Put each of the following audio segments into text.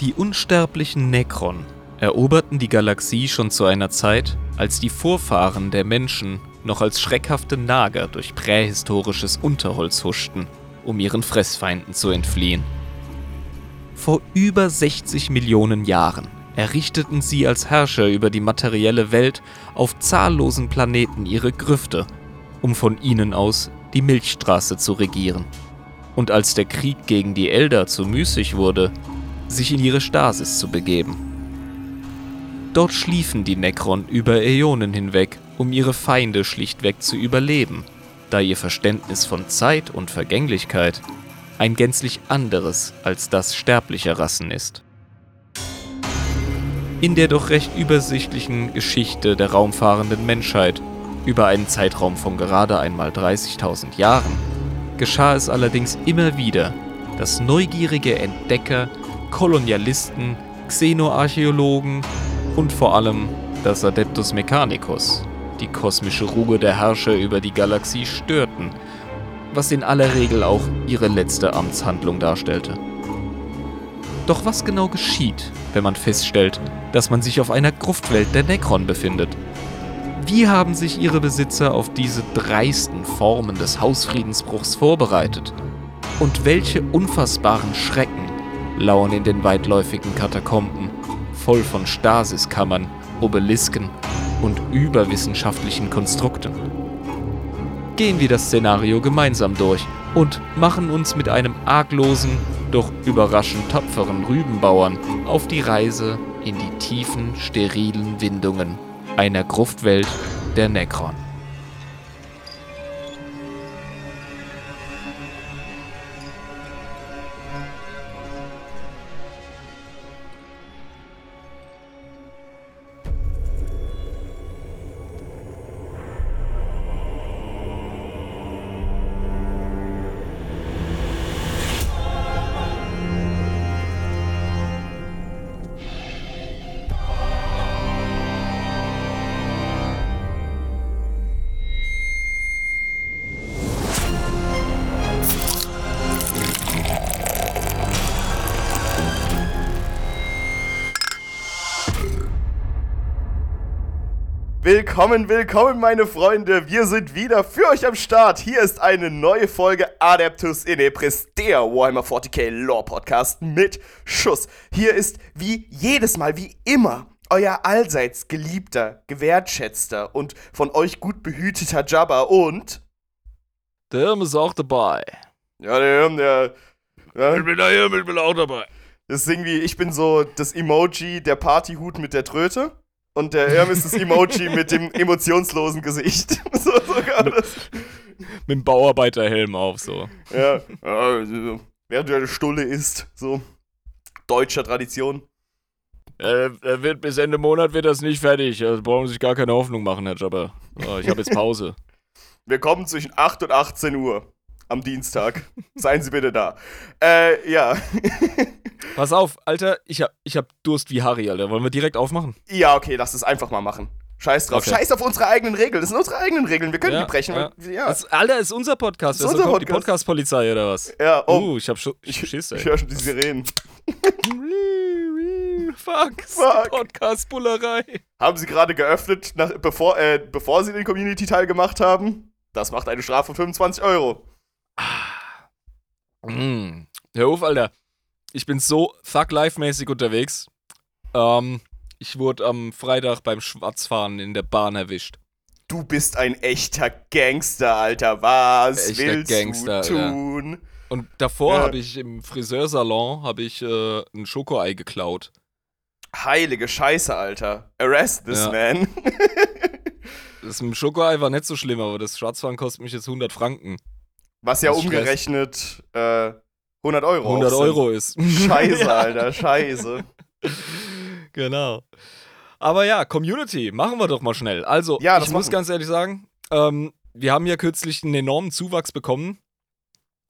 Die unsterblichen Necron eroberten die Galaxie schon zu einer Zeit, als die Vorfahren der Menschen noch als schreckhafte Nager durch prähistorisches Unterholz huschten, um ihren Fressfeinden zu entfliehen. Vor über 60 Millionen Jahren errichteten sie als Herrscher über die materielle Welt auf zahllosen Planeten ihre Grüfte, um von ihnen aus die Milchstraße zu regieren. Und als der Krieg gegen die Elder zu müßig wurde, sich in ihre Stasis zu begeben. Dort schliefen die Necron über Äonen hinweg, um ihre Feinde schlichtweg zu überleben, da ihr Verständnis von Zeit und Vergänglichkeit ein gänzlich anderes als das sterblicher Rassen ist. In der doch recht übersichtlichen Geschichte der raumfahrenden Menschheit über einen Zeitraum von gerade einmal 30.000 Jahren geschah es allerdings immer wieder, dass neugierige Entdecker, Kolonialisten, Xenoarchäologen und vor allem das Adeptus Mechanicus die kosmische Ruhe der Herrscher über die Galaxie störten, was in aller Regel auch ihre letzte Amtshandlung darstellte. Doch was genau geschieht, wenn man feststellt, dass man sich auf einer Gruftwelt der Necron befindet? Wie haben sich ihre Besitzer auf diese dreisten Formen des Hausfriedensbruchs vorbereitet? Und welche unfassbaren Schrecken lauern in den weitläufigen Katakomben, voll von Stasiskammern, Obelisken und überwissenschaftlichen Konstrukten? Gehen wir das Szenario gemeinsam durch und machen uns mit einem arglosen, doch überraschend tapferen Rübenbauern auf die Reise in die tiefen, sterilen Windungen einer Gruftwelt der Necron. Willkommen, willkommen, meine Freunde. Wir sind wieder für euch am Start. Hier ist eine neue Folge Adeptus Inepris, der Warhammer 40k Lore Podcast mit Schuss. Hier ist wie jedes Mal, wie immer, euer allseits geliebter, gewertschätzter und von euch gut behüteter Jabba und. Der Hirn ist auch dabei. Ja, der Hirn, der. Ja, Ich bin da hier, ich bin auch dabei. das ist irgendwie, ich bin so das Emoji, der Partyhut mit der Tröte. Und der Irm ist das Emoji mit dem emotionslosen Gesicht. so, sogar das. Mit dem Bauarbeiterhelm auf, so. Ja. ja so, während du eine Stulle isst, so deutscher Tradition. Äh, er wird bis Ende Monat wird das nicht fertig. Also brauchen Sie sich gar keine Hoffnung machen, Herr Jabber. So, ich habe jetzt Pause. Wir kommen zwischen 8 und 18 Uhr am Dienstag. Seien Sie bitte da. Äh, ja. Pass auf, Alter, ich hab, ich hab Durst wie Harry, Alter. Wollen wir direkt aufmachen? ja, okay, lass es einfach mal machen. Scheiß drauf. Okay. Scheiß auf unsere eigenen Regeln. Das sind unsere eigenen Regeln. Wir können Ja, die brechen. ja. Ja. Das, Alter, ist unser Podcast. Ist Also unser die Podcast. Podcast-Polizei oder was? ja, oh. Uh, ich hab schon. Ich Schiss, ey. ich höre schon die Sirenen. Fuck, Fuck. Podcast-Bullerei. Haben Sie gerade geöffnet, nach, bevor, äh, bevor Sie den Community-Teil gemacht haben? Das macht eine Strafe von 25 Euro. Mm. Hör auf, Alter. Ich bin so Thug-Life-mäßig unterwegs. Ähm, ich wurde am Freitag beim Schwarzfahren in der Bahn erwischt. Du bist ein echter Gangster, Alter. Was Echter willst Gangster, du tun? Und davor Ja. habe ich im Friseursalon habe ich äh, ein Schokoei geklaut. Heilige Scheiße, Alter. Arrest this Ja. man. Das mit dem Schokoei war nicht so schlimm, aber das Schwarzfahren kostet mich jetzt 100 Franken. Was ja Das umgerechnet äh, 100 Euro 100 auch sind. Euro ist. Scheiße, Ja. Alter, scheiße. Genau. Aber ja, Community, machen wir doch mal schnell. Also, Ja, ich muss ganz ehrlich sagen, ähm, wir haben ja kürzlich einen enormen Zuwachs bekommen.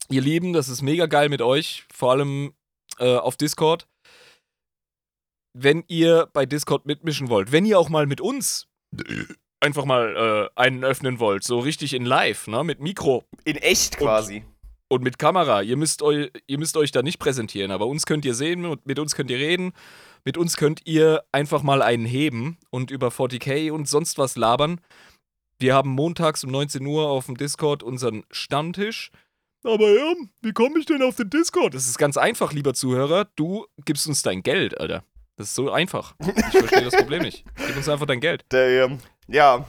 Ihr Lieben, das ist mega geil mit euch, vor allem äh, auf Discord. Wenn ihr bei Discord mitmischen wollt, wenn ihr auch mal mit uns einfach mal äh, einen öffnen wollt, so richtig in live, ne, mit Mikro. In echt quasi. Und mit Kamera. Ihr müsst, eu, ihr müsst euch da nicht präsentieren, aber uns könnt ihr sehen und mit uns könnt ihr reden. Mit uns könnt ihr einfach mal einen heben und über 40k und sonst was labern. Wir haben montags um 19 Uhr auf dem Discord unseren Stammtisch. Aber ja, wie komme ich denn auf den Discord? Das ist ganz einfach, lieber Zuhörer. Du gibst uns dein Geld, Alter. Das ist so einfach. Ich verstehe das Problem nicht. Gib uns einfach dein Geld. Der, ähm, ja,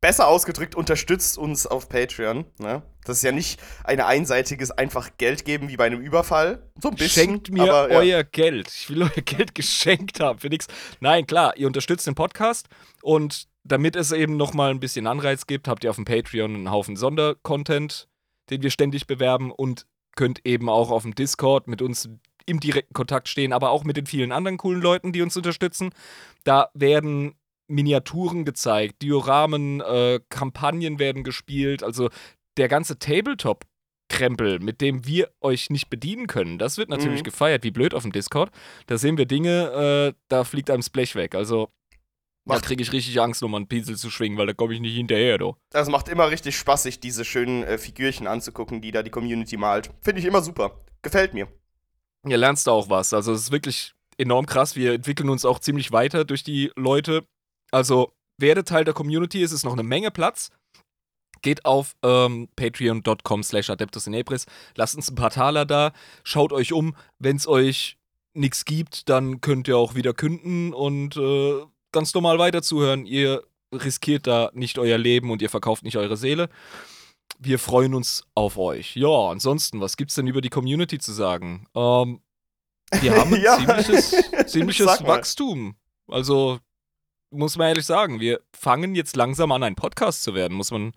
besser ausgedrückt, unterstützt uns auf Patreon. Ne? Das ist ja nicht ein einseitiges einfach Geld geben wie bei einem Überfall. So ein bisschen. Schenkt mir aber, ja. euer Geld. Ich will euer Geld geschenkt haben für nichts. Nein, klar, ihr unterstützt den Podcast und damit es eben nochmal ein bisschen Anreiz gibt, habt ihr auf dem Patreon einen Haufen Sondercontent, den wir ständig bewerben und könnt eben auch auf dem Discord mit uns im direkten Kontakt stehen, aber auch mit den vielen anderen coolen Leuten, die uns unterstützen. Da werden Miniaturen gezeigt, Dioramen, äh, Kampagnen werden gespielt, also der ganze Tabletop Krempel, mit dem wir euch nicht bedienen können, das wird natürlich Mhm. gefeiert, wie blöd auf dem Discord. Da sehen wir Dinge, äh, da fliegt einem das Blech weg. Also da Macht- kriege ich richtig Angst, nochmal einen Pinsel zu schwingen, weil da komme ich nicht hinterher, du. Das macht immer richtig Spaß, sich diese schönen äh, Figürchen anzugucken, die da die Community malt. Finde ich immer super. Gefällt mir. Ja, lernst du auch was. Also es ist wirklich enorm krass. Wir entwickeln uns auch ziemlich weiter durch die Leute. Also werde Teil der Community, es ist noch eine Menge Platz. Geht auf ähm, patreon.com slash adeptus in Ebris, lasst uns ein paar Taler da, schaut euch um. Wenn es euch nichts gibt, dann könnt ihr auch wieder künden und äh, ganz normal weiter zuhören. Ihr riskiert da nicht euer Leben und ihr verkauft nicht eure Seele. Wir freuen uns auf euch. Ja, ansonsten, was gibt's denn über die Community zu sagen? Ähm, wir haben ein Ja. ziemliches, ziemliches. Wachstum. Also, muss man ehrlich sagen, wir fangen jetzt langsam an, ein Podcast zu werden, muss man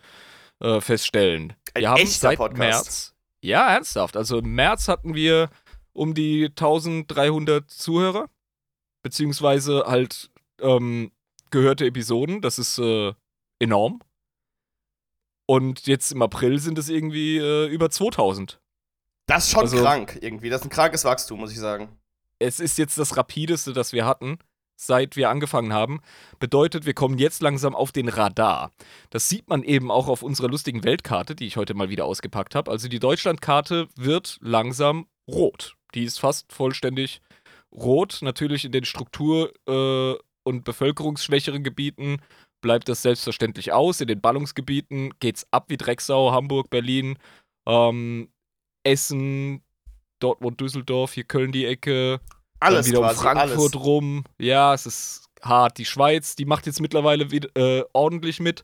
äh, feststellen. Ein wir haben echter seit Podcast. März. Ja, ernsthaft. Also im März hatten wir um die 1300 Zuhörer, beziehungsweise halt ähm, gehörte Episoden. Das ist äh, enorm. Und jetzt im April sind es irgendwie äh, über 2000. Das ist schon Also- krank irgendwie. Das ist ein krankes Wachstum, muss ich sagen. es ist jetzt das rapideste, das wir hatten, seit wir angefangen haben. Bedeutet, wir kommen jetzt langsam auf den Radar. Das sieht man eben auch auf unserer lustigen Weltkarte, die ich heute mal wieder ausgepackt habe. Also die Deutschlandkarte wird langsam rot. Die ist fast vollständig rot. Natürlich in den Struktur- äh, und bevölkerungsschwächeren Gebieten bleibt das selbstverständlich aus. In den Ballungsgebieten geht's ab wie Drecksau, Hamburg, Berlin, ähm, Essen, Dortmund, Düsseldorf, hier Köln die Ecke, Alles dann wieder quasi, um Frankfurt alles. rum. Ja, es ist hart. Die Schweiz, die macht jetzt mittlerweile wieder, äh, ordentlich mit.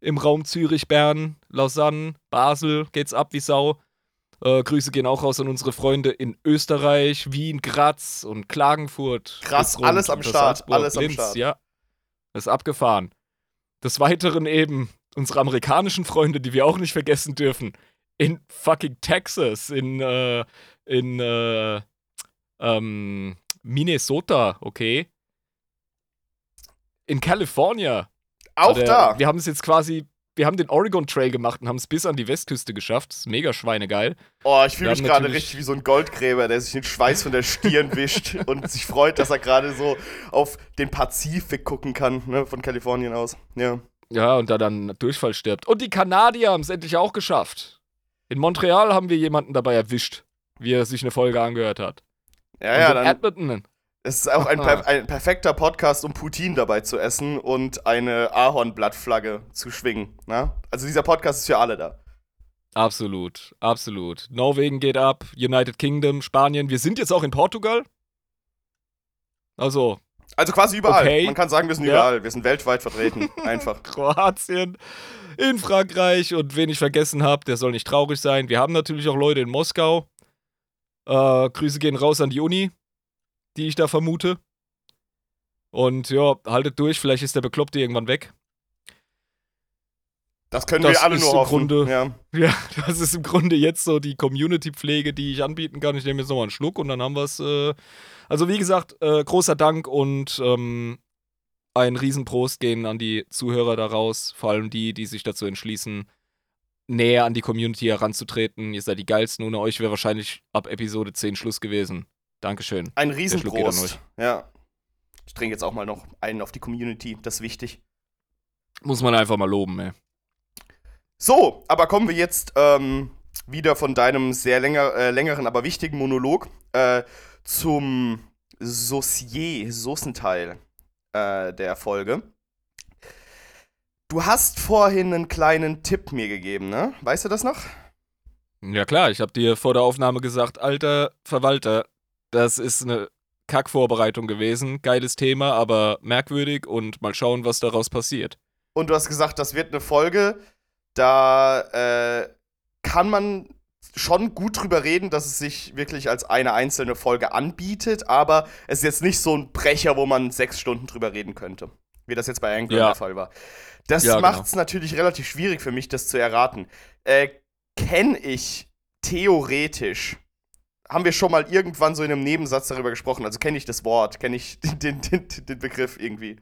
Im Raum Zürich, Bern, Lausanne, Basel geht's ab wie Sau. Äh, Grüße gehen auch raus an unsere Freunde in Österreich, Wien, Graz und Klagenfurt. Krass, alles am Start, Salzburg, alles am Linz, Start. Ja, das ist abgefahren. Des Weiteren eben unsere amerikanischen Freunde, die wir auch nicht vergessen dürfen. In fucking Texas, in, äh, in, äh, ähm, Minnesota, okay. In California. Auch Der- da. Wir haben es jetzt quasi, wir haben den Oregon Trail gemacht und haben es bis an die Westküste geschafft. Das ist mega schweinegeil. Oh, ich fühle mich gerade richtig wie so ein Goldgräber, der sich den Schweiß von der Stirn wischt und sich freut, dass er gerade so auf den Pazifik gucken kann, ne, von Kalifornien aus. Ja. Ja, und da dann Durchfall stirbt. Und die Kanadier haben es endlich auch geschafft. In Montreal haben wir jemanden dabei erwischt, wie er sich eine Folge angehört hat. Ja, ja, dann Edmonton. es ist auch ein, per ein perfekter Podcast, um Putin dabei zu essen und eine Ahornblattflagge zu schwingen. Ne? Also dieser Podcast ist für alle da. Absolut, absolut. Norwegen geht ab, United Kingdom, Spanien. Wir sind jetzt auch in Portugal. Also, Also quasi überall. Okay. Man kann sagen, wir sind Ja. überall. Wir sind weltweit vertreten. Einfach. Kroatien, in Frankreich und wen ich vergessen habe, der soll nicht traurig sein. Wir haben natürlich auch Leute in Moskau. Äh, Grüße gehen raus an die Uni, die ich da vermute. Und ja, haltet durch, vielleicht ist der Bekloppte irgendwann weg. Das können Das wir alle nur im hoffen. Grunde- ja. Ja, das ist im Grunde jetzt so die Community-Pflege, die ich anbieten kann. Ich nehme jetzt nochmal einen Schluck und dann haben wir es. Äh also wie gesagt, äh, großer Dank und ähm, ein Riesenprost gehen an die Zuhörer daraus, vor allem die, die sich dazu entschließen, näher an die Community heranzutreten. Ihr seid die geilsten. Ohne euch wäre wahrscheinlich ab Episode 10 Schluss gewesen. Dankeschön. Ein Riesenprost. Ja. Ich trinke jetzt auch mal noch einen auf die Community. Das ist wichtig. Muss man einfach mal loben, ey. So, aber kommen wir jetzt ähm, wieder von deinem sehr länger, äh, längeren, aber wichtigen Monolog äh, zum Saucier, Soßenteil äh, der Folge. Du hast vorhin einen kleinen Tipp mir gegeben, ne? Weißt du das noch? Ja klar, ich habe dir vor der Aufnahme gesagt, alter Verwalter, das ist eine Kackvorbereitung gewesen. Geiles Thema, aber merkwürdig und mal schauen, was daraus passiert. Und du hast gesagt, das wird eine Folge, da äh, kann man schon gut drüber reden, dass es sich wirklich als eine einzelne Folge anbietet, aber es ist jetzt nicht so ein Brecher, wo man sechs Stunden drüber reden könnte. Wie das jetzt bei Angry Ja. der Fall war. Das Ja, macht genau. es natürlich relativ schwierig für mich, das zu erraten. Äh, Kenne ich theoretisch, haben wir schon mal irgendwann so in einem Nebensatz darüber gesprochen, also kenne ich das Wort, kenne ich den, den, den Begriff irgendwie.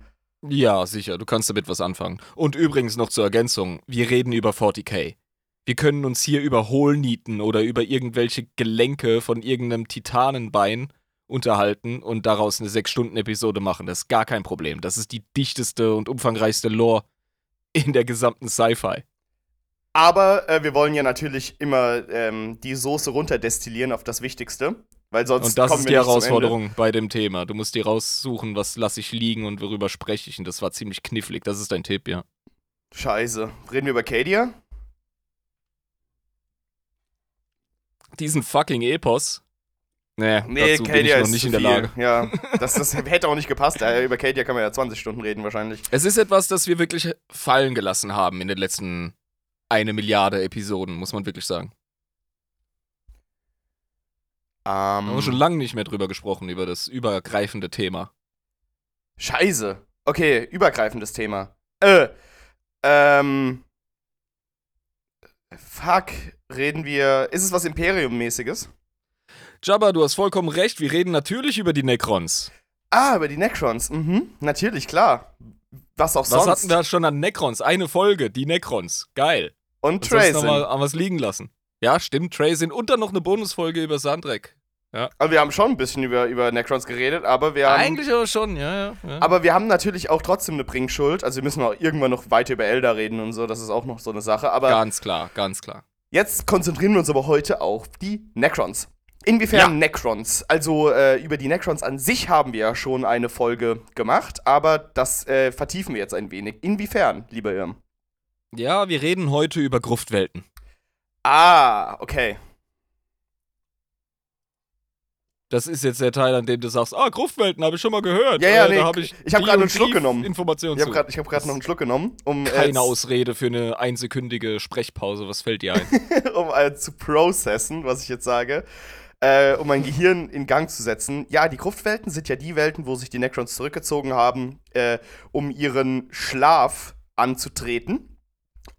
Ja, sicher, du kannst damit was anfangen. Und übrigens noch zur Ergänzung, wir reden über 40k. Wir können uns hier über Hohlnieten oder über irgendwelche Gelenke von irgendeinem Titanenbein unterhalten und daraus eine 6-Stunden-Episode machen. Das ist gar kein Problem. Das ist die dichteste und umfangreichste Lore in der gesamten Sci-Fi. Aber äh, wir wollen ja natürlich immer ähm, die Soße runterdestillieren auf das Wichtigste, weil sonst Und das kommen ist die. Herausforderung bei dem Thema. Du musst dir raussuchen, was lasse ich liegen und worüber spreche ich. Und das war ziemlich knifflig. Das ist dein Tipp, ja. Scheiße. Reden wir über Cadia? Diesen fucking Epos. Nee, Nee, dazu bin Cadia ich noch nicht in der viel. Lage. Ja, das, das hätte auch nicht gepasst. Über Cadia kann man ja 20 Stunden reden wahrscheinlich. Es ist etwas, das wir wirklich fallen gelassen haben in den letzten eine Milliarde Episoden, muss man wirklich sagen. Ähm, Da haben wir schon lange nicht mehr drüber gesprochen, über das übergreifende Thema. Scheiße. Okay, übergreifendes Thema. Äh, ähm. Fuck, reden wir. Ist es was Imperium-mäßiges? Jabba, du hast vollkommen recht, wir reden natürlich über die Necrons. Ah, über die Necrons. Mhm, natürlich, klar. Was auch Was sonst. hatten wir schon an Necrons? Eine Folge, die Necrons. Geil. Und Was noch mal an was liegen lassen? Ja, stimmt, Tracing. Und dann noch eine Bonusfolge über Sandrek. Also wir haben schon ein bisschen über, über Necrons geredet, aber wir haben. Eigentlich aber schon, ja, ja. ja. Aber wir haben natürlich auch trotzdem eine Bringschuld. Also wir müssen auch irgendwann noch weiter über Elder reden und so. Das ist auch noch so eine Sache. Aber ganz klar, ganz klar. jetzt konzentrieren wir uns aber heute auf die Necrons. Inwiefern Ja. Necrons? Also äh, über die Necrons an sich haben wir ja schon eine Folge gemacht, aber das äh, vertiefen wir jetzt ein wenig. Inwiefern, lieber Irm? Ja, wir reden heute über Gruftwelten. Ah, okay. Das ist jetzt der Teil, an dem du sagst, ah, Gruftwelten habe ich schon mal gehört. Ja, ja, Äh, nee, da hab ich ich hab die grad einen Schluck genommen. Informationen Ich habe gerade hab grad noch einen Schluck genommen, um, Keine äh, Ausrede für eine einsekündige Sprechpause. Was fällt dir ein? um äh, zu processen, was ich jetzt sage, äh, um mein Gehirn in Gang zu setzen. Ja, die Gruftwelten sind ja die Welten, wo sich die Necrons zurückgezogen haben, äh, um ihren Schlaf anzutreten.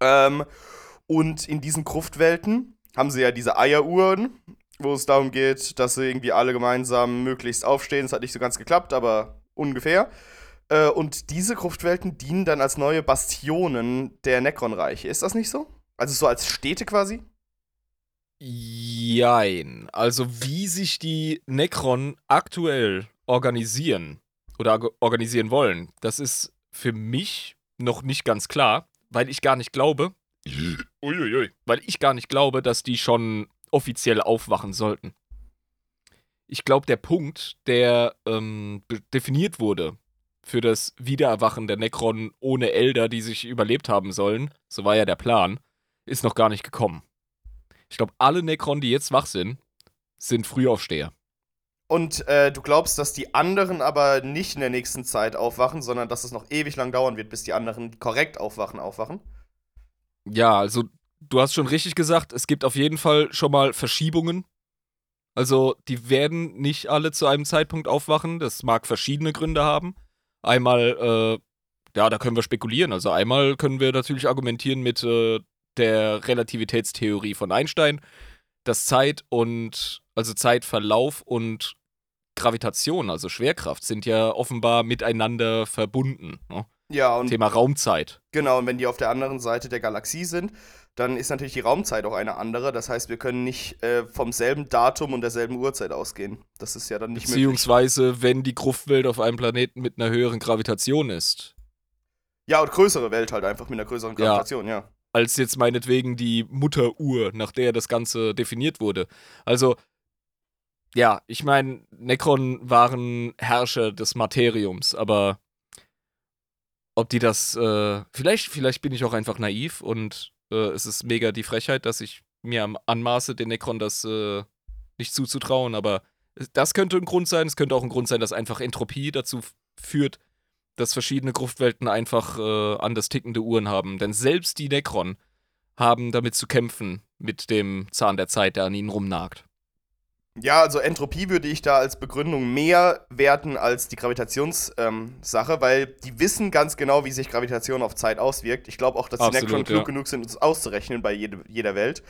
Ähm, und in diesen Gruftwelten haben sie ja diese Eieruhren, wo es darum geht, dass sie irgendwie alle gemeinsam möglichst aufstehen. Es hat nicht so ganz geklappt, aber ungefähr. Äh, und diese Gruftwelten dienen dann als neue Bastionen der Necron-Reiche. Ist das nicht so? Also so als Städte quasi? Jein. Also, wie sich die Necron aktuell organisieren oder organisieren wollen, das ist für mich noch nicht ganz klar, weil ich gar nicht glaube, uiuiui, weil ich gar nicht glaube, dass die schon offiziell aufwachen sollten. Ich glaube, der Punkt, der ähm, definiert wurde für das Wiedererwachen der Necron ohne Elder, die sich überlebt haben sollen, so war ja der Plan, ist noch gar nicht gekommen. Ich glaube, alle Necron, die jetzt wach sind, sind Frühaufsteher. Und äh, du glaubst, dass die anderen aber nicht in der nächsten Zeit aufwachen, sondern dass es noch ewig lang dauern wird, bis die anderen korrekt aufwachen, aufwachen? Ja, also du hast schon richtig gesagt, es gibt auf jeden Fall schon mal Verschiebungen. Also die werden nicht alle zu einem Zeitpunkt aufwachen. Das mag verschiedene Gründe haben. Einmal, äh, ja, da können wir spekulieren. Also einmal können wir natürlich argumentieren mit äh, der Relativitätstheorie von Einstein, dass Zeit und, also Zeitverlauf und Gravitation, also Schwerkraft, sind ja offenbar miteinander verbunden. Ne? Ja, und Thema Raumzeit. genau, und wenn die auf der anderen Seite der Galaxie sind, dann ist natürlich die Raumzeit auch eine andere. Das heißt, wir können nicht äh, vom selben Datum und derselben Uhrzeit ausgehen. Das ist ja dann nicht möglich. Beziehungsweise, wenn die Gruftwelt auf einem Planeten mit einer höheren Gravitation ist. Ja, und größere Welt halt einfach mit einer größeren Ja. Gravitation, ja. Als jetzt meinetwegen die Mutteruhr, nach der das Ganze definiert wurde. Also, ja, ich meine, Necron waren Herrscher des Materiums, aber ob die das, äh, vielleicht, vielleicht bin ich auch einfach naiv und äh, es ist mega die Frechheit, dass ich mir anmaße, den Necron das äh, nicht zuzutrauen, aber das könnte ein Grund sein. Es könnte auch ein Grund sein, dass einfach Entropie dazu führt, dass verschiedene Gruftwelten einfach äh, anders tickende Uhren haben. Denn selbst die Necron haben damit zu kämpfen mit dem Zahn der Zeit, der an ihnen rumnagt. Ja, also Entropie würde ich da als Begründung mehr werten als die Gravitationssache, ähm, weil die wissen ganz genau, wie sich Gravitation auf Zeit auswirkt. Ich glaube auch, dass Absolut, die Necron klug ja. genug sind, uns auszurechnen bei jede, jeder Welt.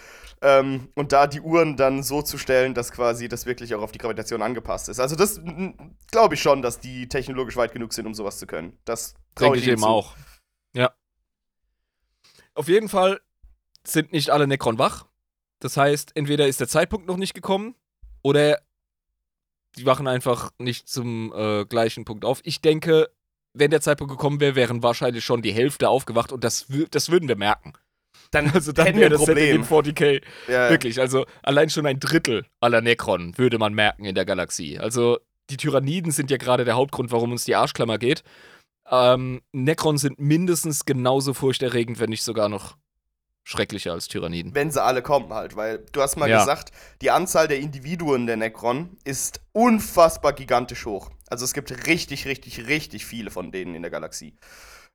Ähm, und da die Uhren dann so zu stellen, dass quasi das wirklich auch auf die Gravitation angepasst ist. Also das glaube ich schon, dass die technologisch weit genug sind, um sowas zu können. Das Denke ich ich eben zu. auch. Ja. Auf jeden Fall sind nicht alle Necron wach. Das heißt, entweder ist der Zeitpunkt noch nicht gekommen oder die wachen einfach nicht zum äh, gleichen Punkt auf. Ich denke, wenn der Zeitpunkt gekommen wäre, wären wahrscheinlich schon die Hälfte aufgewacht und das, das würden wir merken. Dann, Also dann hätten wir wäre das Setting in Problem. 40k. Ja, Wirklich, also allein schon ein Drittel aller Necron würde man merken in der Galaxie. Also die Tyranniden sind ja gerade der Hauptgrund, warum uns die Arschklammer geht. Ähm, Necron sind mindestens genauso furchterregend, wenn nicht sogar noch schrecklicher als Tyranniden. wenn sie alle kommen halt, weil du hast mal Ja. gesagt, die Anzahl der Individuen der Necron ist unfassbar gigantisch hoch. Also es gibt richtig, richtig, richtig viele von denen in der Galaxie.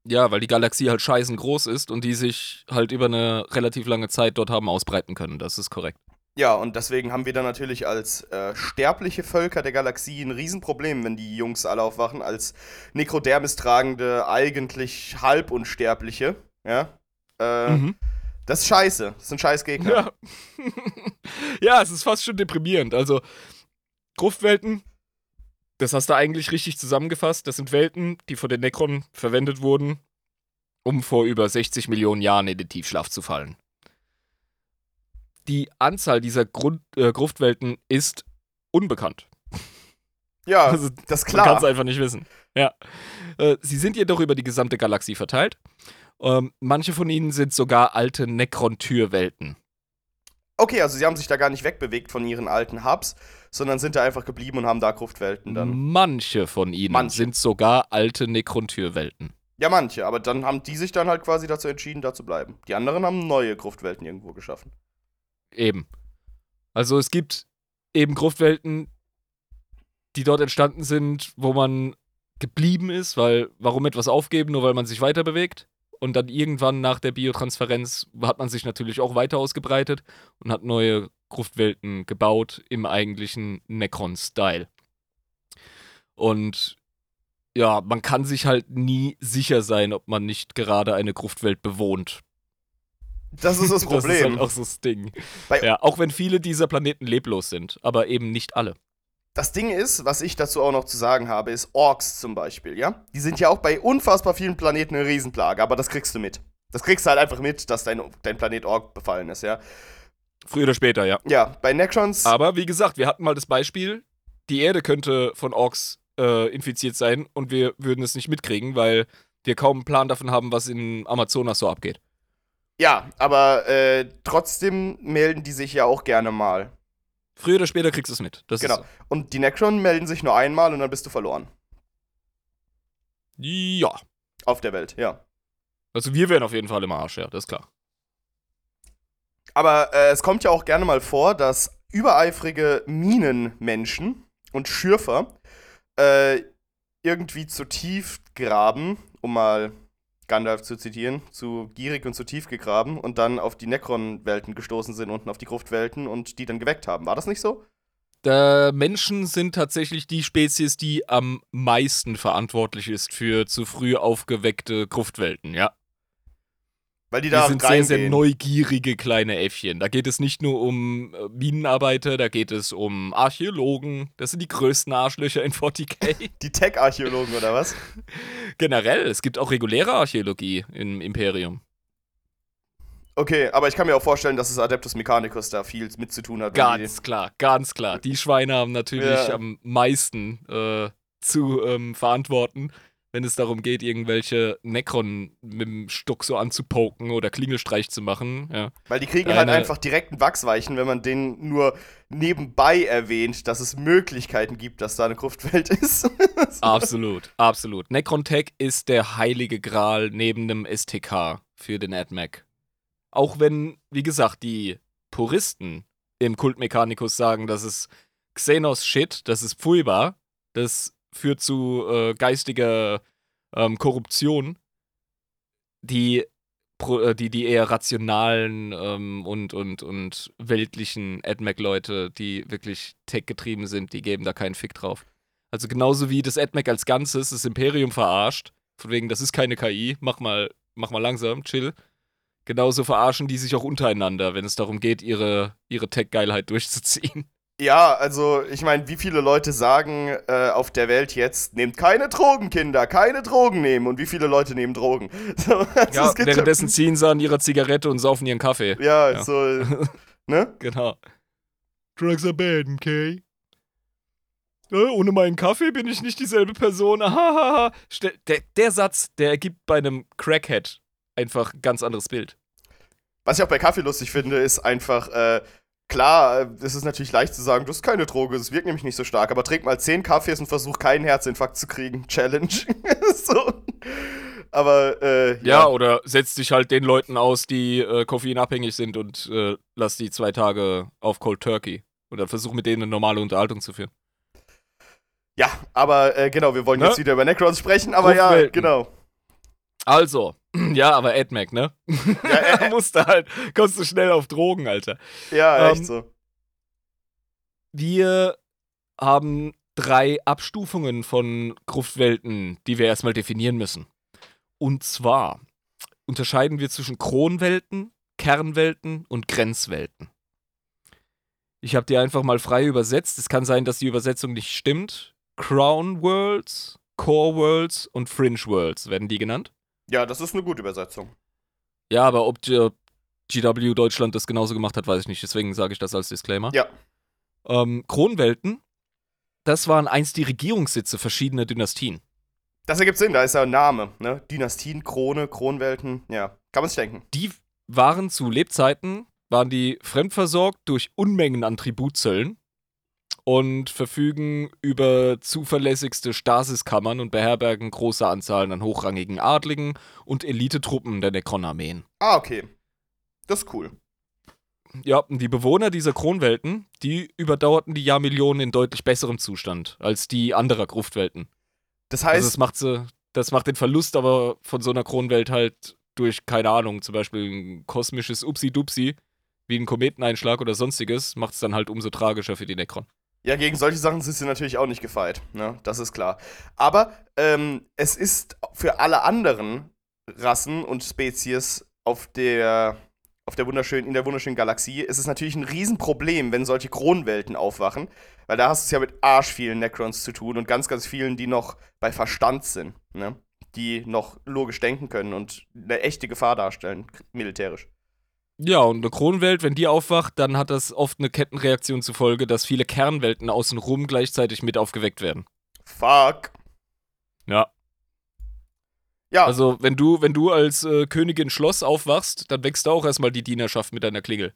Ja, weil die Galaxie halt scheißen groß ist und die sich halt über eine relativ lange Zeit dort haben ausbreiten können. Das ist korrekt. Ja, und deswegen haben wir dann natürlich als äh, sterbliche Völker der Galaxie ein Riesenproblem, wenn die Jungs alle aufwachen, als Nekrodermis tragende, eigentlich halb unsterbliche. Ja. Äh, Mhm. Das ist scheiße. Das sind scheiß Gegner. Ja. ja, es ist fast schon deprimierend. Also, Gruftwelten, das hast du eigentlich richtig zusammengefasst. Das sind Welten, die von den Necron verwendet wurden, um vor über 60 Millionen Jahren in den Tiefschlaf zu fallen. Die Anzahl dieser Grund, äh, Gruftwelten ist unbekannt. Ja, Also, das ist Man kann es klar. einfach nicht wissen. Ja. Äh, sie sind jedoch über die gesamte Galaxie verteilt. Ähm, manche von ihnen sind sogar alte Necron-Türwelten. Okay, also sie haben sich da gar nicht wegbewegt von ihren alten Hubs, sondern sind da einfach geblieben und haben da Gruftwelten dann. Manche von ihnen Manche. sind sogar alte Necron-Türwelten. Ja, manche, aber dann haben die sich dann halt quasi dazu entschieden, da zu bleiben. Die anderen haben neue Gruftwelten irgendwo geschaffen. Eben. Also es gibt eben Gruftwelten, die dort entstanden sind, wo man geblieben ist, weil warum etwas aufgeben, nur weil man sich weiter bewegt? Und dann irgendwann nach der Biotransferenz hat man sich natürlich auch weiter ausgebreitet und hat neue Gruftwelten gebaut im eigentlichen Necron-Style. Und ja, man kann sich halt nie sicher sein, ob man nicht gerade eine Gruftwelt bewohnt. Das ist das Das ist Problem. halt auch so das Ding. Bei- ja, auch wenn viele dieser Planeten leblos sind, aber eben nicht alle. Das Ding ist, was ich dazu auch noch zu sagen habe, ist Orks zum Beispiel, ja? Die sind ja auch bei unfassbar vielen Planeten eine Riesenplage, aber das kriegst du mit. Das kriegst du halt einfach mit, dass dein, dein Planet Ork befallen ist, ja? Früher oder später, ja. Ja, bei Necrons. Aber wie gesagt, wir hatten mal das Beispiel, die Erde könnte von Orks äh, infiziert sein und wir würden es nicht mitkriegen, weil wir kaum einen Plan davon haben, was in Amazonas so abgeht. Ja, aber äh, trotzdem melden die sich ja auch gerne mal. Früher oder später kriegst du es mit. Das Genau. so. Und die Necron melden sich nur einmal und dann bist du verloren. Ja. Auf der Welt, ja. Also wir wären auf jeden Fall im Arsch, ja, das ist klar. Aber äh, es kommt ja auch gerne mal vor, dass übereifrige Minenmenschen und Schürfer äh, irgendwie zu tief graben, um mal Gandalf zu zitieren, zu gierig und zu tief gegraben und dann auf die Necron-Welten gestoßen sind, unten auf die Gruftwelten und die dann geweckt haben. War das nicht so? Da Menschen sind tatsächlich die Spezies, die am meisten verantwortlich ist für zu früh aufgeweckte Gruftwelten, ja. Weil die da sind sehr, reingehen. sehr neugierige kleine Äffchen. Da geht es nicht nur um äh, Minenarbeiter, da geht es um Archäologen. Das sind die größten Arschlöcher in 40k. Die Tech-Archäologen oder was? Generell, es gibt auch reguläre Archäologie im Imperium. Okay, aber ich kann mir auch vorstellen, dass es Adeptus Mechanicus da viel mit zu tun hat. Ganz klar, ganz klar. Die Schweine haben natürlich Ja. am meisten äh, zu ähm, verantworten, wenn es darum geht, irgendwelche Necron mit dem Stock so anzupoken oder Klingelstreich zu machen. Ja. Weil die kriegen Deine- halt einfach direkt einen Wachsweichen, wenn man denen nur nebenbei erwähnt, dass es Möglichkeiten gibt, dass da eine Gruftwelt ist. Absolut, absolut. Necron-Tech ist der heilige Gral neben dem STK für den AdMac. Auch wenn, wie gesagt, die Puristen im Kult Mechanicus sagen, das ist Xenos-Shit, das ist pfulbar, das führt zu äh, geistiger ähm, Korruption, die, äh, die, die eher rationalen ähm, und, und, und weltlichen AdMac-Leute, die wirklich tech-getrieben sind, die geben da keinen Fick drauf. Also genauso wie das AdMac als Ganzes das Imperium verarscht, von wegen, das ist keine KI, mach mal, mach mal langsam, chill. Genauso verarschen die sich auch untereinander, wenn es darum geht, ihre, ihre Tech-Geilheit durchzuziehen. Ja, also ich meine, wie viele Leute sagen äh, auf der Welt jetzt, nehmt keine Drogen, Kinder, keine Drogen nehmen. Und wie viele Leute nehmen Drogen? So, also Ja, währenddessen ziehen sie an ihrer Zigarette und saufen ihren Kaffee. Ja, Ja. so, ne? Genau. Drugs are bad, okay? Äh, ohne meinen Kaffee bin ich nicht dieselbe Person. Ahahaha. Der, der Satz, der ergibt bei einem Crackhead einfach ein ganz anderes Bild. Was ich auch bei Kaffee lustig finde, ist einfach, äh, klar, äh, es ist natürlich leicht zu sagen, das ist keine Droge, es wirkt nämlich nicht so stark, aber trink mal 10 Kaffees und versuch keinen Herzinfarkt zu kriegen. Challenge. so. Aber, äh, Ja, ja. oder setzt dich halt den Leuten aus, die äh, koffeinabhängig sind und äh, lass die zwei Tage auf Cold Turkey. Und dann versuch mit denen eine normale Unterhaltung zu führen. Ja, aber äh, genau, wir wollen Ne? jetzt wieder über Necrons sprechen, aber ja, genau. Also, ja, aber AdMac, ne? Ja, äh, musste halt, kommst du schnell auf Drogen, Alter. ja Ähm, echt so. Wir haben drei Abstufungen von Gruftwelten, die wir erstmal definieren müssen. Und zwar unterscheiden wir zwischen Kronwelten, Kernwelten und Grenzwelten. Ich habe die einfach mal frei übersetzt. Es kann sein, dass die Übersetzung nicht stimmt. Crown Worlds, Core Worlds und Fringe Worlds werden die genannt. Ja, das ist eine gute Übersetzung. Ja, aber ob GW Deutschland das genauso gemacht hat, weiß ich nicht. Deswegen sage ich das als Disclaimer. Ja. Ähm, Kronwelten, das waren einst die Regierungssitze verschiedener Dynastien. Das ergibt Sinn, da ist ja ein Name, ne? Dynastien, Krone, Kronwelten, ja. Kann man sich denken. Die waren zu Lebzeiten, waren die fremdversorgt durch Unmengen an Tributzöllen und verfügen über zuverlässigste Stasiskammern und beherbergen große Anzahlen an hochrangigen Adligen und Elitetruppen der Necron-Armeen. Ah, okay. Das ist cool. Ja, und die Bewohner dieser Kronwelten, die überdauerten die Jahrmillionen in deutlich besserem Zustand als die anderer Gruftwelten. Das Also heißt, das macht sie, das macht den Verlust aber von so einer Kronwelt halt durch, keine Ahnung, zum Beispiel ein kosmisches Upsi-Dupsi, wie ein Kometeneinschlag oder sonstiges, macht es dann halt umso tragischer für die Necron. Ja, gegen solche Sachen sind sie natürlich auch nicht gefeit, ne? Das ist klar. Aber ähm, es ist für alle anderen Rassen und Spezies auf der, auf der wunderschönen, in der wunderschönen Galaxie ist es natürlich ein Riesenproblem, wenn solche Kronwelten aufwachen. Weil da hast du es ja mit arsch vielen Necrons zu tun und ganz, ganz vielen, die noch bei Verstand sind, ne? Die noch logisch denken können und eine echte Gefahr darstellen, militärisch. Ja, und eine Kronwelt, wenn die aufwacht, dann hat das oft eine Kettenreaktion zur Folge, dass viele Kernwelten außenrum gleichzeitig mit aufgeweckt werden. Fuck. Ja. Ja, Also, wenn du, wenn du als äh, Königin Schloss aufwachst, dann wächst du auch erstmal die Dienerschaft mit deiner Klingel.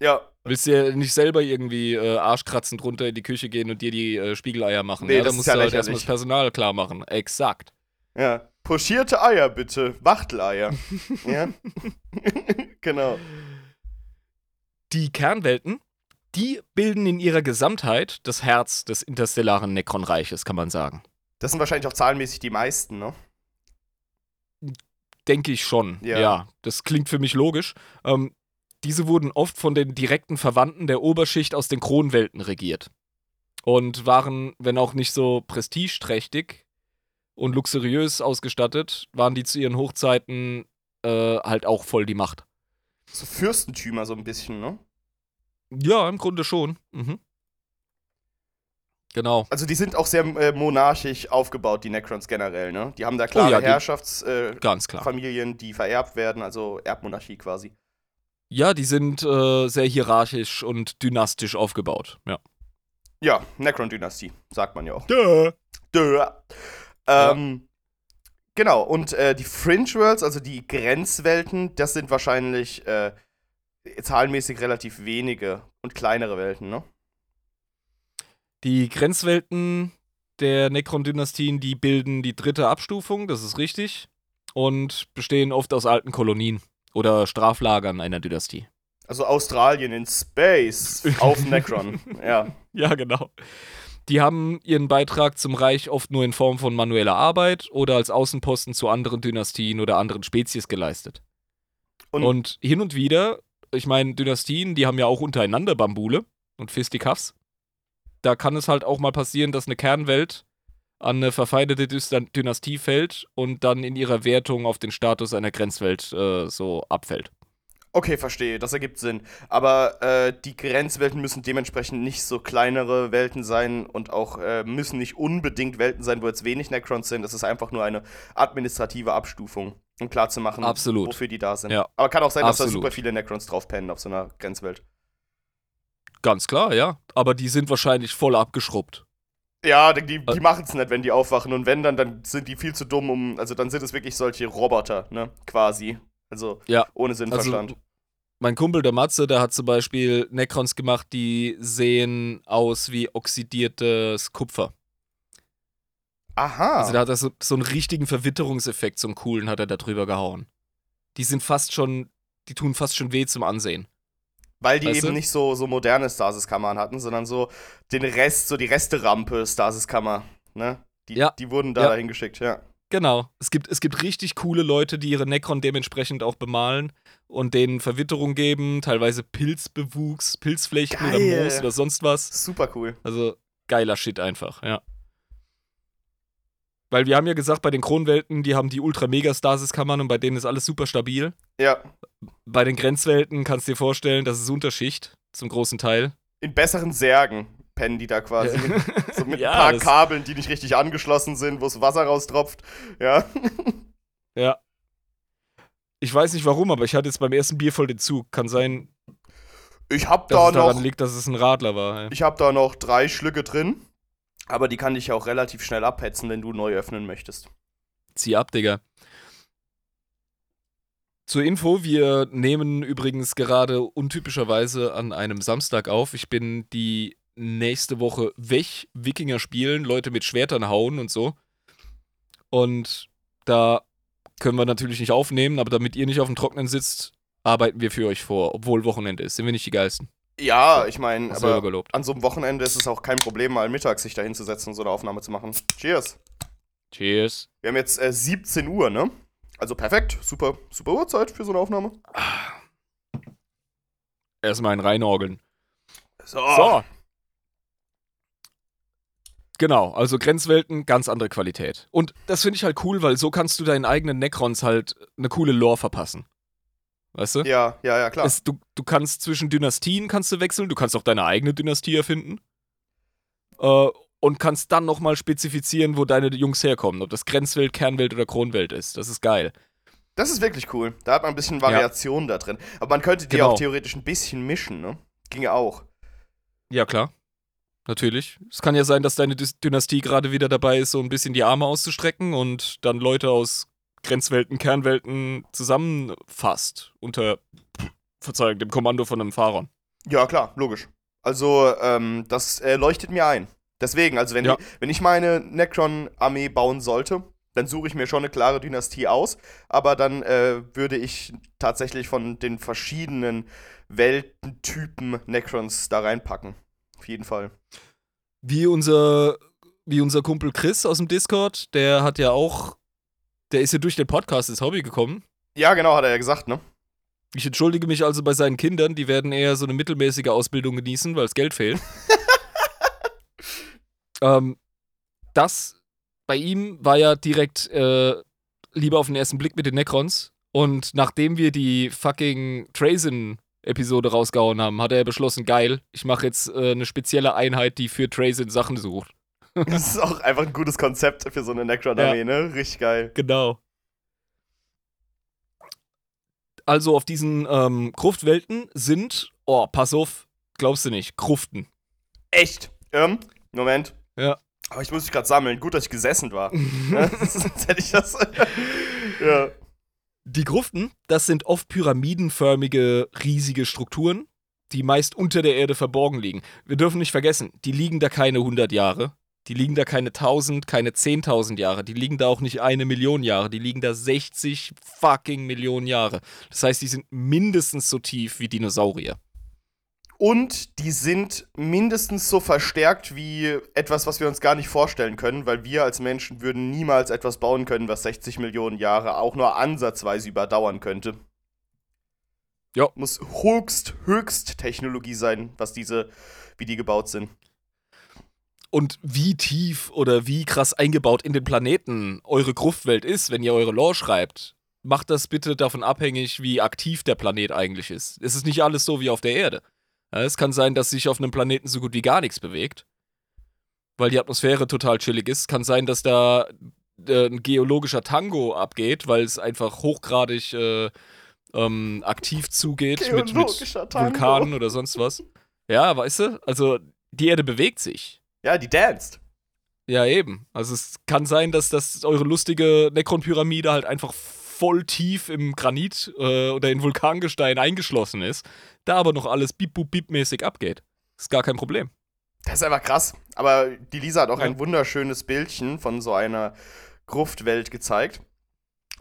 ja, Willst du ja nicht selber irgendwie äh, arschkratzend runter in die Küche gehen und dir die äh, Spiegeleier machen? Nee, ja, das dann ist musst ja du halt erstmal das Personal klar machen. Exakt. Ja. Pochierte Eier bitte. Wachteleier. ja. genau. Die Kernwelten, die bilden in ihrer Gesamtheit das Herz des interstellaren Necron-Reiches, kann man sagen. Das sind wahrscheinlich auch zahlenmäßig die meisten, ne? Denke ich schon. Ja. Ja, das klingt für mich logisch. Ähm, diese wurden oft von den direkten Verwandten der Oberschicht aus den Kronwelten regiert. Und waren, wenn auch nicht so prestigeträchtig und luxuriös ausgestattet, waren die zu ihren Hochzeiten äh, halt auch voll die Macht. So Fürstentümer so ein bisschen, ne? Ja, im Grunde schon. Mhm. Genau. Also die sind auch sehr äh, monarchisch aufgebaut, die Necrons generell, ne? Die haben da klare Oh ja, die- Herrschaftsfamilien, äh, Ganz klar. Familien, die vererbt werden, also Erbmonarchie quasi. Ja, die sind äh, sehr hierarchisch und dynastisch aufgebaut. Ja. Ja, Necron-Dynastie, sagt man ja auch. Duh. Dö. Ähm, Genau, und äh, die Fringe Worlds, also die Grenzwelten, das sind wahrscheinlich äh, zahlenmäßig relativ wenige und kleinere Welten, ne? Die Grenzwelten der Necron-Dynastien, die bilden die dritte Abstufung, das ist richtig. Und bestehen oft aus alten Kolonien oder Straflagern einer Dynastie. Also Australien in Space auf Necron, ja. Ja, genau. Die haben ihren Beitrag zum Reich oft nur in Form von manueller Arbeit oder als Außenposten zu anderen Dynastien oder anderen Spezies geleistet. Und, und hin und wieder, ich meine, Dynastien, die haben ja auch untereinander Bambule und Fisticuffs. Da kann es halt auch mal passieren, dass eine Kernwelt an eine verfeindete Dynastie fällt und dann in ihrer Wertung auf den Status einer Grenzwelt äh, so abfällt. Okay, verstehe, das ergibt Sinn. Aber äh, die Grenzwelten müssen dementsprechend nicht so kleinere Welten sein und auch äh, müssen nicht unbedingt Welten sein, wo jetzt wenig Necrons sind. Das ist einfach nur eine administrative Abstufung, um klarzumachen, Absolut. wofür die da sind. Ja. Aber kann auch sein, dass Absolut. da super viele Necrons draufpennen auf so einer Grenzwelt. Ganz klar, ja. Aber die sind wahrscheinlich voll abgeschrubbt. Ja, die, die Ä- machen es nicht, wenn die aufwachen. Und wenn, dann, dann sind die viel zu dumm, um. Also dann sind es wirklich solche Roboter, ne? Quasi. Also Ja. ohne Sinn Also, Verstand. mein Kumpel, der Matze, der hat zum Beispiel Necrons gemacht, die sehen aus wie oxidiertes Kupfer. Aha. Also da hat er so, so einen richtigen Verwitterungseffekt, so einen coolen, hat er da drüber gehauen. Die sind fast schon, die tun fast schon weh zum Ansehen. Weil die Weißt eben du? nicht so, so moderne Stasis-Kammern hatten, sondern so den Rest, so die Resterampe Stasis-Kammer. Ne? Die, Ja. die wurden da Ja. dahin geschickt, ja. Genau. Es gibt, es gibt richtig coole Leute, die ihre Necron dementsprechend auch bemalen und denen Verwitterung geben, teilweise Pilzbewuchs, Pilzflechten oder Geil. Moos oder sonst was. Super cool. Also geiler Shit einfach, ja. Weil wir haben ja gesagt, bei den Kronwelten, die haben die Ultra-Mega-Stasis-Kammern und bei denen ist alles super stabil. Ja. Bei den Grenzwelten kannst du dir vorstellen, das ist Unterschicht zum großen Teil. In besseren Särgen pennen die da quasi. so mit Ja, ein paar Kabeln, die nicht richtig angeschlossen sind, wo es Wasser raustropft. Ja. Ja. Ich weiß nicht warum, aber ich hatte jetzt beim ersten Bier voll den Zug. Kann sein, Ich hab dass da es daran noch. liegt, dass es ein Radler war. ey. Ich hab da noch drei Schlücke drin. Aber die kann ich ja auch relativ schnell abhetzen, wenn du neu öffnen möchtest. Zieh ab, Digga. Zur Info, wir nehmen übrigens gerade untypischerweise an einem Samstag auf. Ich bin die nächste Woche weg, Wikinger spielen, Leute mit Schwertern hauen und so. Und da können wir natürlich nicht aufnehmen, aber damit ihr nicht auf dem Trocknen sitzt, arbeiten wir für euch vor, obwohl Wochenende ist. Sind wir nicht die Geilsten? Ja, ich meine, aber gelobt. an so einem Wochenende ist es auch kein Problem, mal mittags sich da hinzusetzen und so eine Aufnahme zu machen. Cheers. Cheers. Wir haben jetzt äh, 17 Uhr, ne? Also perfekt. Super, super Uhrzeit für so eine Aufnahme. Erstmal ein Reinorgeln. So. So. Genau, also Grenzwelten, ganz andere Qualität. Und das finde ich halt cool, weil so kannst du deinen eigenen Necrons halt eine coole Lore verpassen. Weißt du? Ja, ja, ja, klar. Es, du, du kannst zwischen Dynastien kannst du wechseln, du kannst auch deine eigene Dynastie erfinden. Äh, und kannst dann nochmal spezifizieren, wo deine Jungs herkommen. Ob das Grenzwelt, Kernwelt oder Kronwelt ist. Das ist geil. das ist wirklich cool. Da hat man ein bisschen Variation da drin. Aber man könnte die Genau. auch theoretisch ein bisschen mischen, ne? Ginge auch. Ja, klar. Natürlich. Es kann ja sein, dass deine Dynastie gerade wieder dabei ist, so ein bisschen die Arme auszustrecken und dann Leute aus Grenzwelten, Kernwelten zusammenfasst. Unter, Verzeihung, dem Kommando von einem Pharaon. Ja, klar, logisch. Also, ähm, das äh, leuchtet mir ein. Deswegen, also wenn, Ja. die, wenn ich meine Necron-Armee bauen sollte, dann suche ich mir schon eine klare Dynastie aus, aber dann äh, würde ich tatsächlich von den verschiedenen Weltentypen Necrons da reinpacken. Auf jeden Fall. Wie unser, wie unser Kumpel Chris aus dem Discord, der hat ja auch, der ist ja durch den Podcast ins Hobby gekommen. Ja, genau, hat er ja gesagt, ne? Ich entschuldige mich also bei seinen Kindern, die werden eher so eine mittelmäßige Ausbildung genießen, weil es Geld fehlt. ähm, das bei ihm war ja direkt äh, lieber auf den ersten Blick mit den Necrons. Und nachdem wir die fucking Trazen-Episode rausgehauen haben, hat er beschlossen, geil, ich mache jetzt äh, eine spezielle Einheit, die für Trazen Sachen sucht. Das ist auch einfach ein gutes Konzept für so eine Necron-Armee, ne? Richtig geil. Genau. Also auf diesen ähm, Gruftwelten sind, oh, pass auf, glaubst du nicht, Gruften. Echt? Ähm, Moment. Ja. Aber ich muss mich gerade sammeln. Gut, dass ich gesessen war. Sonst hätte ich das. ja. Die Gruften, das sind oft pyramidenförmige, riesige Strukturen, die meist unter der Erde verborgen liegen. Wir dürfen nicht vergessen, die liegen da keine 100 Jahre, die liegen da keine 1000, keine 10.000 Jahre, die liegen da auch nicht eine Million Jahre, die liegen da 60 fucking Millionen Jahre. Das heißt, die sind mindestens so tief wie Dinosaurier. Und die sind mindestens so verstärkt wie etwas, was wir uns gar nicht vorstellen können, weil wir als Menschen würden niemals etwas bauen können, was 60 Millionen Jahre auch nur ansatzweise überdauern könnte. Ja. Muss höchst, höchst Technologie sein, was diese, wie die gebaut sind. Und wie tief oder wie krass eingebaut in den Planeten eure Gruftwelt ist, wenn ihr eure Lore schreibt, macht das bitte davon abhängig, wie aktiv der Planet eigentlich ist. Es ist nicht alles so wie auf der Erde. Es kann sein, dass sich auf einem Planeten so gut wie gar nichts bewegt, weil die Atmosphäre total chillig ist. Kann sein, dass da äh, ein geologischer Tango abgeht, weil es einfach hochgradig äh, ähm, aktiv zugeht mit, mit Vulkanen oder sonst was. Ja, weißt du? Also die Erde bewegt sich. Ja, die danced. Ja, eben. Also es kann sein, dass das eure lustige Necron-Pyramide halt einfach voll tief im Granit äh, oder in Vulkangestein eingeschlossen ist, da aber noch alles bip bip bip mäßig abgeht. Ist gar kein Problem. Das ist einfach krass. Aber die Lisa hat auch ja. ein wunderschönes Bildchen von so einer Gruftwelt gezeigt.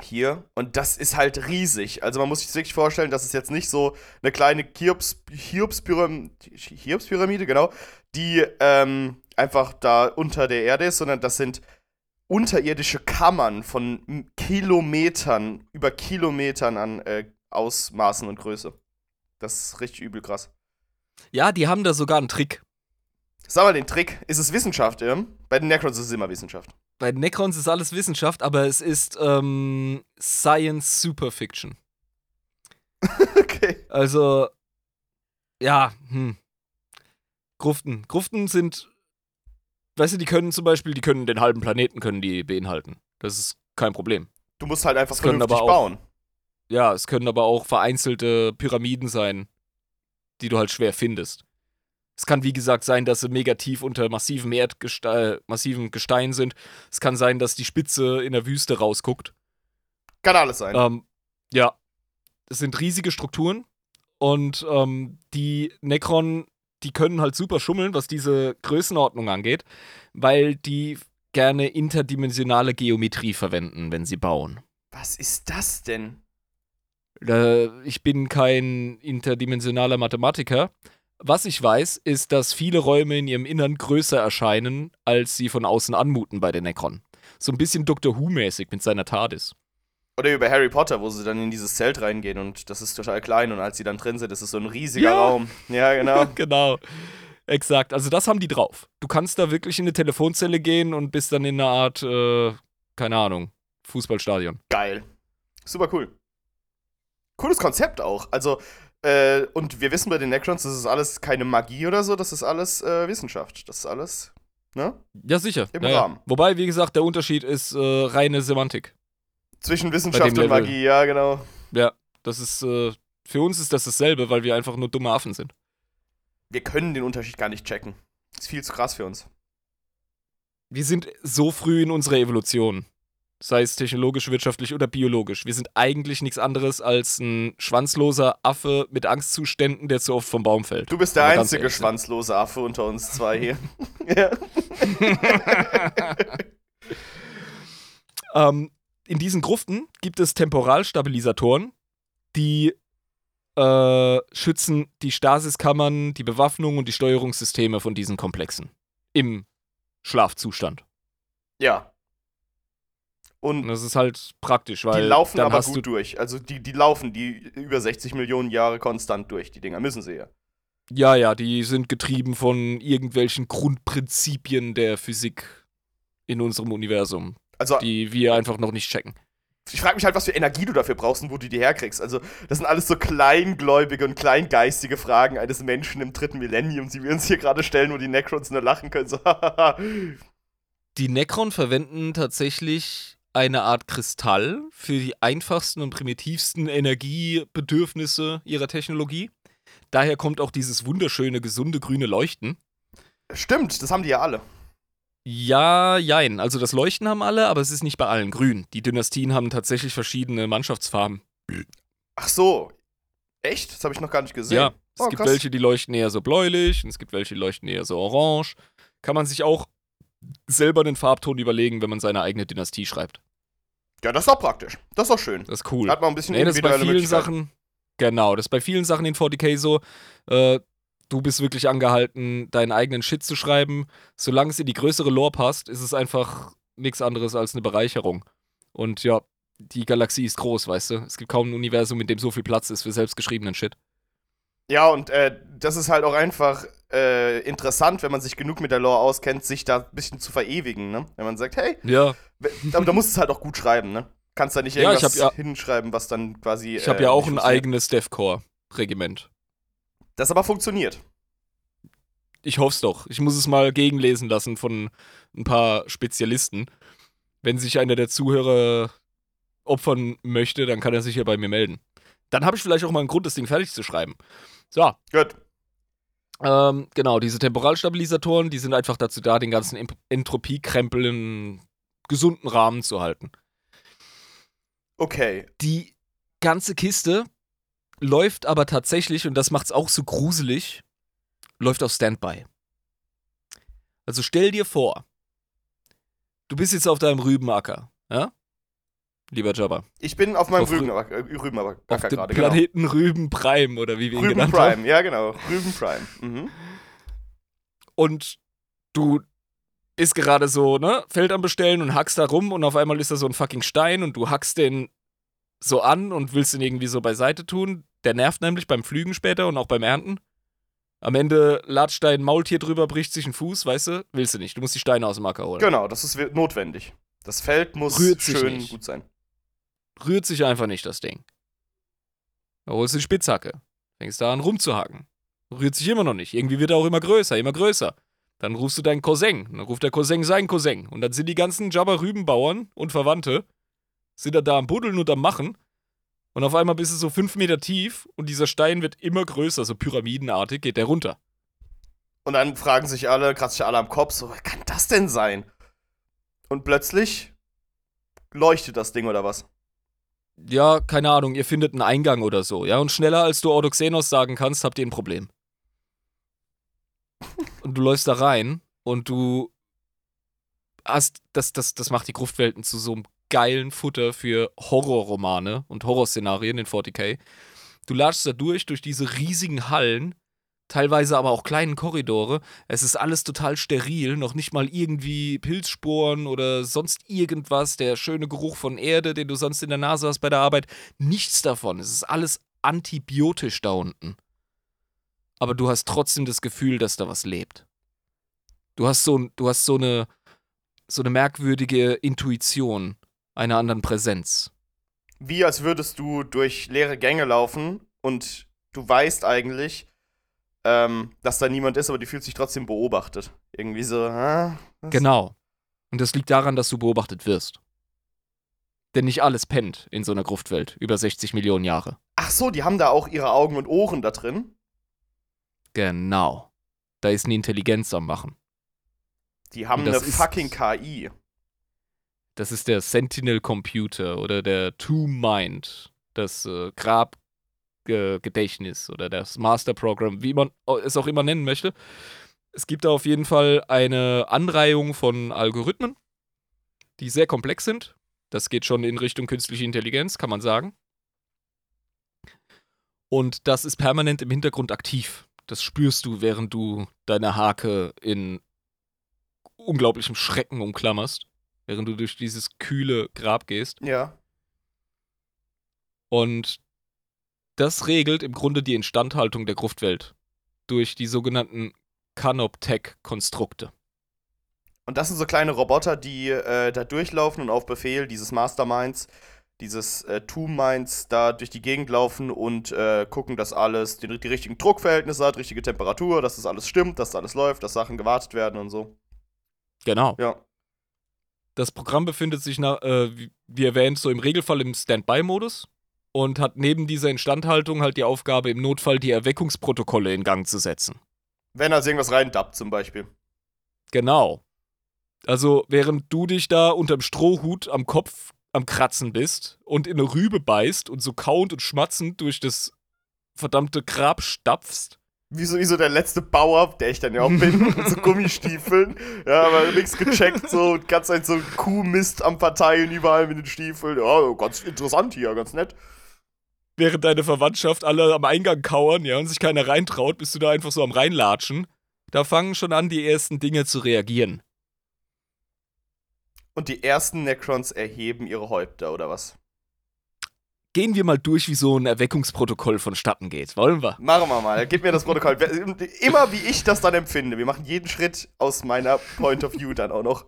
Hier. Und das ist halt riesig. Also man muss sich wirklich vorstellen, das ist jetzt nicht so eine kleine Hiobspyramide, Hiobs genau, die ähm, einfach da unter der Erde ist, sondern das sind unterirdische Kammern von Kilometern, über Kilometern an äh, Ausmaßen und Größe. Das ist richtig übel krass. Ja, die haben da sogar einen Trick. Sag mal den Trick. Ist es Wissenschaft, ja? Bei den Necrons ist es immer Wissenschaft. Bei den Necrons ist alles Wissenschaft, aber es ist ähm, Science Superfiction. okay. Also, ja, hm. Gruften. Gruften sind weißt du, die können zum Beispiel, die können den halben Planeten können die beinhalten. Das ist kein Problem. Du musst halt einfach es vernünftig auch, bauen. Ja, es können aber auch vereinzelte Pyramiden sein, die du halt schwer findest. Es kann, wie gesagt, sein, dass sie mega tief unter massivem Erdgestein, massivem Gestein sind. Es kann sein, dass die Spitze in der Wüste rausguckt. Kann alles sein. Ähm, ja. Es sind riesige Strukturen und ähm, die Necron die können halt super schummeln, was diese Größenordnung angeht, weil die gerne interdimensionale Geometrie verwenden, wenn sie bauen. Was ist das denn? Äh, ich bin kein interdimensionaler Mathematiker. Was ich weiß, ist, dass viele Räume in ihrem Innern größer erscheinen, als sie von außen anmuten bei den Necron. So ein bisschen Doctor Who-mäßig mit seiner TARDIS. Oder über Harry Potter, wo sie dann in dieses Zelt reingehen und das ist total klein und als sie dann drin sind, ist es so ein riesiger ja. Raum. Ja, genau. genau. Exakt. Also das haben die drauf. Du kannst da wirklich in eine Telefonzelle gehen und bist dann in einer Art, äh, keine Ahnung, Fußballstadion. Geil. Super cool. Cooles Konzept auch. Also, äh, und wir wissen bei den Necrons, das ist alles keine Magie oder so, das ist alles äh, Wissenschaft. Das ist alles, ne? Ja, sicher. Im ja, Rahmen. Wobei, wie gesagt, der Unterschied ist äh, reine Semantik. Zwischen Wissenschaft und Magie, ja, genau. Ja, das ist, äh, für uns ist das dasselbe, weil wir einfach nur dumme Affen sind. Wir können den Unterschied gar nicht checken. Ist viel zu krass für uns. Wir sind so früh in unserer Evolution. Sei es technologisch, wirtschaftlich oder biologisch. Wir sind eigentlich nichts anderes als ein schwanzloser Affe mit Angstzuständen, der zu oft vom Baum fällt. Du bist der einzige schwanzlose Affe unter uns zwei hier. ja. ähm, in diesen Gruften gibt es Temporalstabilisatoren, die äh, schützen die Stasiskammern, die Bewaffnung und die Steuerungssysteme von diesen Komplexen. Im Schlafzustand. Ja. Und, und das ist halt praktisch, weil. Die laufen aber gut durch. Also die, die laufen die über 60 Millionen Jahre konstant durch, die Dinger. Müssen sie ja. Ja, ja, die sind getrieben von irgendwelchen Grundprinzipien der Physik in unserem Universum also, die wir einfach noch nicht checken. Ich frage mich halt, was für Energie du dafür brauchst und wo du die herkriegst. Also, das sind alles so kleingläubige und kleingeistige Fragen eines Menschen im dritten Millennium, die wir uns hier gerade stellen, wo die Necrons nur lachen können. So, die Necron verwenden tatsächlich eine Art Kristall für die einfachsten und primitivsten Energiebedürfnisse ihrer Technologie. Daher kommt auch dieses wunderschöne, gesunde grüne Leuchten. Stimmt, das haben die ja alle. Ja, jein. Also das Leuchten haben alle, aber es ist nicht bei allen grün. Die Dynastien haben tatsächlich verschiedene Mannschaftsfarben. Ach so. Echt? Das habe ich noch gar nicht gesehen. Ja, es Oh, gibt krass. welche, die leuchten eher so bläulich und es gibt welche, die leuchten eher so orange. Kann man sich auch selber den Farbton überlegen, wenn man seine eigene Dynastie schreibt. Ja, das ist auch praktisch. Das ist auch schön. Das ist cool. Hat man ein bisschen Nee, das bei vielen. Sachen, genau, das ist bei vielen Sachen in 40k so, äh, du bist wirklich angehalten, deinen eigenen Shit zu schreiben. Solange es in die größere Lore passt, ist es einfach nichts anderes als eine Bereicherung. Und ja, die Galaxie ist groß, weißt du? Es gibt kaum ein Universum, in dem so viel Platz ist für selbstgeschriebenen Shit. Ja, und äh, das ist halt auch einfach äh, interessant, wenn man sich genug mit der Lore auskennt, sich da ein bisschen zu verewigen, ne? Wenn man sagt, hey, Ja, aber da musst du es halt auch gut schreiben, ne? Kannst da nicht Ja, ich irgendwas hab ja- hinschreiben, was dann quasi. ich habe äh, ja auch ein eigenes DevCore-Regiment. Das aber funktioniert. Ich hoffe es doch. Ich muss es mal gegenlesen lassen von ein paar Spezialisten. Wenn sich einer der Zuhörer opfern möchte, dann kann er sich ja bei mir melden. Dann habe ich vielleicht auch mal einen Grund, das Ding fertig zu schreiben. So, Gut. ähm, genau, diese Temporalstabilisatoren, die sind einfach dazu da, den ganzen Entropiekrempel in gesunden Rahmen zu halten. Okay. Die ganze Kiste läuft aber tatsächlich, und das macht es auch so gruselig, läuft auf Standby. Also stell dir vor, du bist jetzt auf deinem Rübenacker, ja? Lieber Jabba. Ich bin auf meinem Auf Rü- Rübenacker, äh, Rübenacker Auf dem gerade, genau. Planeten Rüben Prime, oder wie wir ihn Rüben genannt haben. Prime, ja genau. Rüben Prime. Mhm. Und du ist gerade so, ne, Feld am Bestellen und hackst da rum und auf einmal ist da so ein fucking Stein und du hackst den so an und willst den irgendwie so beiseite tun. Der nervt nämlich beim Flügen später und auch beim Ernten. Am Ende latscht dein Maultier drüber, bricht sich einen Fuß, weißt du? Willst du nicht. Du musst die Steine aus dem Acker holen. Genau, das ist we- notwendig. Das Feld muss schön nicht. gut sein. Rührt sich einfach nicht, das Ding. Da holst du die Spitzhacke. Fängst da an rumzuhacken. Rührt sich immer noch nicht. Irgendwie wird er auch immer größer, immer größer. Dann rufst du deinen Cousin. Dann ruft der Cousin seinen Cousin. Und dann sind die ganzen Jabba-Rübenbauern und Verwandte, sind dann da am Buddeln und am Machen. Und auf einmal bist du so fünf Meter tief und dieser Stein wird immer größer, so pyramidenartig geht der runter. Und dann fragen sich alle, kratzen sich alle am Kopf, so, was kann das denn sein? Und plötzlich leuchtet das Ding oder was? Ja, keine Ahnung, ihr findet einen Eingang oder so, ja? Und schneller als du Ordoxenos sagen kannst, habt ihr ein Problem. Und du läufst da rein und du hast, das, das, das macht die Gruftwelten zu so einem geilen Futter für Horrorromane und Horrorszenarien in 40k. Du latschst da durch, durch diese riesigen Hallen, teilweise aber auch kleinen Korridore. Es ist alles total steril, noch nicht mal irgendwie Pilzsporen oder sonst irgendwas. Der schöne Geruch von Erde, den du sonst in der Nase hast bei der Arbeit. Nichts davon. Es ist alles antibiotisch da unten. Aber du hast trotzdem das Gefühl, dass da was lebt. Du hast so, du hast so eine, so eine merkwürdige Intuition einer anderen Präsenz. Wie als würdest du durch leere Gänge laufen und du weißt eigentlich, ähm, dass da niemand ist, aber du fühlst dich trotzdem beobachtet. Irgendwie so, was? Genau. Und das liegt daran, dass du beobachtet wirst. Denn nicht alles pennt in so einer Gruftwelt über 60 Millionen Jahre. Ach so, die haben da auch ihre Augen und Ohren da drin. Genau. Da ist eine Intelligenz am Machen. Die haben eine fucking KI. Das ist der Sentinel Computer oder der Two Mind, das äh, Grabgedächtnis oder das Master Program, wie man es auch immer nennen möchte. Es gibt da auf jeden Fall eine Anreihung von Algorithmen, die sehr komplex sind. Das geht schon in Richtung künstliche Intelligenz, kann man sagen. Und das ist permanent im Hintergrund aktiv. Das spürst du, während du deine Hake in unglaublichem Schrecken umklammerst während du durch dieses kühle Grab gehst. Ja. Und das regelt im Grunde die Instandhaltung der Gruftwelt durch die sogenannten Canoptech-Konstrukte. Und das sind so kleine Roboter, die äh, da durchlaufen und auf Befehl dieses Masterminds, dieses äh, Two Minds da durch die Gegend laufen und äh, gucken, dass alles die, die richtigen Druckverhältnisse hat, richtige Temperatur, dass das alles stimmt, dass da alles läuft, dass Sachen gewartet werden und so. Genau. Ja. Das Programm befindet sich, na, äh, wie, wie erwähnt, so im Regelfall im Standby-Modus und hat neben dieser Instandhaltung halt die Aufgabe, im Notfall die Erweckungsprotokolle in Gang zu setzen. Wenn also irgendwas reindappt zum Beispiel. Genau. Also, während du dich da unterm Strohhut am Kopf am Kratzen bist und in eine Rübe beißt und so kauend und schmatzend durch das verdammte Grab stapfst. Wie so, wie so der letzte Bauer, der ich dann ja auch bin, mit so Gummistiefeln. Ja, aber nichts gecheckt, so und ganz halt so Kuhmist am Verteilen überall mit den Stiefeln. Ja, ganz interessant hier, ganz nett. Während deine Verwandtschaft alle am Eingang kauern, ja, und sich keiner reintraut, bist du da einfach so am reinlatschen. Da fangen schon an, die ersten Dinge zu reagieren. Und die ersten Necrons erheben ihre Häupter, oder was? Gehen wir mal durch, wie so ein Erweckungsprotokoll vonstatten geht. Wollen wir? Machen wir mal. Gib mir das Protokoll. Immer wie ich das dann empfinde. Wir machen jeden Schritt aus meiner Point of View dann auch noch.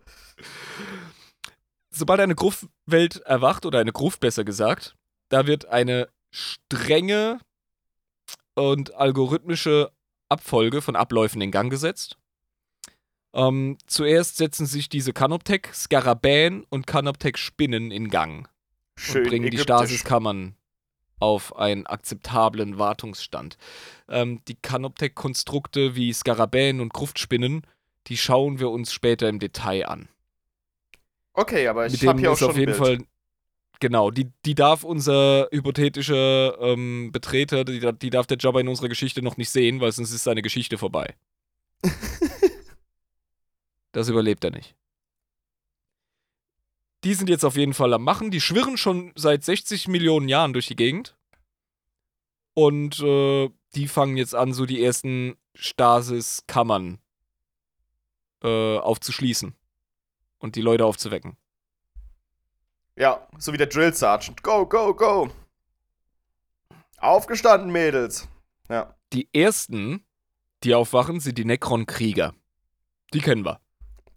Sobald eine Gruftwelt erwacht, oder eine Gruft besser gesagt, da wird eine strenge und algorithmische Abfolge von Abläufen in Gang gesetzt. Ähm, zuerst setzen sich diese Canoptech Skarabäen und Canoptech Spinnen in Gang Schön und bringen ägyptisch. die Stasiskammern auf einen akzeptablen Wartungsstand. Ähm, die Canoptech-Konstrukte wie Skarabäen und Gruftspinnen, die schauen wir uns später im Detail an. Okay, aber ich habe hier auch schon auf jeden. Fall. Genau, die, die darf unser hypothetischer ähm, Betreter, die, die darf der Jabba in unserer Geschichte noch nicht sehen, weil sonst ist seine Geschichte vorbei. Das überlebt er nicht. Die sind jetzt auf jeden Fall am Machen. Die schwirren schon seit 60 Millionen Jahren durch die Gegend. Und äh, die fangen jetzt an, so die ersten Stasis-Kammern äh, aufzuschließen. Und die Leute aufzuwecken. Ja, so wie der Drill Sergeant. Go, go, go. Aufgestanden, Mädels. Ja. Die ersten, die aufwachen, sind die Necron-Krieger. Die kennen wir.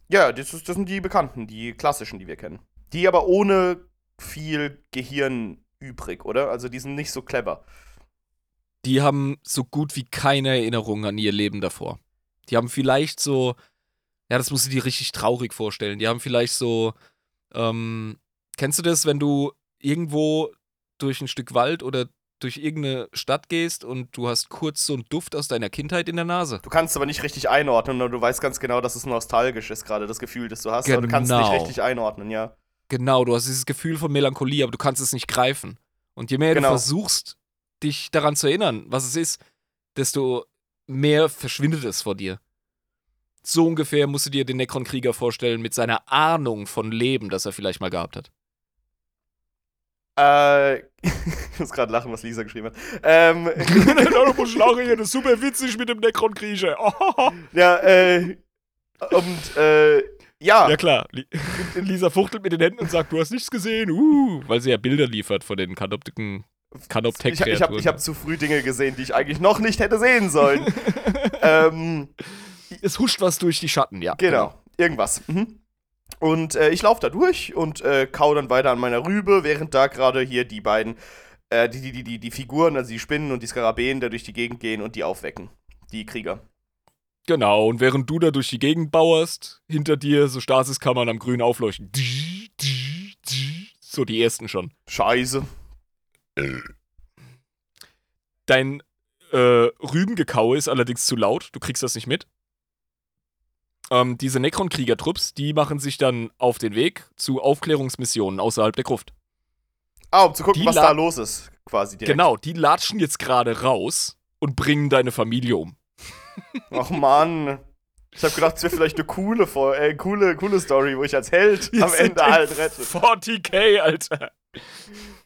Ja, das, ist, das sind die bekannten, die klassischen, die wir kennen. Die aber ohne viel Gehirn übrig, oder? Also die sind nicht so clever. Die haben so gut wie keine Erinnerung an ihr Leben davor. Die haben vielleicht so, ja, das musst du dir richtig traurig vorstellen. Die haben vielleicht so, ähm, kennst du das, wenn du irgendwo durch ein Stück Wald oder durch irgendeine Stadt gehst und du hast kurz so einen Duft aus deiner Kindheit in der Nase? Du kannst aber nicht richtig einordnen und du weißt ganz genau, dass es nostalgisch ist, gerade das Gefühl, das du hast. Aber du kannst es nicht Genau. richtig einordnen, ja. Genau, du hast dieses Gefühl von Melancholie, aber du kannst es nicht greifen. Und je mehr Genau. du versuchst, dich daran zu erinnern, was es ist, desto mehr verschwindet es vor dir. So ungefähr musst du dir den Necron-Krieger vorstellen mit seiner Ahnung von Leben, das er vielleicht mal gehabt hat. Äh, ich muss gerade lachen, was Lisa geschrieben hat. Ähm, das ist super witzig mit dem Necron-Krieger. ja, äh, und, äh, ja. Ja klar, Li- Lisa fuchtelt mit den Händen und sagt, du hast nichts gesehen, uh, weil sie ja Bilder liefert von den Kanoptiken, kanoptek Ich, ich habe hab zu früh Dinge gesehen, die ich eigentlich noch nicht hätte sehen sollen. ähm, Es huscht was durch die Schatten, ja. genau, irgendwas. Mhm. Und äh, ich laufe da durch und äh, kau dann weiter an meiner Rübe, während da gerade hier die beiden, äh, die, die, die, die, die Figuren, also die Spinnen und die Skarabäen, da durch die Gegend gehen und die aufwecken. Die Krieger. Genau, und während du da durch die Gegend bauerst, hinter dir so Stasiskammern am Grün aufleuchten. So die ersten schon. Scheiße. Dein äh, Rübengekaue ist allerdings zu laut, du kriegst das nicht mit. Ähm, diese Necron-Krieger-Trupps, die machen sich dann auf den Weg zu Aufklärungsmissionen außerhalb der Gruft. Ah, um zu gucken, Die was da los ist, quasi direkt. Genau, die latschen jetzt gerade raus und bringen deine Familie um. Ach Mann. Ich habe gedacht, es wäre vielleicht eine coole, äh, coole, coole Story, wo ich als Held Wir am Ende halt rette. 40k, Alter.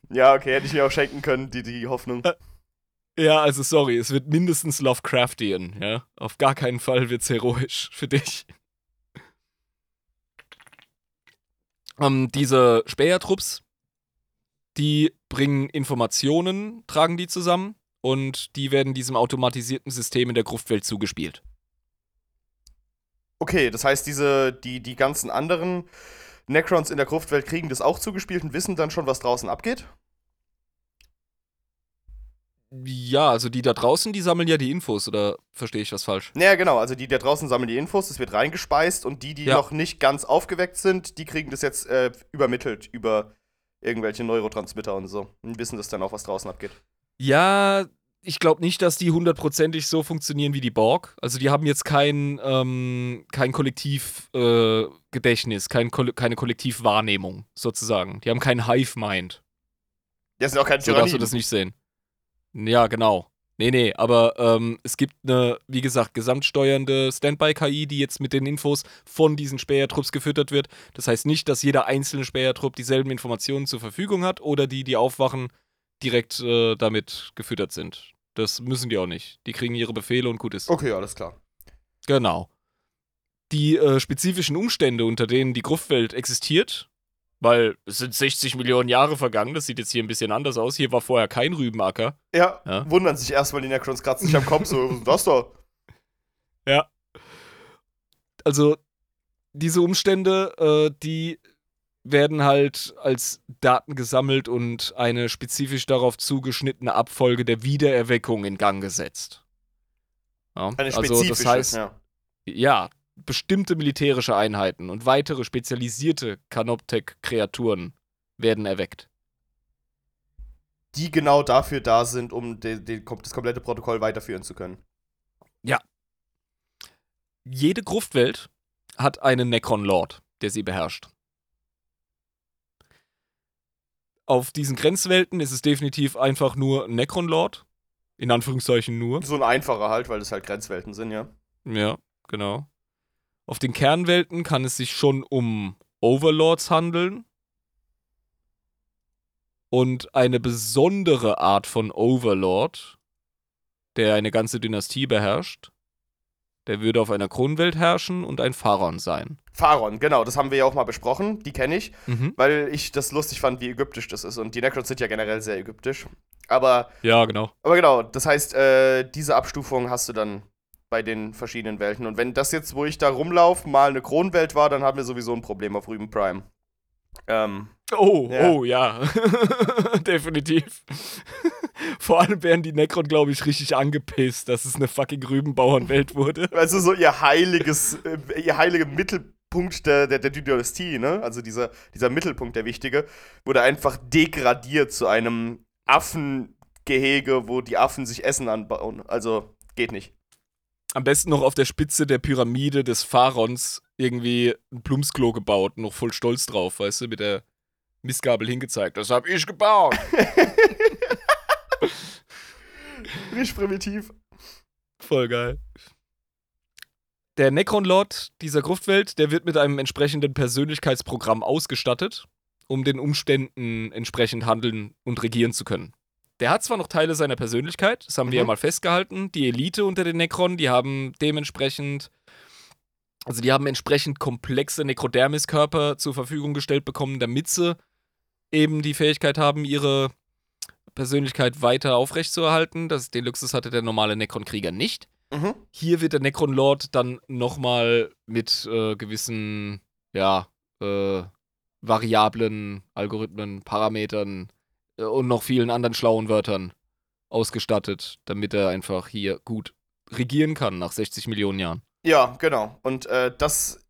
Ja, okay, hätte ich mir auch schenken können, die, die Hoffnung. Ja, also sorry, es wird mindestens Lovecraftian, ja. Auf gar keinen Fall wird's heroisch für dich. Ähm, diese Spähertrupps, die bringen Informationen, tragen die zusammen und die werden diesem automatisierten System in der Gruftwelt zugespielt. Okay, das heißt, diese, die, die ganzen anderen Necrons in der Gruftwelt kriegen das auch zugespielt und wissen dann schon, was draußen abgeht? Ja, also die da draußen, die sammeln ja die Infos, oder verstehe ich was falsch? Naja, genau, also die da draußen sammeln die Infos, es wird reingespeist und die, die Ja. noch nicht ganz aufgeweckt sind, die kriegen das jetzt äh, übermittelt über irgendwelche Neurotransmitter und so und wissen das dann auch, was draußen abgeht. Ja, ich glaube nicht, dass die hundertprozentig so funktionieren wie die Borg. Also die haben jetzt kein, ähm, kein Kollektivgedächtnis, äh, kein Ko keine Kollektivwahrnehmung sozusagen. Die haben keinen Hive-Mind. Das ist auch kein So darfst du das nicht sehen. Ja, genau. Nee, nee, aber ähm, es gibt eine, wie gesagt, gesamtsteuernde Standby-KI, die jetzt mit den Infos von diesen Spähertrupps gefüttert wird. Das heißt nicht, dass jeder einzelne Spähertrupp dieselben Informationen zur Verfügung hat oder die, die aufwachen, direkt äh, damit gefüttert sind. Das müssen die auch nicht. Die kriegen ihre Befehle und gut ist. Okay, alles klar. Genau. Die äh, spezifischen Umstände, unter denen die Gruftwelt existiert, weil es sind 60 Millionen Jahre vergangen, das sieht jetzt hier ein bisschen anders aus. Hier war vorher kein Rübenacker. Ja, Ja. wundern sich erstmal die Necrons, kratzen sich am Kopf, so, was ist das da? Ja. Also, diese Umstände, äh, die werden halt als Daten gesammelt und eine spezifisch darauf zugeschnittene Abfolge der Wiedererweckung in Gang gesetzt. Ja, Eine also das heißt, ja. ja, bestimmte militärische Einheiten und weitere spezialisierte Canoptech-Kreaturen werden erweckt. Die genau dafür da sind, um de, de, das komplette Protokoll weiterführen zu können. Jede Gruftwelt hat einen Necron-Lord, der sie beherrscht. Auf diesen Grenzwelten ist es definitiv einfach nur Necron-Lord. In Anführungszeichen nur. So ein einfacher halt, weil das halt Grenzwelten sind, ja. Ja, genau. Auf den Kernwelten kann es sich schon um Overlords handeln. Und eine besondere Art von Overlord, der eine ganze Dynastie beherrscht, der würde auf einer Kronwelt herrschen und ein Pharaon sein. Pharaon, genau, das haben wir ja auch mal besprochen, die kenne ich, Mhm. weil ich das lustig fand, wie ägyptisch das ist. Und die Necrons sind ja generell sehr ägyptisch. Aber, Ja, genau. aber genau, das heißt, äh, diese Abstufung hast du dann bei den verschiedenen Welten. Und wenn das jetzt, wo ich da rumlaufe, mal eine Kronwelt war, dann haben wir sowieso ein Problem auf Rüben Prime. Ähm, Oh, Ja. oh, ja. Definitiv. Vor allem wären die Necron, glaube ich, richtig angepisst, dass es eine fucking Rübenbauernwelt wurde. also so ihr heiliges, äh, ihr heiliger Mittelpunkt der, der, der Dynastie, ne? Also dieser, dieser Mittelpunkt, der wichtige, wurde einfach degradiert zu einem Affengehege, wo die Affen sich Essen anbauen. Also geht nicht. Am besten noch auf der Spitze der Pyramide des Pharaons irgendwie ein Plumpsklo gebaut, noch voll stolz drauf, weißt du, mit der Missgabel hingezeigt. Das hab ich gebaut. Nicht primitiv. Voll geil. Der Necron-Lord dieser Gruftwelt, der wird mit einem entsprechenden Persönlichkeitsprogramm ausgestattet, um den Umständen entsprechend handeln und regieren zu können. Der hat zwar noch Teile seiner Persönlichkeit, das haben wir ja Mhm. mal festgehalten. Die Elite unter den Necron, die haben dementsprechend, also die haben entsprechend komplexe Nekrodermis-Körper zur Verfügung gestellt bekommen, damit sie eben die Fähigkeit haben, ihre Persönlichkeit weiter aufrechtzuerhalten. Das, den Luxus hatte der normale Necron-Krieger nicht. Mhm. Hier wird der Necron Lord dann nochmal mit äh, gewissen, ja, äh, Variablen, Algorithmen, Parametern äh, und noch vielen anderen schlauen Wörtern ausgestattet, damit er einfach hier gut regieren kann nach 60 Millionen Jahren. Ja, genau. Und äh, das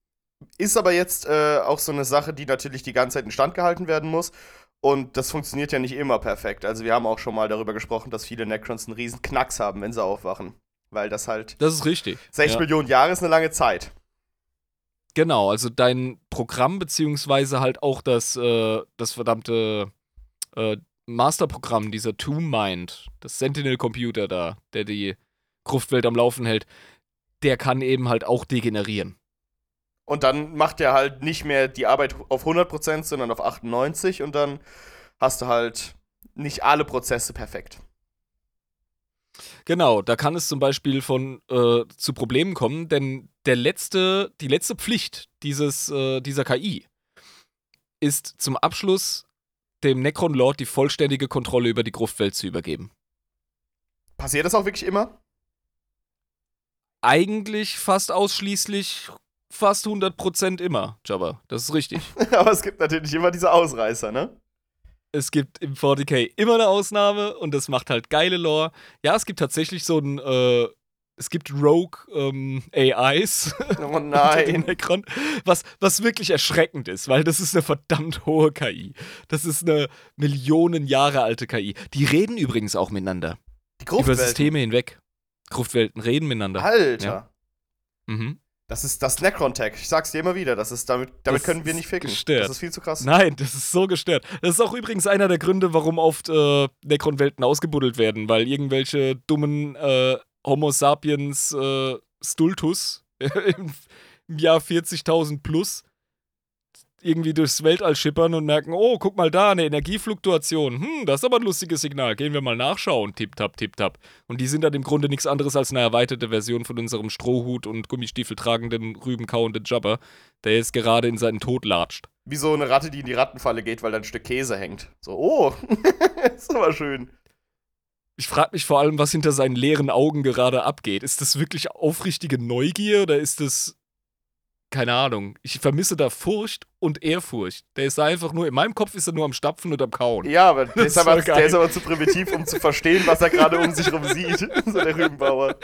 ist aber jetzt äh, auch so eine Sache, die natürlich die ganze Zeit in Stand gehalten werden muss. Und das funktioniert ja nicht immer perfekt. Also wir haben auch schon mal darüber gesprochen, dass viele Necrons einen riesen Knacks haben, wenn sie aufwachen. Weil das halt Das ist richtig. 60 Ja. Millionen Jahre ist eine lange Zeit. Genau, also dein Programm, beziehungsweise halt auch das, äh, das verdammte äh, Masterprogramm, dieser Tomb Mind, das Sentinel-Computer da, der die Gruftwelt am Laufen hält, der kann eben halt auch degenerieren. Und dann macht er halt nicht mehr die Arbeit auf 100%, sondern auf 98% und dann hast du halt nicht alle Prozesse perfekt. Genau, da kann es zum Beispiel von äh, zu Problemen kommen, denn der letzte, die letzte Pflicht dieses, äh, dieser KI ist zum Abschluss dem Necron Lord die vollständige Kontrolle über die Gruftwelt zu übergeben. Passiert das auch wirklich immer? Eigentlich fast ausschließlich fast 100% immer, Jabba. Das ist richtig. Aber es gibt natürlich immer diese Ausreißer, ne? es gibt im 40k immer eine Ausnahme und das macht halt geile Lore. Ja, es gibt tatsächlich so ein, äh, es gibt Rogue ähm, AIs Oh nein. Was, was wirklich erschreckend ist, weil das ist eine verdammt hohe KI. Das ist eine Millionen Jahre alte KI. Die reden übrigens auch miteinander. Über Systeme hinweg. Gruftwelten reden miteinander. Alter. Ja. Mhm. Das ist das Necron-Tech. Ich sag's dir immer wieder. Das ist damit, damit Das können wir nicht ficken. gestört. Das ist viel zu krass. Nein, das ist so gestört. Das ist auch übrigens einer der Gründe, warum oft äh, Necron-Welten ausgebuddelt werden, weil irgendwelche dummen äh, Homo sapiens äh, Stultus im, im Jahr 40.000 plus irgendwie durchs Weltall schippern und merken, oh, guck mal da, eine Energiefluktuation. Hm, das ist aber ein lustiges Signal. Gehen wir mal nachschauen. Tipp, tapp, tipp, tapp. Und die sind dann im Grunde nichts anderes als eine erweiterte Version von unserem Strohhut und Gummistiefel tragenden, rübenkauenden Jabber, der jetzt gerade in seinen Tod latscht. Wie so eine Ratte, die in die Rattenfalle geht, weil da ein Stück Käse hängt. So, oh, ist aber schön. Ich frage mich vor allem, was hinter seinen leeren Augen gerade abgeht. Ist das wirklich aufrichtige Neugier oder ist das. Keine Ahnung. Ich vermisse da Furcht und Ehrfurcht. Der ist da einfach nur, in meinem Kopf ist er nur am Stapfen und am Kauen. Ja, aber der ist, aber, der ist aber zu primitiv, um zu verstehen, was er gerade um sich rum sieht. so der Rübenbauer.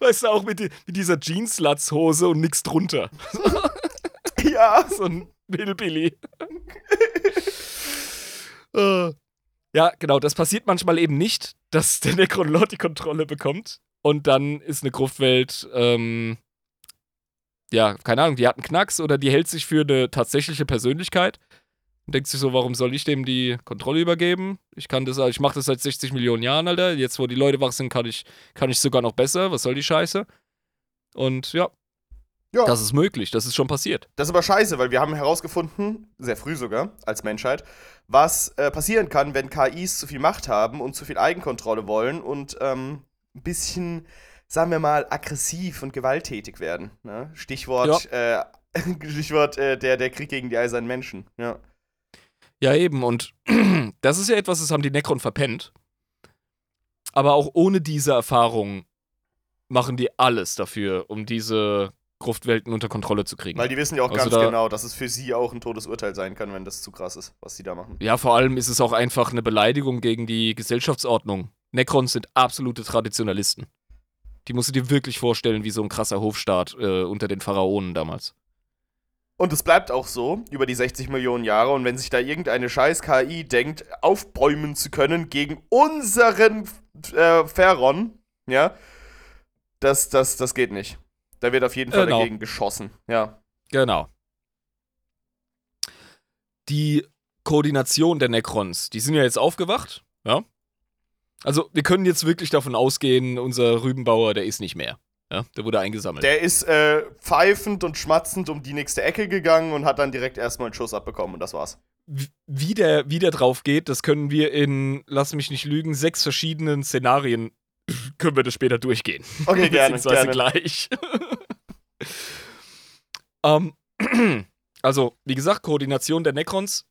Weißt du, auch mit, die, mit dieser Jeans-Latzhose und nix drunter. Ja. So ein Hillbilly. äh, ja, genau, das passiert manchmal eben nicht, dass der Necronlord die Kontrolle bekommt. Und dann ist eine Gruftwelt, ähm, ja, keine Ahnung, die hat einen Knacks oder die hält sich für eine tatsächliche Persönlichkeit. Und denkt sich so, warum soll ich dem die Kontrolle übergeben? Ich kann das, ich mache das seit 60 Millionen Jahren, Alter. Jetzt, wo die Leute wach sind, kann ich, kann ich sogar noch besser. Was soll die Scheiße? Und ja, Ja. das ist möglich, das ist schon passiert. Das ist aber scheiße, weil wir haben herausgefunden, sehr früh sogar, als Menschheit, was äh, passieren kann, wenn KIs zu viel Macht haben und zu viel Eigenkontrolle wollen und ähm, ein bisschen, sagen wir mal, aggressiv und gewalttätig werden. Ne? Stichwort, äh, Stichwort äh, der, der Krieg gegen die eisernen Menschen. Ja. Ja, eben. Und das ist ja etwas, das haben die Necron verpennt. Aber auch ohne diese Erfahrung machen die alles dafür, um diese Gruftwelten unter Kontrolle zu kriegen. Weil die wissen ja auch Also ganz da- genau, dass es für sie auch ein Todesurteil sein kann, wenn das zu krass ist, was sie da machen. ja, vor allem ist es auch einfach eine Beleidigung gegen die Gesellschaftsordnung. Necrons sind absolute Traditionalisten. Die musst du dir wirklich vorstellen, wie so ein krasser Hofstaat äh, unter den Pharaonen damals. Und es bleibt auch so über die 60 Millionen Jahre. Und wenn sich da irgendeine scheiß KI denkt, aufbäumen zu können gegen unseren äh, Pharaon, ja, das, das, das geht nicht. Da wird auf jeden Fall Genau. dagegen geschossen. Ja. Genau. Die Koordination der Necrons, die sind ja jetzt aufgewacht, ja. Also, wir können jetzt wirklich davon ausgehen, unser Rübenbauer, der ist nicht mehr. Ja, der wurde eingesammelt. Der ist äh, pfeifend und schmatzend um die nächste Ecke gegangen und hat dann direkt erstmal einen Schuss abbekommen und das war's. Wie- der, wie der drauf geht, das können wir in, lass mich nicht lügen, sechs verschiedenen Szenarien, können wir das später durchgehen. Okay, gerne, Beziehungsweise gerne. gleich. ähm, also, wie gesagt, Koordination der Necrons,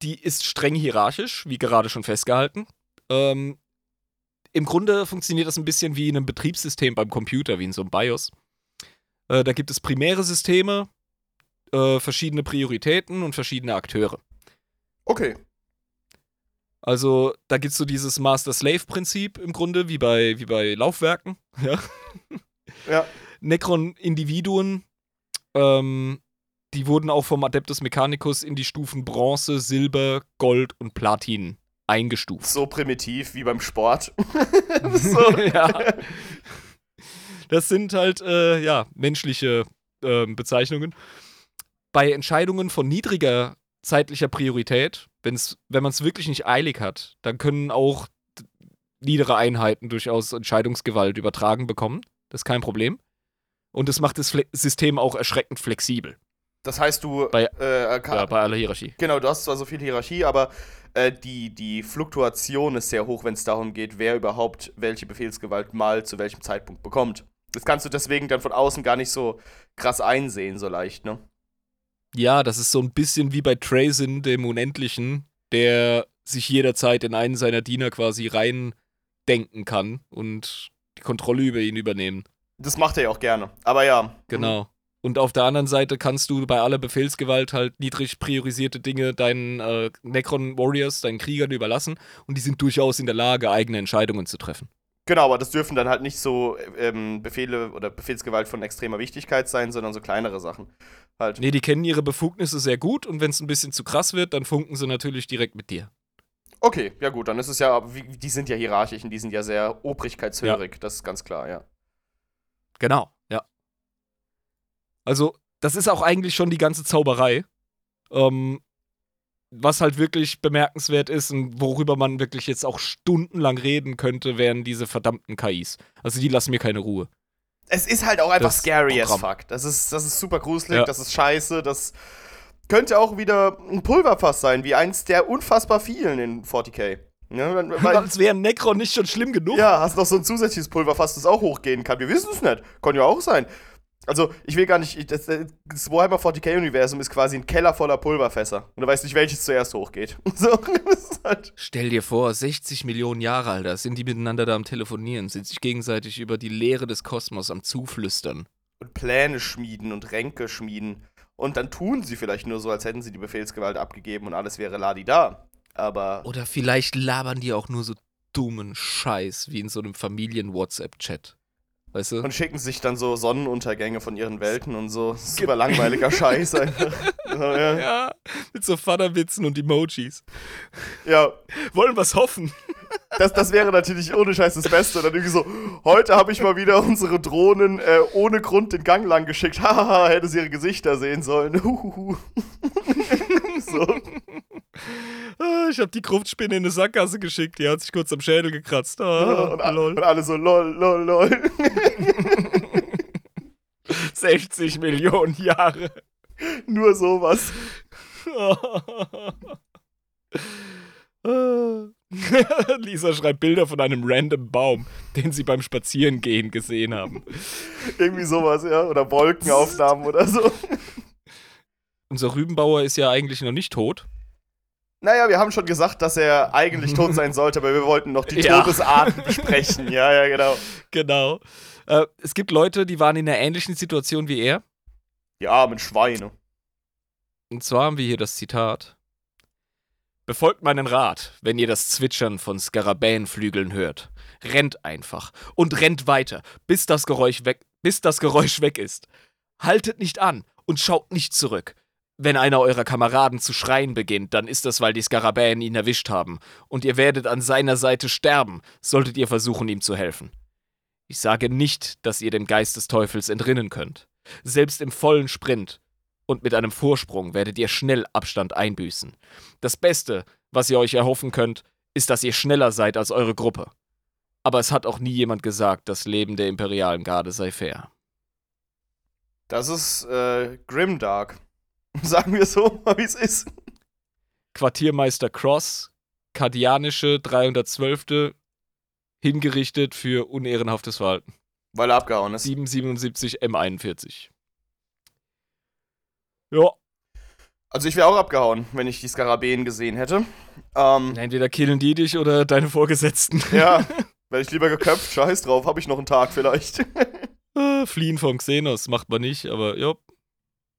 die ist streng hierarchisch, wie gerade schon festgehalten. Ähm, Im Grunde funktioniert das ein bisschen wie in einem Betriebssystem beim Computer, wie in so einem BIOS. Äh, da gibt es primäre Systeme, äh, verschiedene Prioritäten und verschiedene Akteure. Okay. Also, da gibt es so dieses Master-Slave-Prinzip im Grunde, wie bei, wie bei Laufwerken. Ja. Ja. Necron-Individuen, ähm, die wurden auch vom Adeptus Mechanicus in die Stufen Bronze, Silber, Gold und Platin eingestuft. So primitiv wie beim Sport. so. ja. Das sind halt, äh, ja, menschliche ähm, Bezeichnungen. Bei Entscheidungen von niedriger zeitlicher Priorität, wenn's, wenn man es wirklich nicht eilig hat, dann können auch niedere Einheiten durchaus Entscheidungsgewalt übertragen bekommen. Das ist kein Problem. Und es macht das Fle System auch erschreckend flexibel. Das heißt, du. Bei- äh, kann, Ja, bei aller Hierarchie. Genau, du hast zwar so viel Hierarchie, aber äh, die, die Fluktuation ist sehr hoch, wenn es darum geht, wer überhaupt welche Befehlsgewalt mal zu welchem Zeitpunkt bekommt. Das kannst du deswegen dann von außen gar nicht so krass einsehen, so leicht, ne? Ja, das ist so ein bisschen wie bei Trazyn, dem Unendlichen, der sich jederzeit in einen seiner Diener quasi reindenken kann und die Kontrolle über ihn übernehmen. Das macht er ja auch gerne. Aber ja. Genau. Und auf der anderen Seite kannst du bei aller Befehlsgewalt halt niedrig priorisierte Dinge deinen äh, Necron Warriors, deinen Kriegern überlassen und die sind durchaus in der Lage, eigene Entscheidungen zu treffen. Genau, aber das dürfen dann halt nicht so ähm, Befehle oder Befehlsgewalt von extremer Wichtigkeit sein, sondern so kleinere Sachen. Halt. Nee, die kennen ihre Befugnisse sehr gut und wenn es ein bisschen zu krass wird, dann funken sie natürlich direkt mit dir. Okay, ja gut, dann ist es ja, die sind ja hierarchisch und die sind ja sehr obrigkeitshörig, das ist ganz klar, ja. Genau, ja. Also, das ist auch eigentlich schon die ganze Zauberei. Ähm, was halt wirklich bemerkenswert ist und worüber man wirklich jetzt auch stundenlang reden könnte, wären diese verdammten KIs. Also, die lassen mir keine Ruhe. Es ist halt auch einfach Das scary as Programm. fuck. Das ist, das ist super gruselig, Ja. das ist scheiße, das könnte auch wieder ein Pulverfass sein, wie eins der unfassbar vielen in 40k. Ja, weil, Als wäre Necron nicht schon schlimm genug. ja, hast noch so ein zusätzliches Pulverfass, das auch hochgehen kann. Wir wissen es nicht. Kann ja auch sein. Also, ich will gar nicht. ich- Das, das Warhammer 40k-Universum ist quasi ein Keller voller Pulverfässer. Und du weißt nicht, welches zuerst hochgeht. So, halt. Stell dir vor, 60 Millionen Jahre, Alter, sind die miteinander da am Telefonieren, sind sich gegenseitig über die Leere des Kosmos am Zuflüstern. Und Pläne schmieden und Ränke schmieden. Und dann tun sie vielleicht nur so, als hätten sie die Befehlsgewalt abgegeben und alles wäre Ladi-da. Aber. Oder vielleicht labern die auch nur so dummen Scheiß wie in so einem Familien-WhatsApp-Chat. Weißt du? Und schicken sich dann so Sonnenuntergänge von ihren Welten und so. Super langweiliger Scheiß einfach. So, ja. Ja, mit so Vaterwitzen und Emojis. ja, Wollen was hoffen. das, das wäre natürlich ohne Scheiß das Beste. Und dann irgendwie so, heute habe ich mal wieder unsere Drohnen äh, ohne Grund den Gang lang geschickt. Hahaha, hätte sie ihre Gesichter sehen sollen. So. Ah, Ich habe die Gruftspinne in eine Sackgasse geschickt, die hat sich kurz am Schädel gekratzt. Ah, und, a- und alle so, lol, lol, lol. 60 Millionen Jahre. Nur sowas. Lisa schreibt Bilder von einem random Baum, den sie beim Spazierengehen gesehen haben. Irgendwie sowas, ja. Oder Wolkenaufnahmen oder so. Unser Rübenbauer ist ja eigentlich noch nicht tot. Naja, wir haben schon gesagt, dass er eigentlich tot sein sollte, aber wir wollten noch die Ja. Todesarten besprechen. Ja, ja, genau. Genau. Äh, es gibt Leute, die waren in einer ähnlichen Situation wie er. Die armen Schweine. Und zwar haben wir hier das Zitat. Befolgt meinen Rat, wenn ihr das Zwitschern von Skarabäenflügeln hört. Rennt einfach und rennt weiter, bis das Geräusch weg, bis das Geräusch weg ist. Haltet nicht an und schaut nicht zurück. Wenn einer eurer Kameraden zu schreien beginnt, dann ist das, weil die Skarabäen ihn erwischt haben, und ihr werdet an seiner Seite sterben, solltet ihr versuchen, ihm zu helfen. Ich sage nicht, dass ihr dem Geist des Teufels entrinnen könnt. Selbst im vollen Sprint und mit einem Vorsprung werdet ihr schnell Abstand einbüßen. Das Beste, was ihr euch erhoffen könnt, ist, dass ihr schneller seid als eure Gruppe. Aber es hat auch nie jemand gesagt, das Leben der imperialen Garde sei fair. Das ist äh, Grimdark. Sagen wir so, wie es ist. Quartiermeister Cross, kardianische 312. hingerichtet für unehrenhaftes Verhalten. Weil er abgehauen ist. 777 M41. Ja, Also ich wäre auch abgehauen, wenn ich die Skarabäen gesehen hätte. Ähm, entweder killen die dich oder deine Vorgesetzten. ja, wäre ich lieber geköpft. Scheiß drauf, habe ich noch einen Tag vielleicht. Äh, Fliehen von Xenos macht man nicht, aber ja.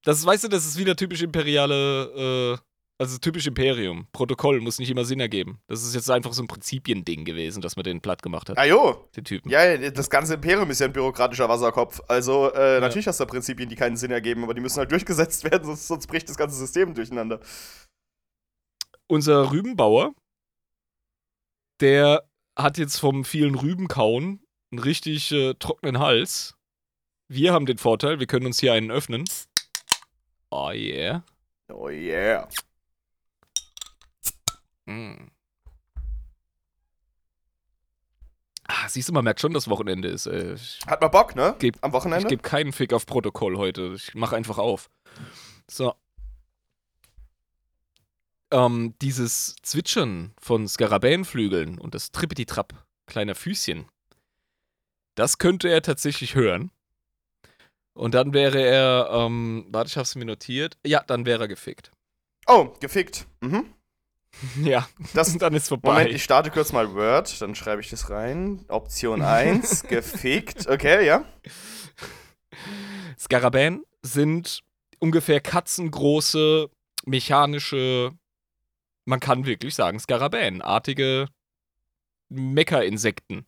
Das ist, weißt du, das ist wieder typisch imperiale, äh, also typisch Imperium. Protokoll muss nicht immer Sinn ergeben. Das ist jetzt einfach so ein Prinzipiending gewesen, dass man den platt gemacht hat, ah jo, den Typen. ja, das ganze Imperium ist ja ein bürokratischer Wasserkopf. Also äh, natürlich hast du Prinzipien, die keinen Sinn ergeben, aber die müssen halt durchgesetzt werden, sonst, sonst bricht das ganze System durcheinander. Unser Rübenbauer, der hat jetzt vom vielen Rübenkauen einen richtig äh, trockenen Hals. Wir haben den Vorteil, wir können uns hier einen öffnen. Oh yeah. Oh yeah. Mm. Ah, siehst du, man merkt schon, dass Wochenende ist. Äh, ich Hat mal Bock, ne? Geb- Am ich Wochenende? gebe keinen Fick auf Protokoll heute. Ich mache einfach auf. So. Ähm, dieses Zwitschern von Skarabäenflügeln und das Trippiti-Trapp kleiner Füßchen, das könnte er tatsächlich hören. Und dann wäre er, ähm, warte, ich hab's mir notiert. Ja, dann wäre er gefickt. oh, gefickt. Mhm. Ja, Das, dann ist vorbei. Moment, ich starte kurz mal Word, dann schreibe ich das rein. Option 1, gefickt. Okay, ja. Skarabäen sind ungefähr katzengroße, mechanische, man kann wirklich sagen, Skarabäenartige Mecha-Insekten.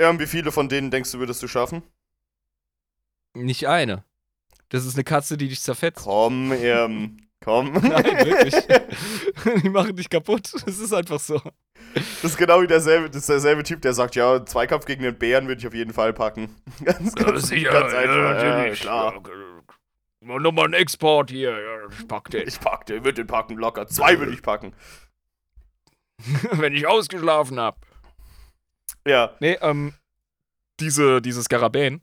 Ja, und wie viele von denen denkst du, würdest du schaffen? Nicht eine. Das ist eine Katze, die dich zerfetzt. Komm, ähm, Komm. Nein, wirklich. die machen dich kaputt. Es ist einfach so. Das ist genau wie derselbe, das ist derselbe Typ, der sagt, ja, Zweikampf gegen den Bären würde ich auf jeden Fall packen. ganz, ganz, ja, ganz einfach. Ja, natürlich. klar. Ja, Nochmal ein Export hier. Ja, ich pack den. Ich pack den, würde den packen, locker. Zwei würde ich packen. Wenn ich ausgeschlafen hab. Ja. Nee, ähm, diese, diese Skarabäen,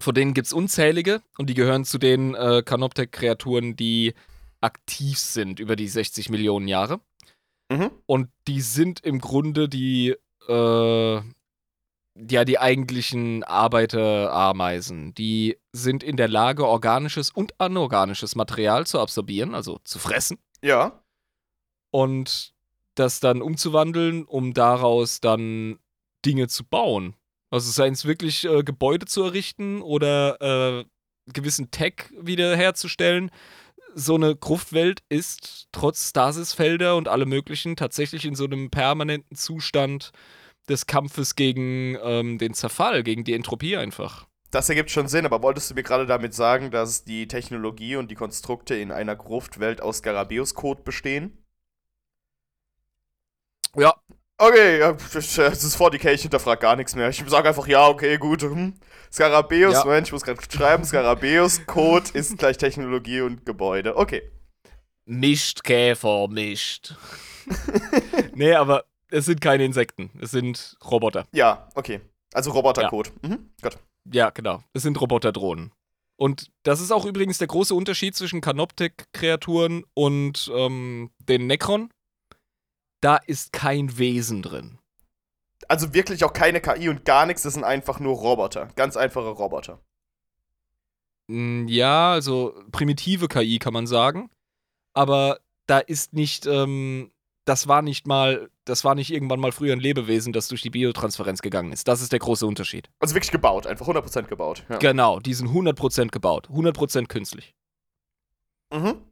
von denen gibt's unzählige und die gehören zu den äh, Canoptek-Kreaturen, die aktiv sind über die 60 Millionen Jahre. Mhm. Und die sind im Grunde die, äh, ja, die eigentlichen Arbeiterameisen. Die sind in der Lage, organisches und anorganisches Material zu absorbieren, also zu fressen Ja. und das dann umzuwandeln, um daraus dann Dinge zu bauen. Also seien es wirklich äh, Gebäude zu errichten oder äh, gewissen Tech wiederherzustellen. So eine Gruftwelt ist trotz Stasisfelder und allem möglichen tatsächlich in so einem permanenten Zustand des Kampfes gegen ähm, den Zerfall, gegen die Entropie einfach. Das ergibt schon Sinn, aber wolltest du mir gerade damit sagen, dass die Technologie und die Konstrukte in einer Gruftwelt aus Garabeus-Code bestehen? Ja, Okay, ja, das ist 40k, ich hinterfrag gar nichts mehr. Ich sage einfach, ja, okay, gut. Hm. Skarabäus, Ja. Moment, ich muss gerade schreiben, Skarabäus, Code ist gleich Technologie und Gebäude. Okay. Mischtkäfer, mischt. nee, aber es sind keine Insekten, es sind Roboter. Ja, okay. Also Robotercode. Mhm. Gut. Ja, genau. Es sind Roboterdrohnen. Und das ist auch übrigens der große Unterschied zwischen Canoptek-Kreaturen und ähm, den Necron. Da ist kein Wesen drin. Also wirklich auch keine KI und gar nichts, das sind einfach nur Roboter. Ganz einfache Roboter. Mm, Ja, also primitive KI kann man sagen. Aber da ist nicht, ähm, das war nicht mal, das war nicht irgendwann mal früher ein Lebewesen, das durch die Biotransferenz gegangen ist. Das ist der große Unterschied. Also wirklich gebaut, einfach 100% gebaut. Ja. Genau, die sind 100% gebaut. 100% künstlich. Mhm.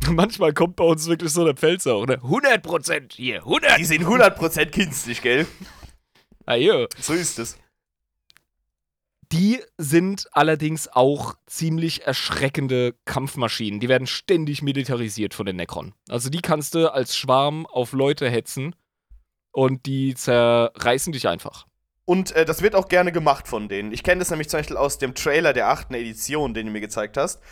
Manchmal kommt bei uns wirklich so der Pfälzer auch, ne? 100% hier, 100! Die sind 100% künstlich, gell? Ah, ja. So ist es. Die sind allerdings auch ziemlich erschreckende Kampfmaschinen. Die werden ständig militarisiert von den Necron. Also die kannst du als Schwarm auf Leute hetzen und die zerreißen dich einfach. Und äh, das wird auch gerne gemacht von denen. Ich kenne das nämlich zum Beispiel aus dem Trailer der achten Edition, den du mir gezeigt hast,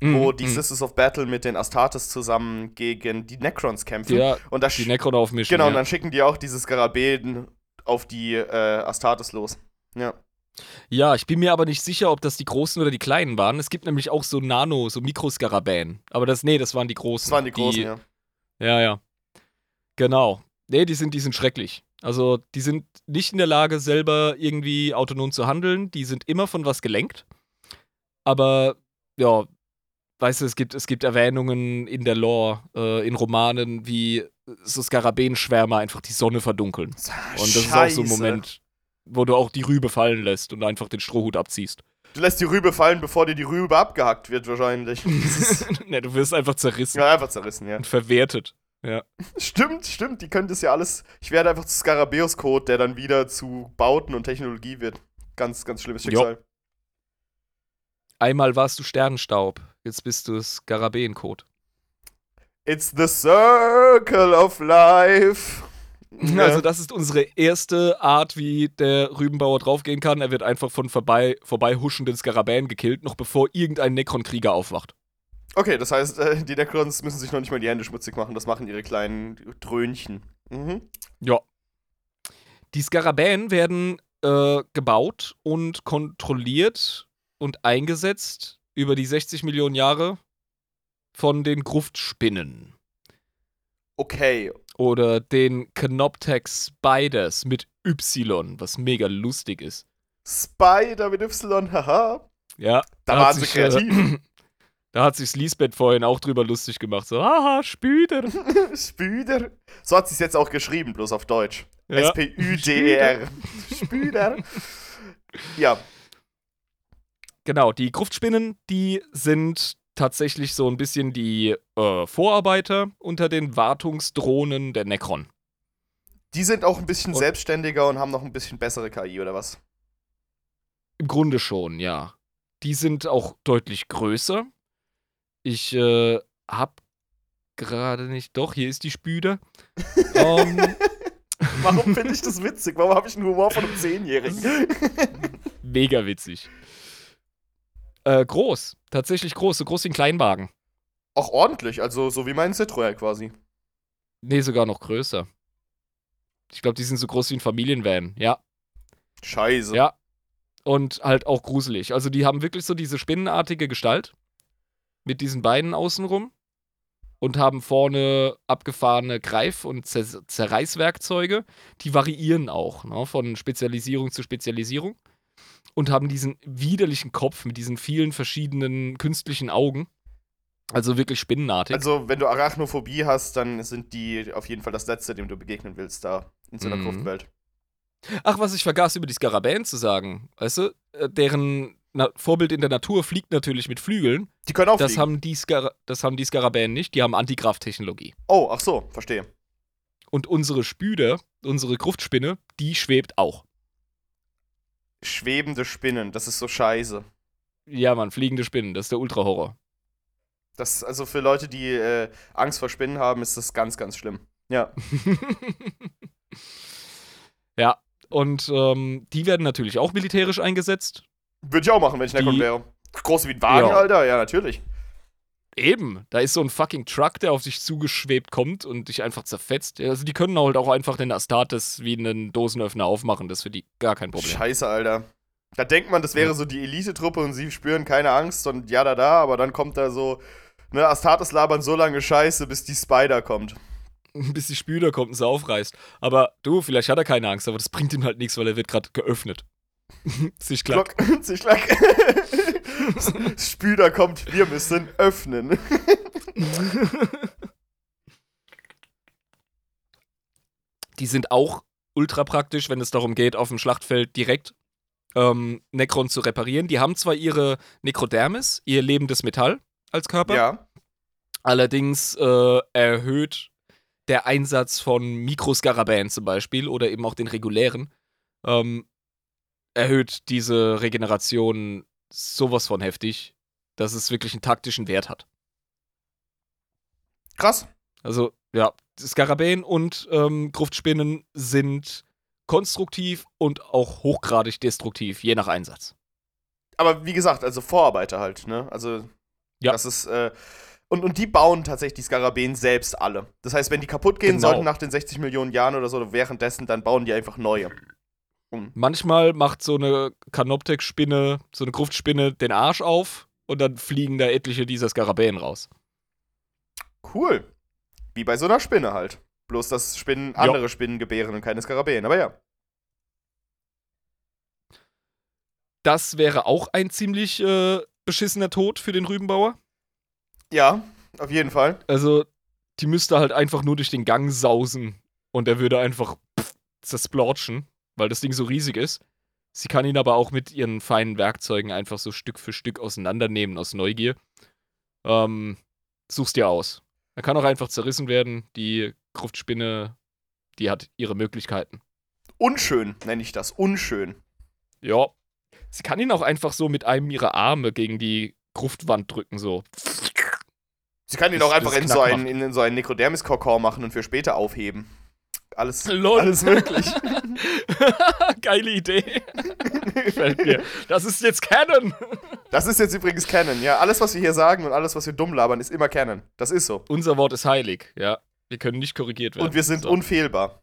wo Mhm, die mhm. Sisters of Battle mit den Astartes zusammen gegen die Necrons kämpfen. Ja, und da die Necron aufmischen. Genau, ja. und dann schicken die auch diese Skarabäen auf die äh, Astartes los. Ja. Ja, ich bin mir aber nicht sicher, ob das die großen oder die kleinen waren. Es gibt nämlich auch so Nano, so Mikroskarabäen. Aber das, nee, das waren die großen. Das waren die großen, ja. Ja, ja. Genau. Nee, die sind, die sind schrecklich. Also, die sind nicht in der Lage, selber irgendwie autonom zu handeln. Die sind immer von was gelenkt. Aber, ja, weißt du, es gibt, es gibt Erwähnungen in der Lore, äh, in Romanen, wie so Skarabäenschwärme einfach die Sonne verdunkeln. Und das ist auch so ein Scheiße. Moment, wo du auch die Rübe fallen lässt und einfach den Strohhut abziehst. Du lässt die Rübe fallen, bevor dir die Rübe abgehackt wird, wahrscheinlich. Ne, du wirst einfach zerrissen ja, einfach zerrissen, ja. und verwertet. Stimmt, stimmt, die können das ja alles. Ich werde einfach zu Skarabäus-Code, der dann wieder zu Bauten und Technologie wird. Ganz, ganz schlimmes Jo. Einmal warst du Sternenstaub, jetzt bist du Skarabäenkot. It's the circle of life. Also das ist unsere erste Art, wie der Rübenbauer draufgehen kann. Er wird einfach von vorbei, vorbei huschenden Skarabäen gekillt, noch bevor irgendein Necron-Krieger aufwacht. Okay, das heißt, äh, die Necrons müssen sich noch nicht mal die Hände schmutzig machen. Das machen ihre kleinen Dröhnchen. Mhm. Ja. Die Skarabäen werden äh, gebaut und kontrolliert und eingesetzt über die 60 Millionen Jahre von den Gruftspinnen. Okay. Oder den Canoptek Spiders mit Y, was mega lustig ist. Spider mit Y, haha. Ja, Da hat waren sie sich, kreativ. Äh, da hat sich Lisbeth vorhin auch drüber lustig gemacht. So, haha, Spüder. Spüder. So hat sie es jetzt auch geschrieben, bloß auf Deutsch. Ja. S-P-Ü-D-E-R. Spüder. Ja. Genau, die Gruftspinnen, die sind tatsächlich so ein bisschen die äh, Vorarbeiter unter den Wartungsdrohnen der Necron. Die sind auch ein bisschen Und- selbstständiger und haben noch ein bisschen bessere KI, oder was? Im Grunde schon, ja. Die sind auch deutlich größer. Ich äh, hab gerade nicht. Doch, hier ist die Spüde. ähm, Warum finde ich das witzig? Warum habe ich einen Humor von einem Zehnjährigen? mega witzig. Äh, groß. Tatsächlich groß. So groß wie ein Kleinwagen. Auch ordentlich, also so wie mein Citroën quasi. Nee, sogar noch größer. Ich glaube, die sind so groß wie ein Familienvan. Ja. Scheiße. Ja. Und halt auch gruselig. Also die haben wirklich so diese spinnenartige Gestalt. Mit diesen Beinen außenrum. Und haben vorne abgefahrene Greif- und Zer Zerreißwerkzeuge. Die variieren auch, ne, von Spezialisierung zu Spezialisierung. Und haben diesen widerlichen Kopf mit diesen vielen verschiedenen künstlichen Augen. Also wirklich spinnenartig. Also, wenn du Arachnophobie hast, dann sind die auf jeden Fall das Letzte, dem du begegnen willst, da in so einer Mhm. Gruftwelt. Ach, was ich vergaß über die Skarabäen zu sagen. Weißt du, äh, deren Na Vorbild in der Natur fliegt natürlich mit Flügeln. Die können auch Das fliegen. haben, die Skara das haben die Skarabäen nicht. Die haben Antigrafttechnologie. Oh, ach so, verstehe. Und unsere Spüde, unsere Gruftspinne, die schwebt auch. Schwebende Spinnen, das ist so scheiße. Ja, Mann, fliegende Spinnen, das ist der Ultra-Horror. Das, also für Leute, die äh, Angst vor Spinnen haben, ist das ganz, ganz schlimm. Ja. ja, und ähm, die werden natürlich auch militärisch eingesetzt. Würde ich auch machen, wenn ich Necron Die- wäre. Groß wie ein Wagen, Ja. Alter? Ja, natürlich. Eben, da ist so ein fucking Truck, der auf dich zugeschwebt kommt und dich einfach zerfetzt. Also die können halt auch einfach den Astartes wie einen Dosenöffner aufmachen, das ist für die gar kein Problem. Scheiße, Alter. Da denkt man, das wäre so die Elite-Truppe und sie spüren keine Angst und ja, da, da, aber dann kommt da so, ne, Astartes labern so lange Scheiße, bis die Spider kommt. Bis die Spüler kommt und sie aufreißt. Aber du, vielleicht hat er keine Angst, aber das bringt ihm halt nichts, weil er wird gerade geöffnet. Sich klar. Glock, Zischlack. Spüder kommt, wir müssen öffnen. Die sind auch ultra praktisch, wenn es darum geht, auf dem Schlachtfeld direkt ähm, Necron zu reparieren. Die haben zwar ihre Necrodermis, ihr lebendes Metall als Körper, Ja. allerdings äh, erhöht der Einsatz von Mikroskarabäen zum Beispiel oder eben auch den regulären, ähm, erhöht diese Regeneration sowas von heftig, dass es wirklich einen taktischen Wert hat. Krass. Also, ja, Skarabäen und ähm, Gruftspinnen sind konstruktiv und auch hochgradig destruktiv, je nach Einsatz. Aber wie gesagt, also Vorarbeiter halt, ne? Also, Ja. das ist, äh, und, und die bauen tatsächlich die Skarabäen selbst alle. Das heißt, wenn die kaputt gehen Genau. sollten nach den 60 Millionen Jahren oder so, währenddessen, dann bauen die einfach neue. Manchmal macht so eine Kanoptek-Spinne, so eine Gruftspinne den Arsch auf und dann fliegen da etliche dieser Skarabäen raus. cool. Wie bei so einer Spinne halt. Bloß, dass Spinnen andere Spinnen gebären und keine Skarabäen. Aber ja. Das wäre auch ein ziemlich äh, beschissener Tod für den Rübenbauer. Ja, auf jeden Fall. Also, die müsste halt einfach nur durch den Gang sausen und er würde einfach pff, zersplorchen, weil das Ding so riesig ist. Sie kann ihn aber auch mit ihren feinen Werkzeugen einfach so Stück für Stück auseinandernehmen aus Neugier. Ähm, such's dir aus. Er kann auch einfach zerrissen werden. Die Gruftspinne, die hat ihre Möglichkeiten. Unschön nenne ich das. Unschön. Ja. Sie kann ihn auch einfach so mit einem ihrer Arme gegen die Gruftwand drücken, so. Sie kann ihn Das- auch einfach in so, einen, in so einen Nekrodermis-Kokon machen und für später aufheben. Alles, alles möglich. Geile Idee. Gefällt mir. Das ist jetzt Canon. Das ist jetzt übrigens Canon, ja. Alles, was wir hier sagen und alles, was wir dumm labern, ist immer Canon. Das ist so. Unser Wort ist heilig, ja. Wir können nicht korrigiert werden. Und wir sind So. unfehlbar.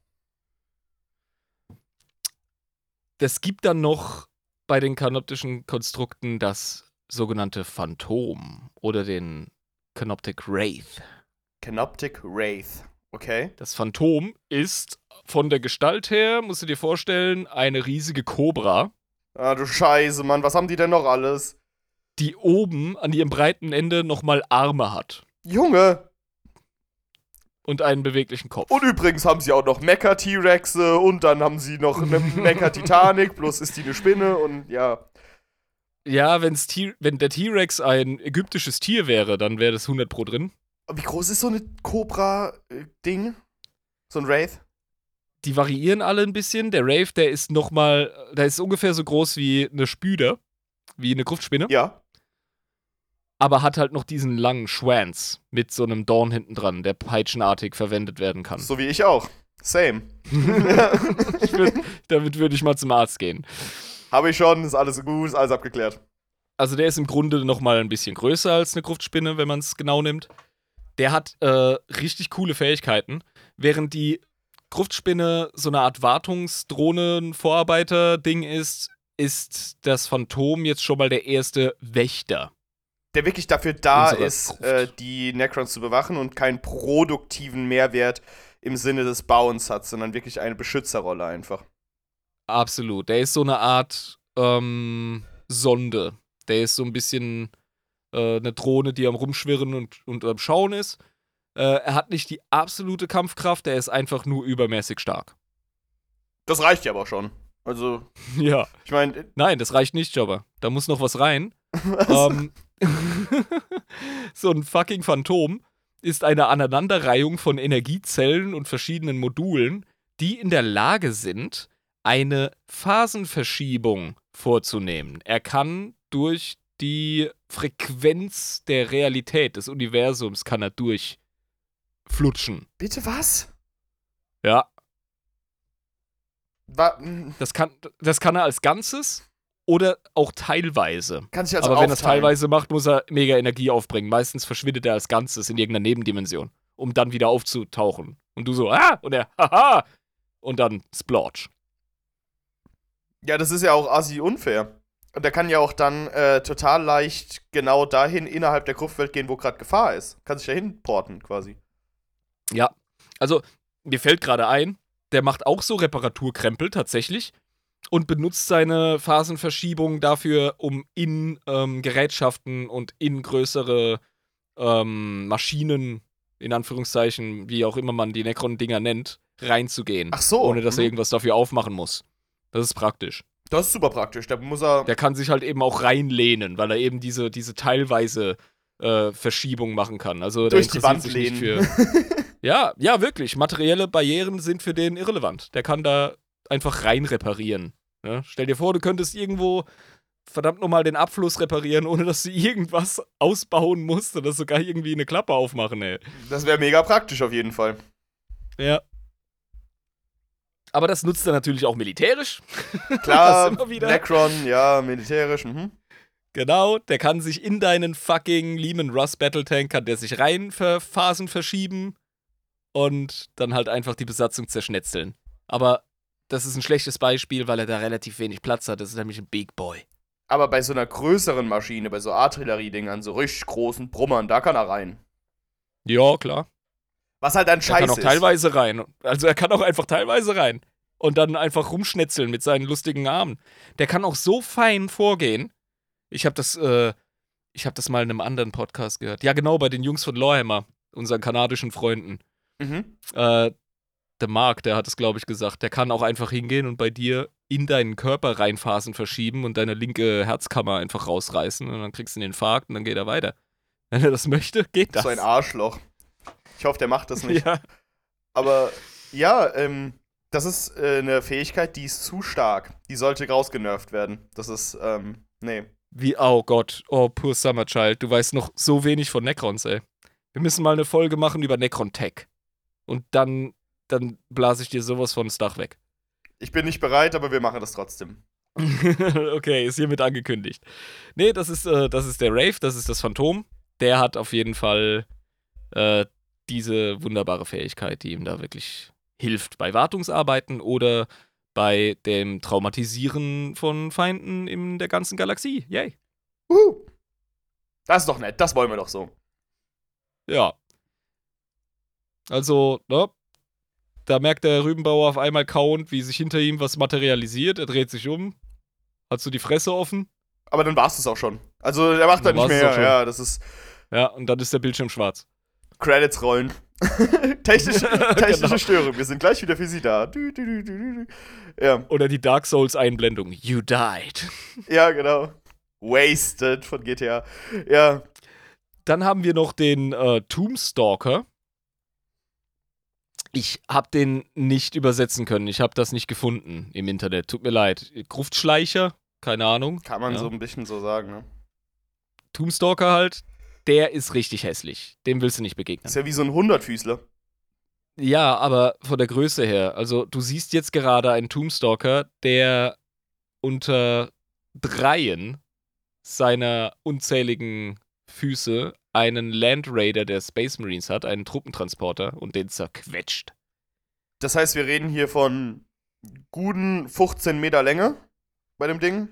Es gibt dann noch bei den kanoptischen Konstrukten das sogenannte Phantom oder den Canoptic Wraith. Canoptic Wraith. Okay. Das Phantom ist von der Gestalt her, musst du dir vorstellen, eine riesige Kobra, Ah, du Scheiße, Mann. Was haben die denn noch alles? die oben an ihrem breiten Ende nochmal Arme hat Junge. und einen beweglichen Kopf. Und übrigens haben sie auch noch Mecha-T-Rexe und dann haben sie noch eine Mecha-Titanic, bloß ist die eine Spinne und ja. ja, wenn's T wenn der T-Rex ein ägyptisches Tier wäre, dann wäre das 100 pro drin. Wie groß ist so eine Cobra-Ding? So ein Wraith? die variieren alle ein bisschen. Der Rave, der ist noch mal, der ist ungefähr so groß wie eine Spüde, wie eine Gruftspinne. Ja. aber hat halt noch diesen langen Schwanz mit so einem Dorn hinten dran, der peitschenartig verwendet werden kann. So wie ich auch. Same. Würd, damit würde ich mal zum Arzt gehen. Habe ich schon, ist alles gut, ist alles abgeklärt. Also der ist im Grunde noch mal ein bisschen größer als eine Gruftspinne, wenn man es genau nimmt. Der hat äh, richtig coole Fähigkeiten, während die Gruftspinne so eine Art Wartungsdrohnen-Vorarbeiter-Ding ist, ist das Phantom jetzt schon mal der erste Wächter. Der wirklich dafür da ist, äh, die Necrons zu bewachen und keinen produktiven Mehrwert im Sinne des Bauens hat, sondern wirklich eine Beschützerrolle einfach. Absolut. Der ist so eine Art ähm, Sonde. Der ist so ein bisschen äh, eine Drohne, die am Rumschwirren und, und am Schauen ist. Äh, er hat nicht die absolute Kampfkraft, der ist einfach nur übermäßig stark. Das reicht ja aber schon. Also, Ja. ich meine, Nein, das reicht nicht, Jobber. Da muss noch was rein. Ähm, so ein fucking Phantom ist eine Aneinanderreihung von Energiezellen und verschiedenen Modulen, die in der Lage sind, eine Phasenverschiebung vorzunehmen. Er kann durch die Frequenz der Realität des Universums kann er durchflutschen. bitte was? Ja, Wa hm, das kann, das kann er als Ganzes oder auch teilweise. kann sich also Aber wenn er es teilweise macht, muss er mega Energie aufbringen. Meistens verschwindet er als Ganzes in irgendeiner Nebendimension, um dann wieder aufzutauchen. Und du so, ah, und er, haha, und dann Splotch. Ja, das ist ja auch assi unfair. Und der kann ja auch dann äh, total leicht genau dahin innerhalb der Gruftwelt gehen, wo gerade Gefahr ist. Kann sich dahin porten, quasi. Ja, also mir fällt gerade ein, der macht auch so Reparaturkrempel tatsächlich und benutzt seine Phasenverschiebung dafür, um in ähm, Gerätschaften und in größere ähm, Maschinen, in Anführungszeichen, wie auch immer man die Necron-Dinger nennt, reinzugehen. Ach so, Ohne dass er mhm. irgendwas dafür aufmachen muss. Das ist praktisch. Das ist super praktisch. Da muss er. Der kann sich halt eben auch reinlehnen, weil er eben diese, diese teilweise äh, Verschiebung machen kann. Also Durch die Wand lehnen. für. ja, ja, wirklich. Materielle Barrieren sind für den irrelevant. Der kann da einfach rein reparieren. Ne? Stell dir vor, du könntest irgendwo verdammt nochmal den Abfluss reparieren, ohne dass du irgendwas ausbauen musst oder sogar irgendwie eine Klappe aufmachen, ey. Das wäre mega praktisch auf jeden Fall. Ja. Aber das nutzt er natürlich auch militärisch. Klar. Necron, ja, militärisch. Mhm. Genau, der kann sich in deinen fucking Lehman Russ Battle Tank, kann der sich rein für Phasen verschieben und dann halt einfach die Besatzung zerschnetzeln. Aber das ist ein schlechtes Beispiel, weil er da relativ wenig Platz hat. Das ist nämlich ein Big Boy. Aber bei so einer größeren Maschine, bei so Artilleriedingern, so richtig großen Brummern, da kann er rein. Ja, klar. Was halt dann Er scheiße kann auch ist. teilweise rein. Also er kann auch einfach teilweise rein. Und dann einfach rumschnetzeln mit seinen lustigen Armen. Der kann auch so fein vorgehen. Ich habe das, äh, ich habe das mal in einem anderen Podcast gehört. Ja, genau, bei den Jungs von Lawhammer, unseren kanadischen Freunden. Mhm. Äh, der Mark, der hat es, glaube ich, gesagt. Der kann auch einfach hingehen und bei dir in deinen Körper reinphasen verschieben und deine linke Herzkammer einfach rausreißen und dann kriegst du einen Infarkt und dann geht er weiter. Wenn er das möchte, geht das. So ein Arschloch. Ich hoffe, der macht das nicht. Ja. Aber ja, ähm, das ist äh, eine Fähigkeit, die ist zu stark. Die sollte rausgenervt werden. Das ist, ähm, nee. Wie, oh Gott, oh, poor Summer Child, du weißt noch so wenig von Necrons, ey. Wir müssen mal eine Folge machen über Necron Tech. Und dann, dann blase ich dir sowas von das Dach weg. Ich bin nicht bereit, aber wir machen das trotzdem. okay, ist hiermit angekündigt. Nee, das ist, äh, das ist der Rave, das ist das Phantom. Der hat auf jeden Fall äh, diese wunderbare Fähigkeit, die ihm da wirklich hilft bei Wartungsarbeiten oder bei dem Traumatisieren von Feinden in der ganzen Galaxie. Yay. Uhu. Das ist doch nett, das wollen wir doch so. Ja. Also, ne? Da merkt der Rübenbauer auf einmal kauend, wie sich hinter ihm was materialisiert. Er dreht sich um. Hat so die Fresse offen. Aber dann war es das auch schon. Also, er macht Dann dann nicht es mehr. Ja, das ist Ja, und dann ist der Bildschirm schwarz. Credits rollen. technische technische Genau. Störung. Wir sind gleich wieder für Sie da. Du, du, du. Ja, Oder die Dark Souls-Einblendung. You died. ja, genau. Wasted von GTA. Ja, Dann haben wir noch den äh, Tombstalker. Ich habe den nicht übersetzen können. Ich habe das nicht gefunden im Internet. Tut mir leid. Gruftschleicher? Keine Ahnung. kann man Ja. so ein bisschen so sagen, ne? Tombstalker halt, der ist richtig hässlich. Dem willst du nicht begegnen. Ist ja wie so ein Hundertfüßler. Ja, aber von der Größe her. Also, du siehst jetzt gerade einen Tombstalker, der unter dreien seiner unzähligen Füße einen Land Raider der Space Marines hat, einen Truppentransporter und den zerquetscht. Das heißt, wir reden hier von guten 15 Meter Länge bei dem Ding.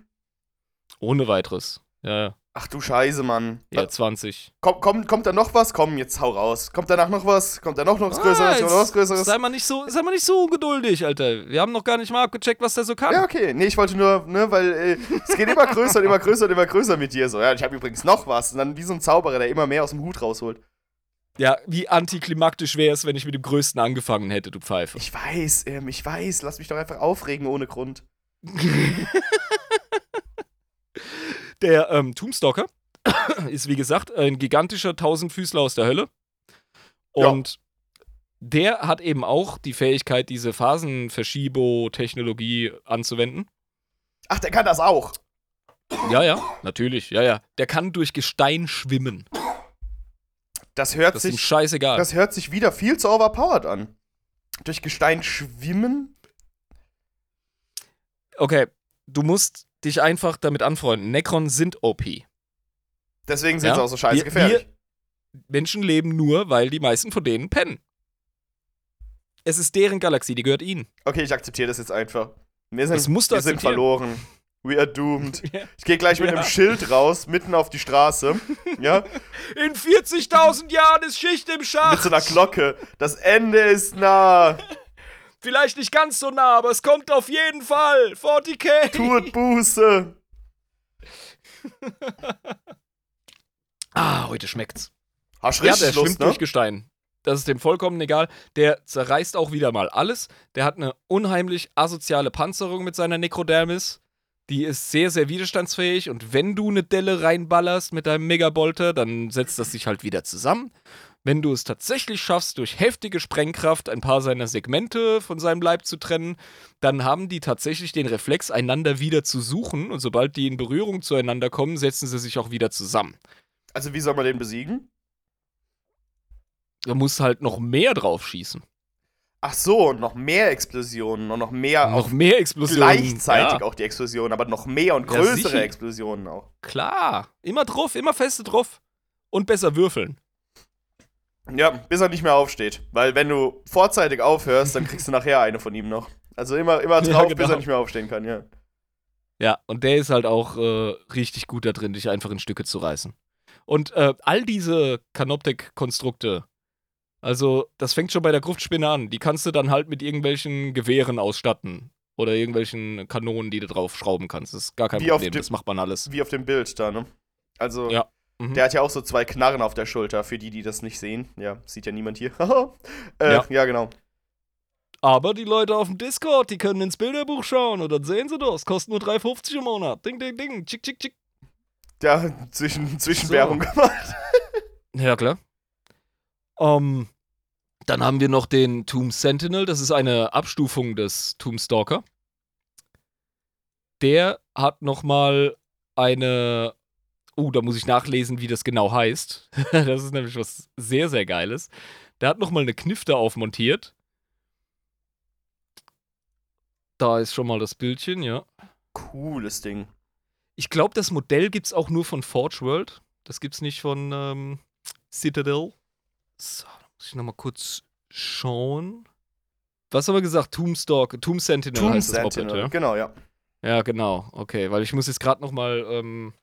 Ohne weiteres. Ja, ja. Ach du Scheiße, Mann. Ja, 20. Komm, komm, kommt da noch was? Komm, jetzt hau raus. Kommt danach noch was? Kommt da noch, noch was Ah, Größeres? jetzt noch was Größeres? Sei mal, nicht so, sei mal nicht so ungeduldig, Alter. Wir haben noch gar nicht mal abgecheckt, was der so kann. Ja, okay. Nee, ich wollte nur, ne, weil äh, es geht immer größer und immer größer und immer größer mit dir. So, ja, ich habe übrigens noch was. Und dann wie so ein Zauberer, der immer mehr aus dem Hut rausholt. Ja, wie antiklimaktisch wäre es, wenn ich mit dem Größten angefangen hätte, du Pfeife. Ich weiß, ähm, ich weiß. Lass mich doch einfach aufregen ohne Grund. Der ähm, Tombstalker ist, wie gesagt, ein gigantischer Tausendfüßler aus der Hölle. Ja. Und der hat eben auch die Fähigkeit, diese Phasenverschiebo-Technologie anzuwenden. Ach, der kann das auch. Ja, ja, natürlich, ja, ja. Der kann durch Gestein schwimmen. Das hört Das ist ihm sich, scheißegal. das hört sich wieder viel zu overpowered an. Durch Gestein schwimmen? Okay, du musst dich einfach damit anfreunden. Necron sind OP. Deswegen sind Ja? sie auch so scheiße Wir- gefährlich. Menschen leben nur, weil die meisten von denen pennen. Es ist deren Galaxie, die gehört ihnen. Okay, ich akzeptiere das jetzt einfach. Wir sind, Das musst wir sind verloren. We are doomed. Ja. Ich gehe gleich mit Ja. einem Schild raus, mitten auf die Straße. ja, In 40.000 Jahren ist Schicht im Schacht. mit so einer Glocke. Das Ende ist nah. Vielleicht nicht ganz so nah, aber es kommt auf jeden Fall. 40k. Tut Buße. Ah, heute schmeckt's. Hast Ja, der Lust, schwimmt ne? durch Gestein. Das ist dem vollkommen egal. Der zerreißt auch wieder mal alles. Der hat eine unheimlich asoziale Panzerung mit seiner Nekrodermis. Die ist sehr, sehr widerstandsfähig. Und wenn du eine Delle reinballerst mit deinem Megabolter, dann setzt das sich halt wieder zusammen. Wenn du es tatsächlich schaffst, durch heftige Sprengkraft ein paar seiner Segmente von seinem Leib zu trennen, dann haben die tatsächlich den Reflex, einander wieder zu suchen. Und sobald die in Berührung zueinander kommen, setzen sie sich auch wieder zusammen. Also, wie soll man den besiegen? Da musst halt noch mehr drauf schießen. Ach so, und noch mehr Explosionen und noch mehr noch auch mehr Explosionen. gleichzeitig ja, auch die Explosionen, aber noch mehr und Ja, größere sicher. Explosionen auch. Klar. Immer drauf, immer feste drauf. Und besser würfeln. Ja, bis er nicht mehr aufsteht. Weil wenn du vorzeitig aufhörst, dann kriegst du nachher eine von ihm noch. Also immer, immer Ja, drauf, bis genau. er nicht mehr aufstehen kann, ja. Ja, und der ist halt auch äh, richtig gut da drin, dich einfach in Stücke zu reißen. Und äh, all diese Canoptek-Konstrukte, also das fängt schon bei der Gruftspinne an. Die kannst du dann halt mit irgendwelchen Gewehren ausstatten. Oder irgendwelchen Kanonen, die du drauf schrauben kannst. Das ist gar kein Wie Problem, dem- das macht man alles. Wie auf dem Bild da, ne? Also, Ja. Mhm. der hat ja auch so zwei Knarren auf der Schulter, für die, die das nicht sehen. Ja, sieht ja niemand hier. äh, Ja. ja. genau. Aber die Leute auf dem Discord, die können ins Bilderbuch schauen und dann sehen sie das. Kostet nur 3,50 im Monat. Ding, ding, ding. Tschick, tschick, tschick. Ja, zwischen, Zwischenwerbung gemacht. Ja, klar. Ähm, dann haben wir noch den Tomb Sentinel. Das ist eine Abstufung des Tomb Stalker. Der hat noch mal eine. Oh, da muss ich nachlesen, wie das genau heißt. das ist nämlich was sehr, sehr Geiles. Der hat noch mal eine Knifte aufmontiert. Da ist schon mal das Bildchen, ja. Cooles Ding. Ich glaube, das Modell gibt es auch nur von Forge World. Das gibt es nicht von ähm, Citadel. So, da muss ich nochmal kurz schauen. Was haben wir gesagt? Tombstalk, Tomb Sentinel Tomb heißt das Moped, Sentinel, ja? genau, ja. Ja, genau. Okay, weil ich muss jetzt gerade nochmal ähm,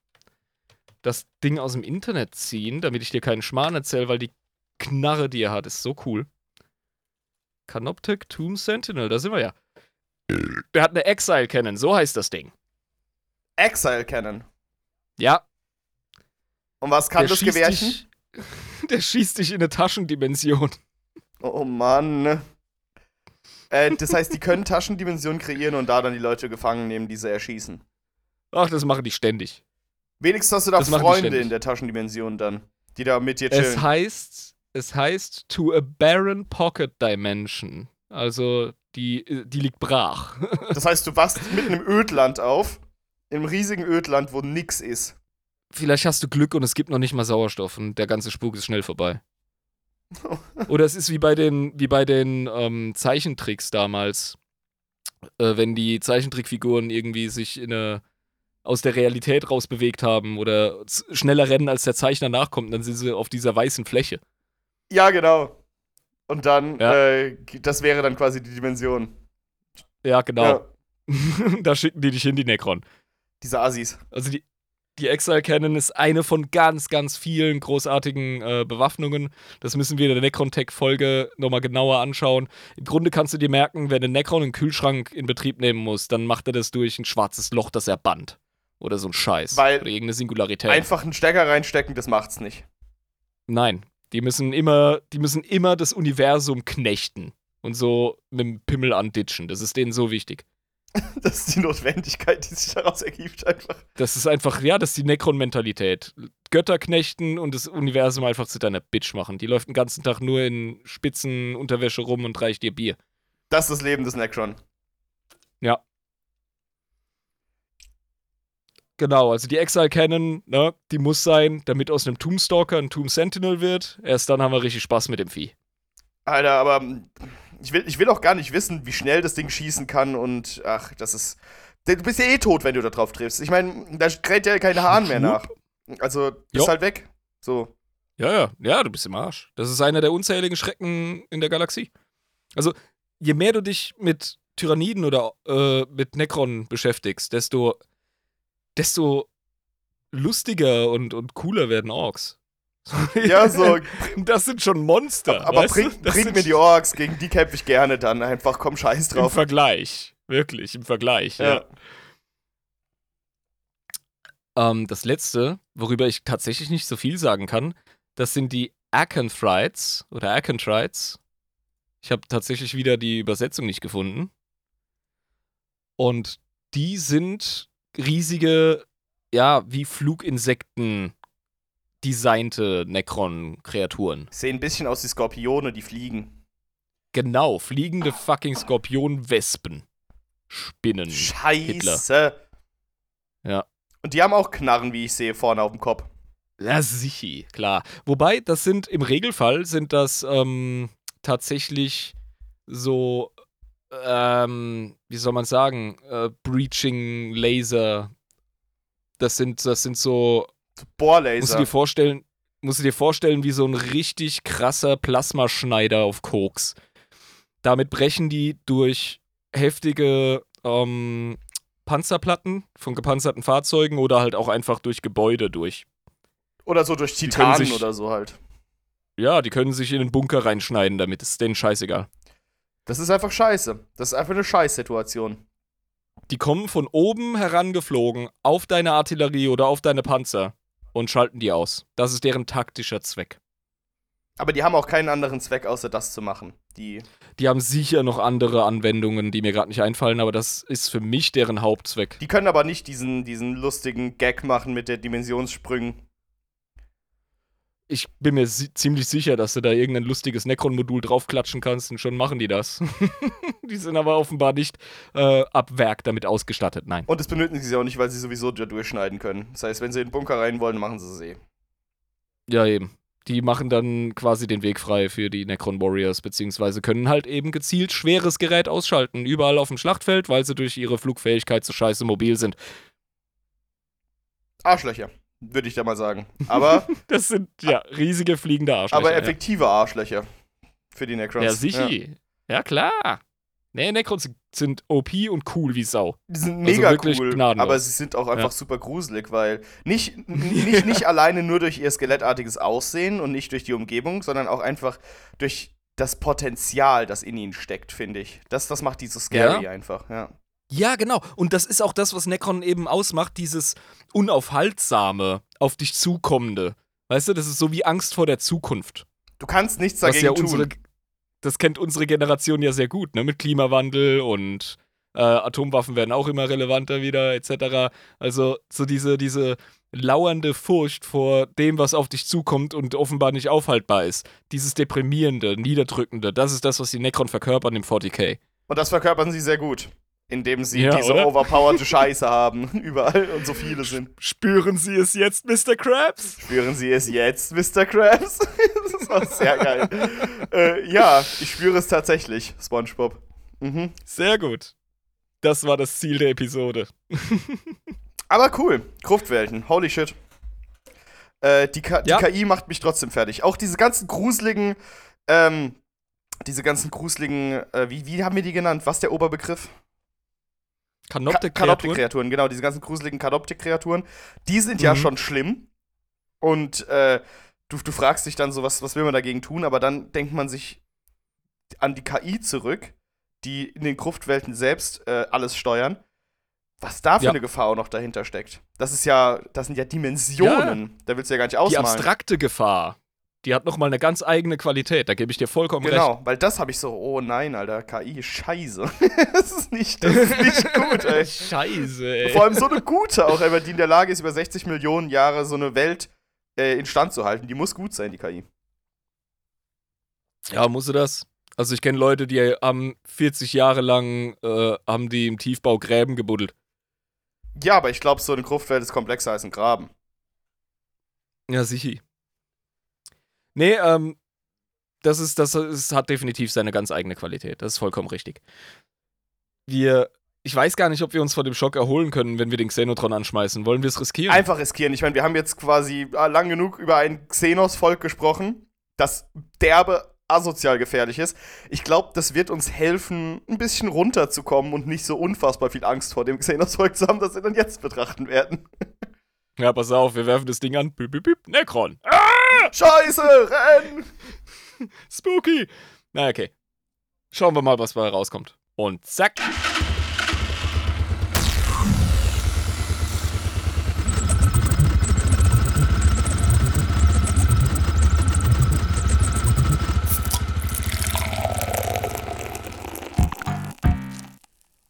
das Ding aus dem Internet ziehen, damit ich dir keinen Schmarrn erzähle, weil die Knarre, die er hat, ist so cool. Canoptek Tomb Sentinel, da sind wir ja. Der hat eine Exile Cannon, so heißt das Ding. Exile Cannon. Ja, Und was kann der das Gewehrchen? Dich, der schießt dich in eine Taschendimension. Oh Mann. Äh, das heißt, die können Taschendimensionen kreieren und da dann die Leute gefangen nehmen, die sie erschießen. Ach, das machen die ständig. Wenigstens hast du da Das Freunde in der Taschendimension dann, die da mit dir Es chillen. heißt, es heißt to a barren pocket dimension. Also die, die liegt brach. Das heißt, du wachst mitten im Ödland auf, im riesigen Ödland, wo nix ist. vielleicht hast du Glück und es gibt noch nicht mal Sauerstoff und der ganze Spuk ist schnell vorbei. Oder es ist wie bei den, wie bei den ähm, Zeichentricks damals, äh, wenn die Zeichentrickfiguren irgendwie sich in eine, aus der Realität rausbewegt haben oder schneller rennen, als der Zeichner nachkommt, dann sind sie auf dieser weißen Fläche. Ja, genau. Und dann, Ja. äh, das wäre dann quasi die Dimension. Ja, genau. Ja, da schicken die dich hin, die Necron. diese Assis. Also die, die Exile Cannon ist eine von ganz, ganz vielen großartigen äh, Bewaffnungen. Das müssen wir in der Necron-Tech-Folge nochmal genauer anschauen. Im Grunde kannst du dir merken, wenn ein Necron einen Kühlschrank in Betrieb nehmen muss, dann macht er das durch ein schwarzes Loch, das er bannt. Oder so ein Scheiß. Weil Oder irgendeine Singularität. Einfach einen Stecker reinstecken, das macht's nicht. Nein. Die müssen immer, die müssen immer das Universum knechten. Und so mit dem Pimmel anditschen. Das ist denen so wichtig. Das ist die Notwendigkeit, die sich daraus ergibt, einfach. Das ist einfach, ja, das ist die Necron-Mentalität. Götter knechten und das Universum einfach zu deiner Bitch machen. Die läuft den ganzen Tag nur in spitzen Unterwäsche rum und reicht dir Bier. Das ist das Leben des Necron. Ja. Genau, also die Exile Cannon, ne, die muss sein, damit aus einem Tombstalker ein Tomb Sentinel wird. Erst dann haben wir richtig Spaß mit dem Vieh. Alter, aber mm, ich will, ich will auch gar nicht wissen, wie schnell das Ding schießen kann und ach, das ist. Du bist ja eh tot, wenn du da drauf triffst. Ich meine, da kräht ja kein Hahn mehr nach. Also, bist Jo. halt weg. So. Ja, ja, ja, du bist im Arsch. Das ist einer der unzähligen Schrecken in der Galaxie. Also, je mehr du dich mit Tyranniden oder äh, mit Necron beschäftigst, desto, desto lustiger und, und cooler werden Orks. Ja, so. Das sind schon Monster. aber du? bring, bring mir die Orks, gegen die kämpfe ich gerne dann. Einfach komm Scheiß Im drauf. Vergleich. Wirklich, im Vergleich, ja. Ja. Ähm, das letzte, worüber ich tatsächlich nicht so viel sagen kann, das sind die Acanthrites oder Acanthrites. Ich habe tatsächlich wieder die Übersetzung nicht gefunden. Und die sind riesige, ja, wie Fluginsekten designte Necron-Kreaturen. Sehen ein bisschen aus wie Skorpione, die fliegen. Genau, fliegende fucking Skorpion-Wespen. Spinnen. Scheiße. Ja. Und die haben auch Knarren, wie ich sehe, vorne auf dem Kopf. Ja, sicher, klar. Wobei, das sind im Regelfall sind das ähm, tatsächlich so, ähm, wie soll man sagen, äh, Breaching Laser. Das sind, das sind so, musst du Bohrlaser. dir vorstellen, musst du dir vorstellen, wie so ein richtig krasser Plasmaschneider auf Koks. Damit brechen die durch heftige ähm, Panzerplatten von gepanzerten Fahrzeugen oder halt auch einfach durch Gebäude durch. Oder so durch Titanen sich- oder so halt. Ja, die können sich in den Bunker reinschneiden, damit ist denen scheißegal. Das ist einfach scheiße. Das ist einfach eine Scheißsituation. Die kommen von oben herangeflogen auf deine Artillerie oder auf deine Panzer und schalten die aus. Das ist deren taktischer Zweck. Aber die haben auch keinen anderen Zweck, außer das zu machen. Die. Die haben sicher noch andere Anwendungen, die mir gerade nicht einfallen, aber das ist für mich deren Hauptzweck. Die können aber nicht diesen, diesen lustigen Gag machen mit der Dimensionssprüngen. Ich bin mir si ziemlich sicher, dass du da irgendein lustiges Necron-Modul draufklatschen kannst und schon machen die das. die sind aber offenbar nicht äh, ab Werk damit ausgestattet, nein. Und das benötigen sie auch nicht, weil sie sowieso da durchschneiden können. Das heißt, wenn sie in den Bunker rein wollen, machen sie es eh. Ja, eben. Die machen dann quasi den Weg frei für die Necron Warriors, beziehungsweise können halt eben gezielt schweres Gerät ausschalten, überall auf dem Schlachtfeld, weil sie durch ihre Flugfähigkeit so scheiße mobil sind. Arschlöcher, würde ich da mal sagen. Aber, Das sind ja riesige fliegende Arschlöcher. aber ja. effektive Arschlöcher. Für die Necrons. Ja, sicher. Ja. klar. Nee, Necrons sind OP und cool wie Sau. Die sind Also mega wirklich cool, gnadenlos. aber sie sind auch einfach Ja. super gruselig, weil nicht, nicht, nicht alleine nur durch ihr skelettartiges Aussehen und nicht durch die Umgebung, sondern auch einfach durch das Potenzial, das in ihnen steckt, finde ich. Das, das macht die so scary einfach, ja. Ja, genau. Und das ist auch das, was Necron eben ausmacht, dieses unaufhaltsame, auf dich zukommende. Weißt du, das ist so wie Angst vor der Zukunft. Du kannst nichts dagegen ja tun. unsere, das kennt unsere Generation ja sehr gut, ne? Mit Klimawandel und äh, Atomwaffen werden auch immer relevanter wieder, etc. Also so diese, diese lauernde Furcht vor dem, was auf dich zukommt und offenbar nicht aufhaltbar ist. Dieses deprimierende, niederdrückende, das ist das, was die Necron verkörpern im 40k. Und das verkörpern sie sehr gut. Indem sie Ja, diese oder? overpowerte Scheiße haben, überall und so viele sind. Spüren Sie es jetzt, Mr. Krabs? Spüren Sie es jetzt, Mr. Krabs? das war sehr geil. äh, ja, ich spüre es tatsächlich, SpongeBob. Mhm. Sehr gut. Das war das Ziel der Episode. Aber cool, Gruftwelten, holy shit. Äh, die, K Ja. die KI macht mich trotzdem fertig. Auch diese ganzen gruseligen, ähm, diese ganzen gruseligen, äh, wie, wie haben wir die genannt? Was ist der Oberbegriff? Ka- Kanoptik-Kreaturen? Kanoptik-Kreaturen, genau, diese ganzen gruseligen Kanoptik-Kreaturen, die sind ja Mhm. schon schlimm. Und äh, du, du fragst dich dann so, was, was will man dagegen tun, aber dann denkt man sich an die KI zurück, die in den Gruftwelten selbst äh, alles steuern. Was da für Ja. eine Gefahr auch noch dahinter steckt. Das ist ja, das sind ja Dimensionen. Da willst du ja gar nicht Die ausmalen. abstrakte Gefahr, die hat nochmal eine ganz eigene Qualität. Da gebe ich dir vollkommen recht. Genau, weil das habe ich so, oh nein, Alter, KI, scheiße. das ist nicht, das ist nicht gut, ey. Scheiße, ey. Vor allem so eine gute auch, einfach, die in der Lage ist, über 60 Millionen Jahre so eine Welt äh, instand zu halten. Die muss gut sein, die KI. Ja, musst du das? Also ich kenne Leute, die haben 40 Jahre lang, äh, haben die im Tiefbau Gräben gebuddelt. Ja, aber ich glaube, so eine Gruftwelt ist komplexer als ein Graben. Ja, sicher. Nee, ähm, das ist, das ist, hat definitiv seine ganz eigene Qualität. Das ist vollkommen richtig. Wir, ich weiß gar nicht, ob wir uns vor dem Schock erholen können, wenn wir den Xenotron anschmeißen. Wollen wir es riskieren? Einfach riskieren. Ich meine, wir haben jetzt quasi äh, lang genug über ein Xenos-Volk gesprochen, das derbe asozial gefährlich ist. Ich glaube, das wird uns helfen, ein bisschen runterzukommen und nicht so unfassbar viel Angst vor dem Xenos-Volk zu haben, das wir dann jetzt betrachten werden. Ja, pass auf, wir werfen das Ding an. Bip, bip, bip. Necron. Scheiße, renn! Spooky. Na, okay. Schauen wir mal, was dabei rauskommt. Und zack.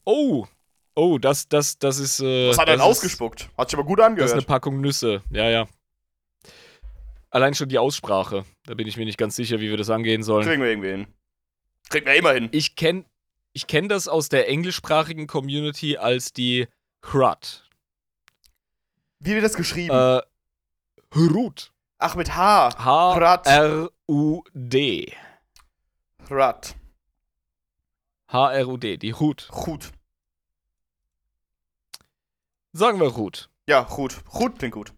Oh. Oh, das, das, das ist. Äh, Was hat er denn das ausgespuckt? Hat sich aber gut Das ist eine angehört. Packung Nüsse. Ja, ja. Allein schon die Aussprache. Da bin ich mir nicht ganz sicher, wie wir das angehen sollen. Kriegen wir irgendwie hin. Kriegen wir immer hin. Ich kenne ich kenn das aus der englischsprachigen Community als die Hrut. Wie wird das geschrieben? Äh, Hrut. Ach, mit H. H-R-U-D. Rat. H-R-U-D, die Hrut. Gut. Sagen wir Hrut. Ja, gut. Gut klingt gut.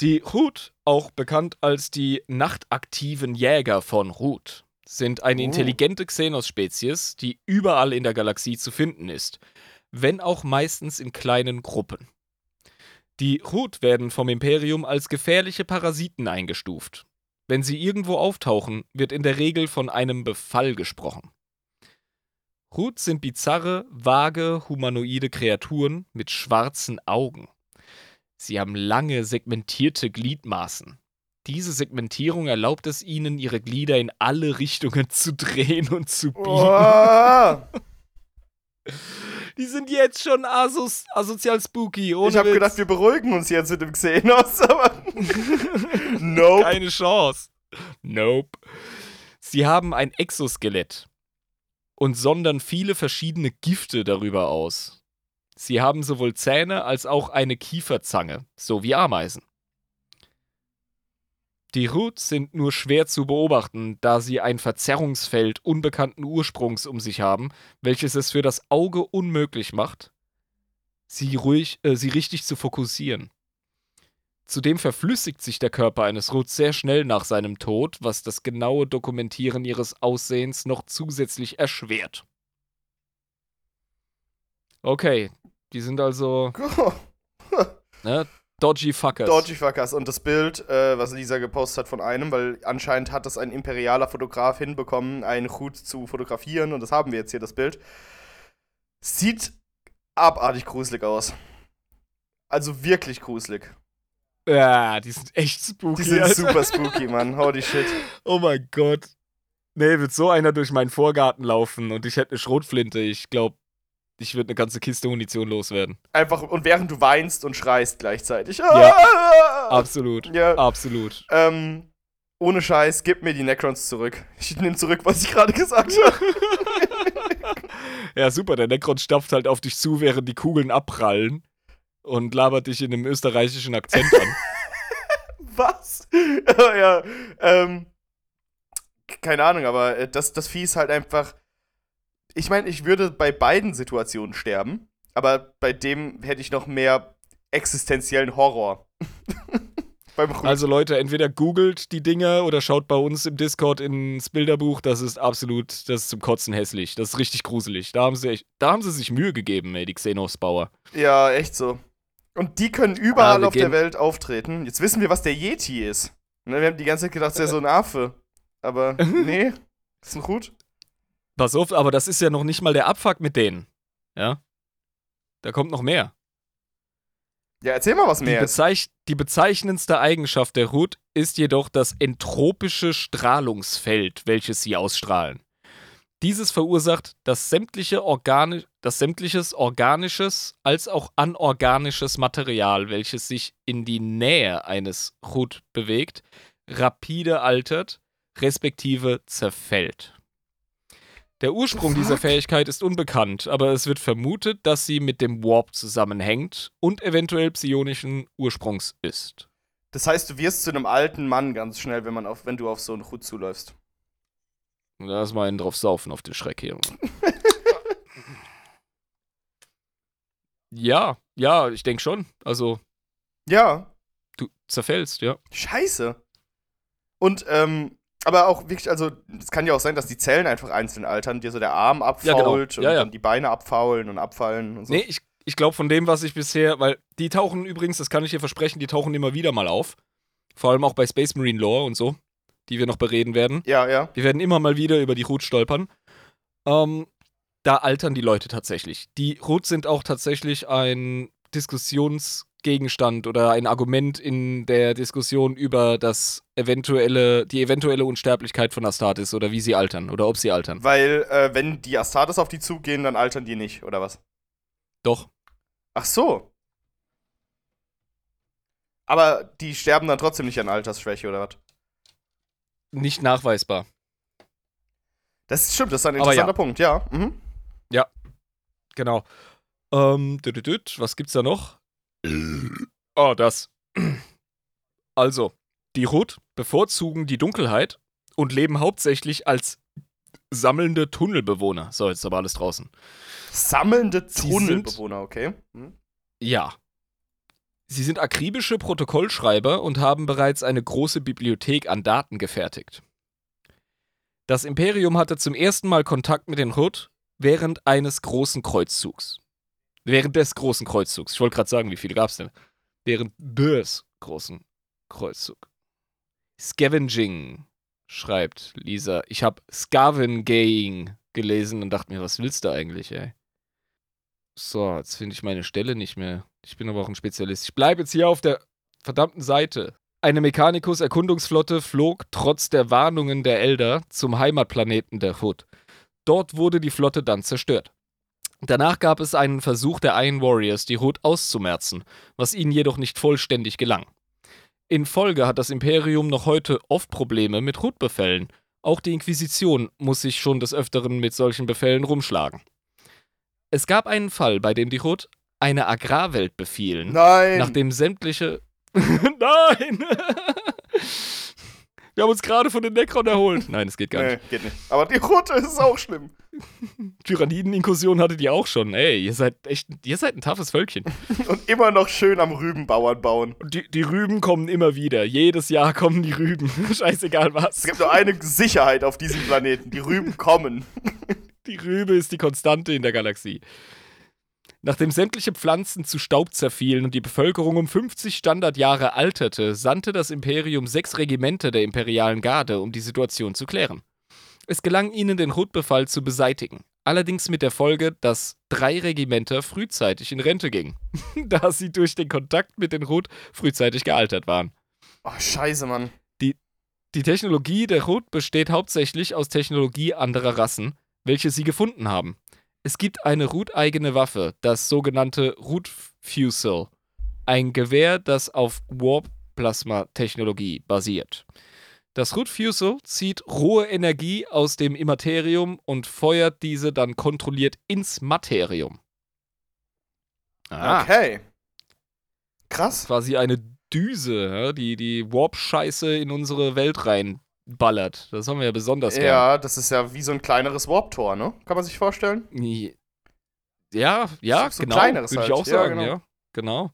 Die Hrut, auch bekannt als die nachtaktiven Jäger von Hrut, sind eine Oh. intelligente Xenos-Spezies, die überall in der Galaxie zu finden ist, wenn auch meistens in kleinen Gruppen. Die Hrut werden vom Imperium als gefährliche Parasiten eingestuft. Wenn sie irgendwo auftauchen, wird in der Regel von einem Befall gesprochen. Hrut sind bizarre, vage, humanoide Kreaturen mit schwarzen Augen. Sie haben lange, segmentierte Gliedmaßen. Diese Segmentierung erlaubt es ihnen, ihre Glieder in alle Richtungen zu drehen und zu biegen. Oh, Die sind jetzt schon asos asozial spooky. Ich habe gedacht, wir beruhigen uns jetzt mit dem Xenos, aber. nope. Keine Chance. Nope. Sie haben ein Exoskelett und sondern viele verschiedene Gifte darüber aus. Sie haben sowohl Zähne als auch eine Kieferzange, so wie Ameisen. Die Roots sind nur schwer zu beobachten, da sie ein Verzerrungsfeld unbekannten Ursprungs um sich haben, welches es für das Auge unmöglich macht, sie, ruhig, äh, sie richtig zu fokussieren. Zudem verflüssigt sich der Körper eines Ruts sehr schnell nach seinem Tod, was das genaue Dokumentieren ihres Aussehens noch zusätzlich erschwert. Okay, die sind also ne, dodgy Fuckers. Dodgy Fuckers. Und das Bild, äh, was Lisa gepostet hat von einem, weil anscheinend hat das ein imperialer Fotograf hinbekommen, einen Hut zu fotografieren. Und das haben wir jetzt hier, das Bild. Sieht abartig gruselig aus. Also wirklich gruselig. Ja, die sind echt spooky. Die sind Alter. super spooky, Mann. Holy shit. Oh mein Gott. Nee, wird so einer durch meinen Vorgarten laufen und ich hätte eine Schrotflinte. Ich glaube, ich würde eine ganze Kiste Munition loswerden. Einfach, und während du weinst und schreist gleichzeitig. Ja. Ah! Absolut. Ja. Absolut. Ähm, ohne Scheiß, gib mir die Necrons zurück. Ich nehme zurück, was ich gerade gesagt habe. Ja, super. Der Necron stapft halt auf dich zu, während die Kugeln abprallen und labert dich in einem österreichischen Akzent an. was? ja, ähm, keine Ahnung, aber äh, das, das Vieh ist halt einfach. Ich meine, ich würde bei beiden Situationen sterben, aber bei dem hätte ich noch mehr existenziellen Horror. Also Leute, entweder googelt die Dinger oder schaut bei uns im Discord ins Bilderbuch. Das ist absolut, das ist zum Kotzen hässlich. Das ist richtig gruselig. Da haben sie, echt, da haben sie sich Mühe gegeben, ey, die Xenos-Bauer. Ja, echt so. Und die können überall Ah, auf der Welt auftreten. Jetzt wissen wir, was der Yeti ist. Ne, wir haben die ganze Zeit gedacht, es wäre so ein Affe. Aber nee, ist ein Hut. Pass auf, aber das ist ja noch nicht mal der Abfuck mit denen. Ja? Da kommt noch mehr. Ja, erzähl mal, was Die, mehr ist. bezeich die bezeichnendste Eigenschaft der Hut ist jedoch das entropische Strahlungsfeld, welches sie ausstrahlen. Dieses verursacht, dass, sämtliche Organi dass sämtliches organisches als auch anorganisches Material, welches sich in die Nähe eines Hut bewegt, rapide altert, respektive zerfällt. Der Ursprung dieser. Fähigkeit ist unbekannt, aber es wird vermutet, dass sie mit dem Warp zusammenhängt und eventuell psionischen Ursprungs ist. Das heißt, du wirst zu einem alten Mann ganz schnell, wenn, man auf, wenn du auf so einen Hut zuläufst. Lass mal einen drauf saufen auf den Schreck hier. ja, ja, ich denke schon. Also, Ja, du zerfällst, ja. scheiße. Und, ähm, aber auch wirklich, also, es kann ja auch sein, dass die Zellen einfach einzeln altern, dir so der Arm Ja, genau. abfault und Ja, ja. dann die Beine abfaulen und abfallen und so. Nee, ich, ich glaube von dem, was ich bisher, weil die tauchen übrigens, das kann ich dir versprechen, die tauchen immer wieder mal auf. Vor allem auch bei Space Marine Lore und so, die wir noch bereden werden. Ja, ja. Wir werden immer mal wieder über die Root stolpern. Ähm, da altern die Leute tatsächlich. Die Root sind auch tatsächlich ein Diskussionsgegenstand oder ein Argument in der Diskussion über das eventuelle, die eventuelle Unsterblichkeit von Astartes oder wie sie altern oder ob sie altern. Weil, äh, wenn die Astartes auf die zugehen, dann altern die nicht, oder was? Doch. Ach so. Aber die sterben dann trotzdem nicht an Altersschwäche, oder was? Nicht nachweisbar. Das stimmt, das ist ein interessanter ja. Punkt, ja. Mhm. Genau. Ähm, was gibt's da noch? Oh, das. Also, die Hood bevorzugen die Dunkelheit und leben hauptsächlich als sammelnde Tunnelbewohner. So, jetzt ist aber alles draußen. Sammelnde Tunnelbewohner, okay. Hm. Ja. Sie sind akribische Protokollschreiber und haben bereits eine große Bibliothek an Daten gefertigt. Das Imperium hatte zum ersten Mal Kontakt mit den Hood während eines großen Kreuzzugs. Während des großen Kreuzzugs. Ich wollte gerade sagen, wie viele gab es denn? Während des großen Kreuzzugs. Scavenging, schreibt Lisa. Ich habe Scavenging gelesen und dachte mir, was willst du eigentlich, ey? So, jetzt finde ich meine Stelle nicht mehr. Ich bin aber auch ein Spezialist. Ich bleibe jetzt hier auf der verdammten Seite. Eine Mechanicus-Erkundungsflotte flog trotz der Warnungen der Elder zum Heimatplaneten der Hood. Dort wurde die Flotte dann zerstört. Danach gab es einen Versuch der Iron Warriors, die Hood auszumerzen, was ihnen jedoch nicht vollständig gelang. In Folge hat das Imperium noch heute oft Probleme mit Hood-Befällen. Auch die Inquisition muss sich schon des Öfteren mit solchen Befällen rumschlagen. Es gab einen Fall, bei dem die Hood eine Agrarwelt befielen, Nein! nachdem sämtliche. Nein! Wir haben uns gerade von den Necron erholt. Nein, es geht gar nicht. nee, geht nicht. Aber die rote ist auch schlimm. Tyranniden-Inkursion hattet ihr auch schon. Ey, ihr seid echt, ihr seid ein toughes Völkchen. Und immer noch schön am Rübenbauern bauen. Die, die Rüben kommen immer wieder. Jedes Jahr kommen die Rüben. Scheißegal Es was. gibt nur eine Sicherheit auf diesem Planeten. Die Rüben kommen. Die Rübe ist die Konstante in der Galaxie. Nachdem sämtliche Pflanzen zu Staub zerfielen und die Bevölkerung um 50 Standardjahre alterte, sandte das Imperium sechs Regimenter der imperialen Garde, um die Situation zu klären. Es gelang ihnen, den Hutbefall zu beseitigen. Allerdings mit der Folge, dass drei Regimenter frühzeitig in Rente gingen, da sie durch den Kontakt mit den Hut frühzeitig gealtert waren. Oh, scheiße, Mann. Die Technologie der Hut besteht hauptsächlich aus Technologie anderer Rassen, welche sie gefunden haben. Es gibt eine Root-eigene Waffe, das sogenannte Root Fusel, ein Gewehr, das auf Warp-Plasma-Technologie basiert. Das Rutfusel zieht rohe Energie aus dem Immaterium und feuert diese dann kontrolliert ins Materium. Ah. Okay. Krass. Quasi eine Düse, die die Warp-Scheiße in unsere Welt reinballert. Das haben wir ja besonders ja, gern. Ja, das ist ja wie so ein kleineres Warp-Tor, ne? Kann man sich vorstellen? Ja, ja, so genau. kleineres Würde ich halt. auch Ja, sagen, genau. ja. Genau.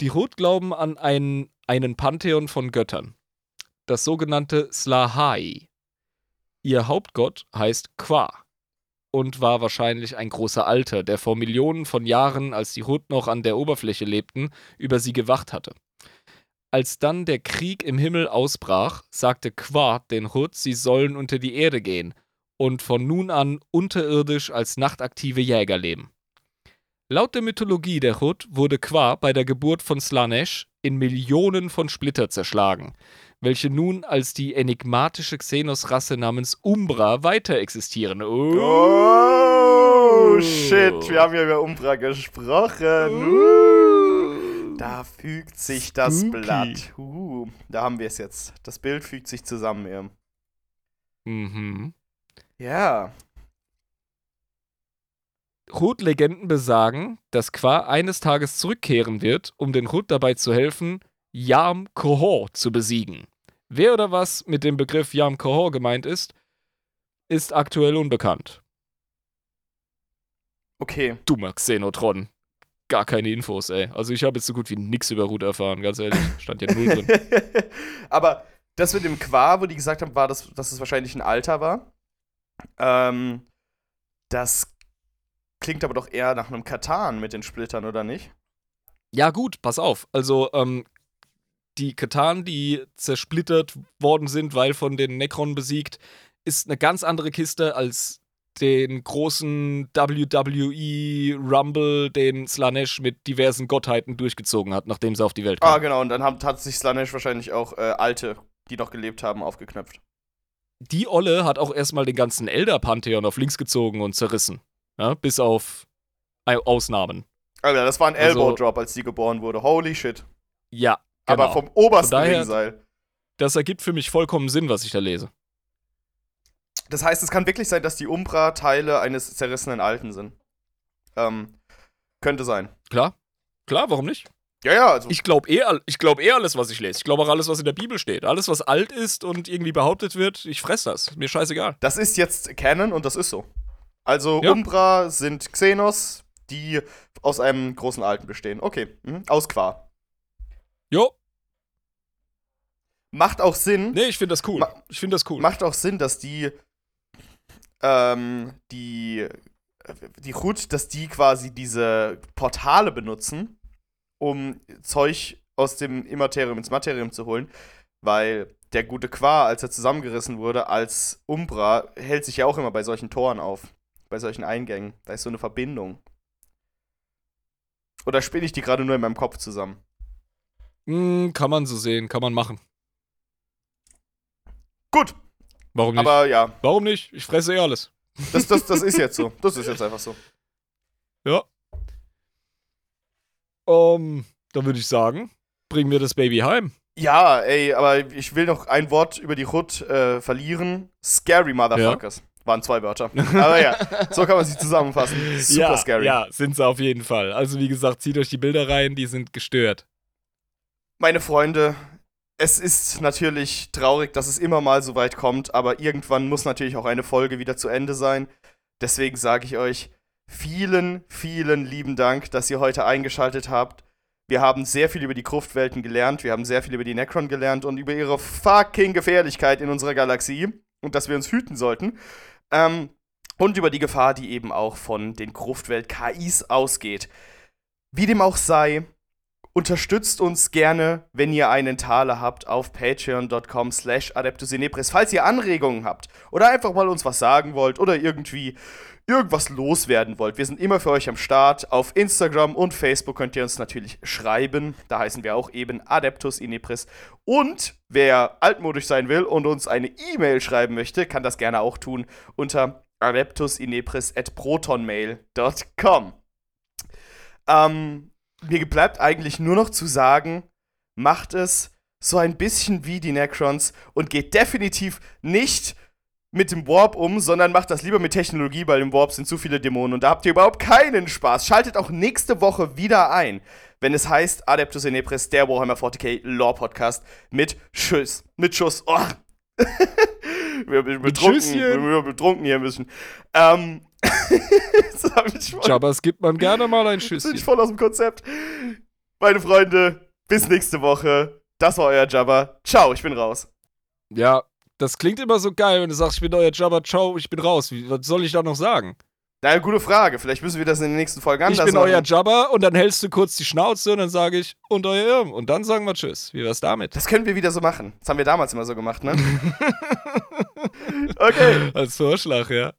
Die Rot glauben an einen, einen Pantheon von Göttern. Das sogenannte Slahai. Ihr Hauptgott heißt Qua und war wahrscheinlich ein großer Alter, der vor Millionen von Jahren, als die Rut noch an der Oberfläche lebten, über sie gewacht hatte. Als dann der Krieg im Himmel ausbrach, sagte Qua den Rut, sie sollen unter die Erde gehen und von nun an unterirdisch als nachtaktive Jäger leben. Laut der Mythologie der Rut wurde Qua bei der Geburt von Slanesh in Millionen von Splitter zerschlagen, welche nun als die enigmatische Xenos-Rasse namens Umbra weiter existieren. Oh, shit. Wir haben ja über Umbra gesprochen. Uh. Da fügt sich das Spooky. Blatt. Uh, da haben wir es jetzt. Das Bild fügt sich zusammen. Ja. Mhm. ja. Rut-Legenden besagen, dass Qua eines Tages zurückkehren wird, um den Rut dabei zu helfen, Yam Kohor zu besiegen. Wer oder was mit dem Begriff Yam Kohor gemeint ist, ist aktuell unbekannt. Okay. Dummer Xenotron. Gar keine Infos, ey. Also ich habe jetzt so gut wie nix über Rut erfahren, ganz ehrlich. Stand ja null drin. Aber das mit dem Qua, wo die gesagt haben, war, das, dass es wahrscheinlich ein Alter war. Ähm, das klingt aber doch eher nach einem Katan mit den Splittern, oder nicht? Ja, gut, pass auf. Also, ähm, die Katan, die zersplittert worden sind, weil von den Necron besiegt, ist eine ganz andere Kiste als den großen WWE Rumble, den Slanesh mit diversen Gottheiten durchgezogen hat, nachdem sie auf die Welt Ah, kam. genau. Und dann hat, hat sich Slanesh wahrscheinlich auch äh, Alte, die noch gelebt haben, aufgeknöpft. Die Olle hat auch erstmal den ganzen Elder-Pantheon auf links gezogen und zerrissen. Ja, bis auf Ausnahmen. Alter, das war ein Also- Elbow-Drop, als die geboren wurde. Holy shit. Ja, genau. Aber vom obersten Ringseil. das ergibt für mich vollkommen Sinn, was ich da lese. Das heißt, es kann wirklich sein, dass die Umbra Teile eines zerrissenen Alten sind. Ähm, könnte sein. Klar, klar, warum nicht? Ja, ja, also. Ich glaube eh, ich glaub eh alles, was ich lese. Ich glaube auch alles, was in der Bibel steht. Alles, was alt ist und irgendwie behauptet wird, ich fress das. Mir scheißegal. Das ist jetzt Canon und das ist so. Also Ja. Umbra sind Xenos, die aus einem großen Alten bestehen. Okay, mhm. aus Qua. Jo, Macht auch Sinn. nee, ich finde das cool. Ma- Ich finde das cool. Macht auch Sinn, dass die ähm, die die Rut, dass die quasi diese Portale benutzen, um Zeug aus dem Immaterium ins Materium zu holen, weil der gute Qua, als er zusammengerissen wurde, als Umbra, hält sich ja auch immer bei solchen Toren auf, bei solchen Eingängen. Da ist so eine Verbindung. Oder spinne ich die gerade nur in meinem Kopf zusammen? Hm, kann man so sehen, kann man machen. Gut, Warum nicht? aber ja, warum nicht? Ich fresse eh alles. das, das, das ist jetzt so. Das ist jetzt einfach so. Ja. Ähm, dann würde ich sagen, bringen wir das Baby heim. Ja, ey, aber ich will noch ein Wort über die Hut äh, verlieren. Scary Motherfuckers. Waren zwei Wörter. Aber ja, so kann man sie zusammenfassen. Super ja, scary. Ja, sind sie auf jeden Fall. Also wie gesagt, zieht euch die Bilder rein, die sind gestört. Meine Freunde, es ist natürlich traurig, dass es immer mal so weit kommt, aber irgendwann muss natürlich auch eine Folge wieder zu Ende sein. Deswegen sage ich euch vielen, vielen lieben Dank, dass ihr heute eingeschaltet habt. Wir haben sehr viel über die Gruftwelten gelernt, wir haben sehr viel über die Necron gelernt und über ihre fucking Gefährlichkeit in unserer Galaxie und dass wir uns hüten sollten. Ähm, und über die Gefahr, die eben auch von den Gruftwelt-KIs ausgeht. Wie dem auch sei, unterstützt uns gerne, wenn ihr einen Taler habt, auf patreon.com slash adeptusinepris. Falls ihr Anregungen habt oder einfach mal uns was sagen wollt oder irgendwie irgendwas loswerden wollt. Wir sind immer für euch am Start. Auf Instagram und Facebook könnt ihr uns natürlich schreiben. Da heißen wir auch eben Adeptus Inepris. Und wer altmodisch sein will und uns eine E-Mail schreiben möchte, kann das gerne auch tun unter adeptusinepris at protonmail.com. Ähm, mir bleibt eigentlich nur noch zu sagen, macht es so ein bisschen wie die Necrons und geht definitiv nicht mit dem Warp um, sondern macht das lieber mit Technologie, weil im Warp sind zu viele Dämonen und da habt ihr überhaupt keinen Spaß. Schaltet auch nächste Woche wieder ein, wenn es heißt Adeptus Inepris, der Warhammer 40k Lore Podcast mit Schuss. Mit Schuss. Oh. wir sind betrunken, wir betrunken hier ein bisschen. Ähm, Aber es gibt man gerne mal ein Schüsschen. Bin ich voll aus dem Konzept. Meine Freunde, bis nächste Woche. Das war euer Jabba. Ciao, ich bin raus. Ja, das klingt immer so geil, wenn du sagst, ich bin euer Jabba, ciao, ich bin raus. Wie, was soll ich da noch sagen? Na, gute Frage. Vielleicht müssen wir das in den nächsten Folgen anders machen. Ich bin euer Jabba und dann hältst du kurz die Schnauze und dann sage ich, und euer Irm. Und dann sagen wir Tschüss. Wie wär's damit? Das können wir wieder so machen. Das haben wir damals immer so gemacht, ne? okay. Als Vorschlag, ja.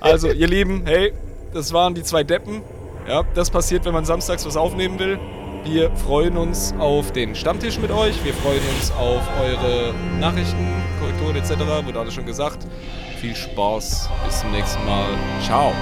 Also, ihr Lieben, hey, das waren die zwei Deppen. Ja, das passiert, wenn man samstags was aufnehmen will. Wir freuen uns auf den Stammtisch mit euch. Wir freuen uns auf eure Nachrichten, Korrekturen etc. Wurde alles schon gesagt. Viel Spaß. Bis zum nächsten Mal. Ciao.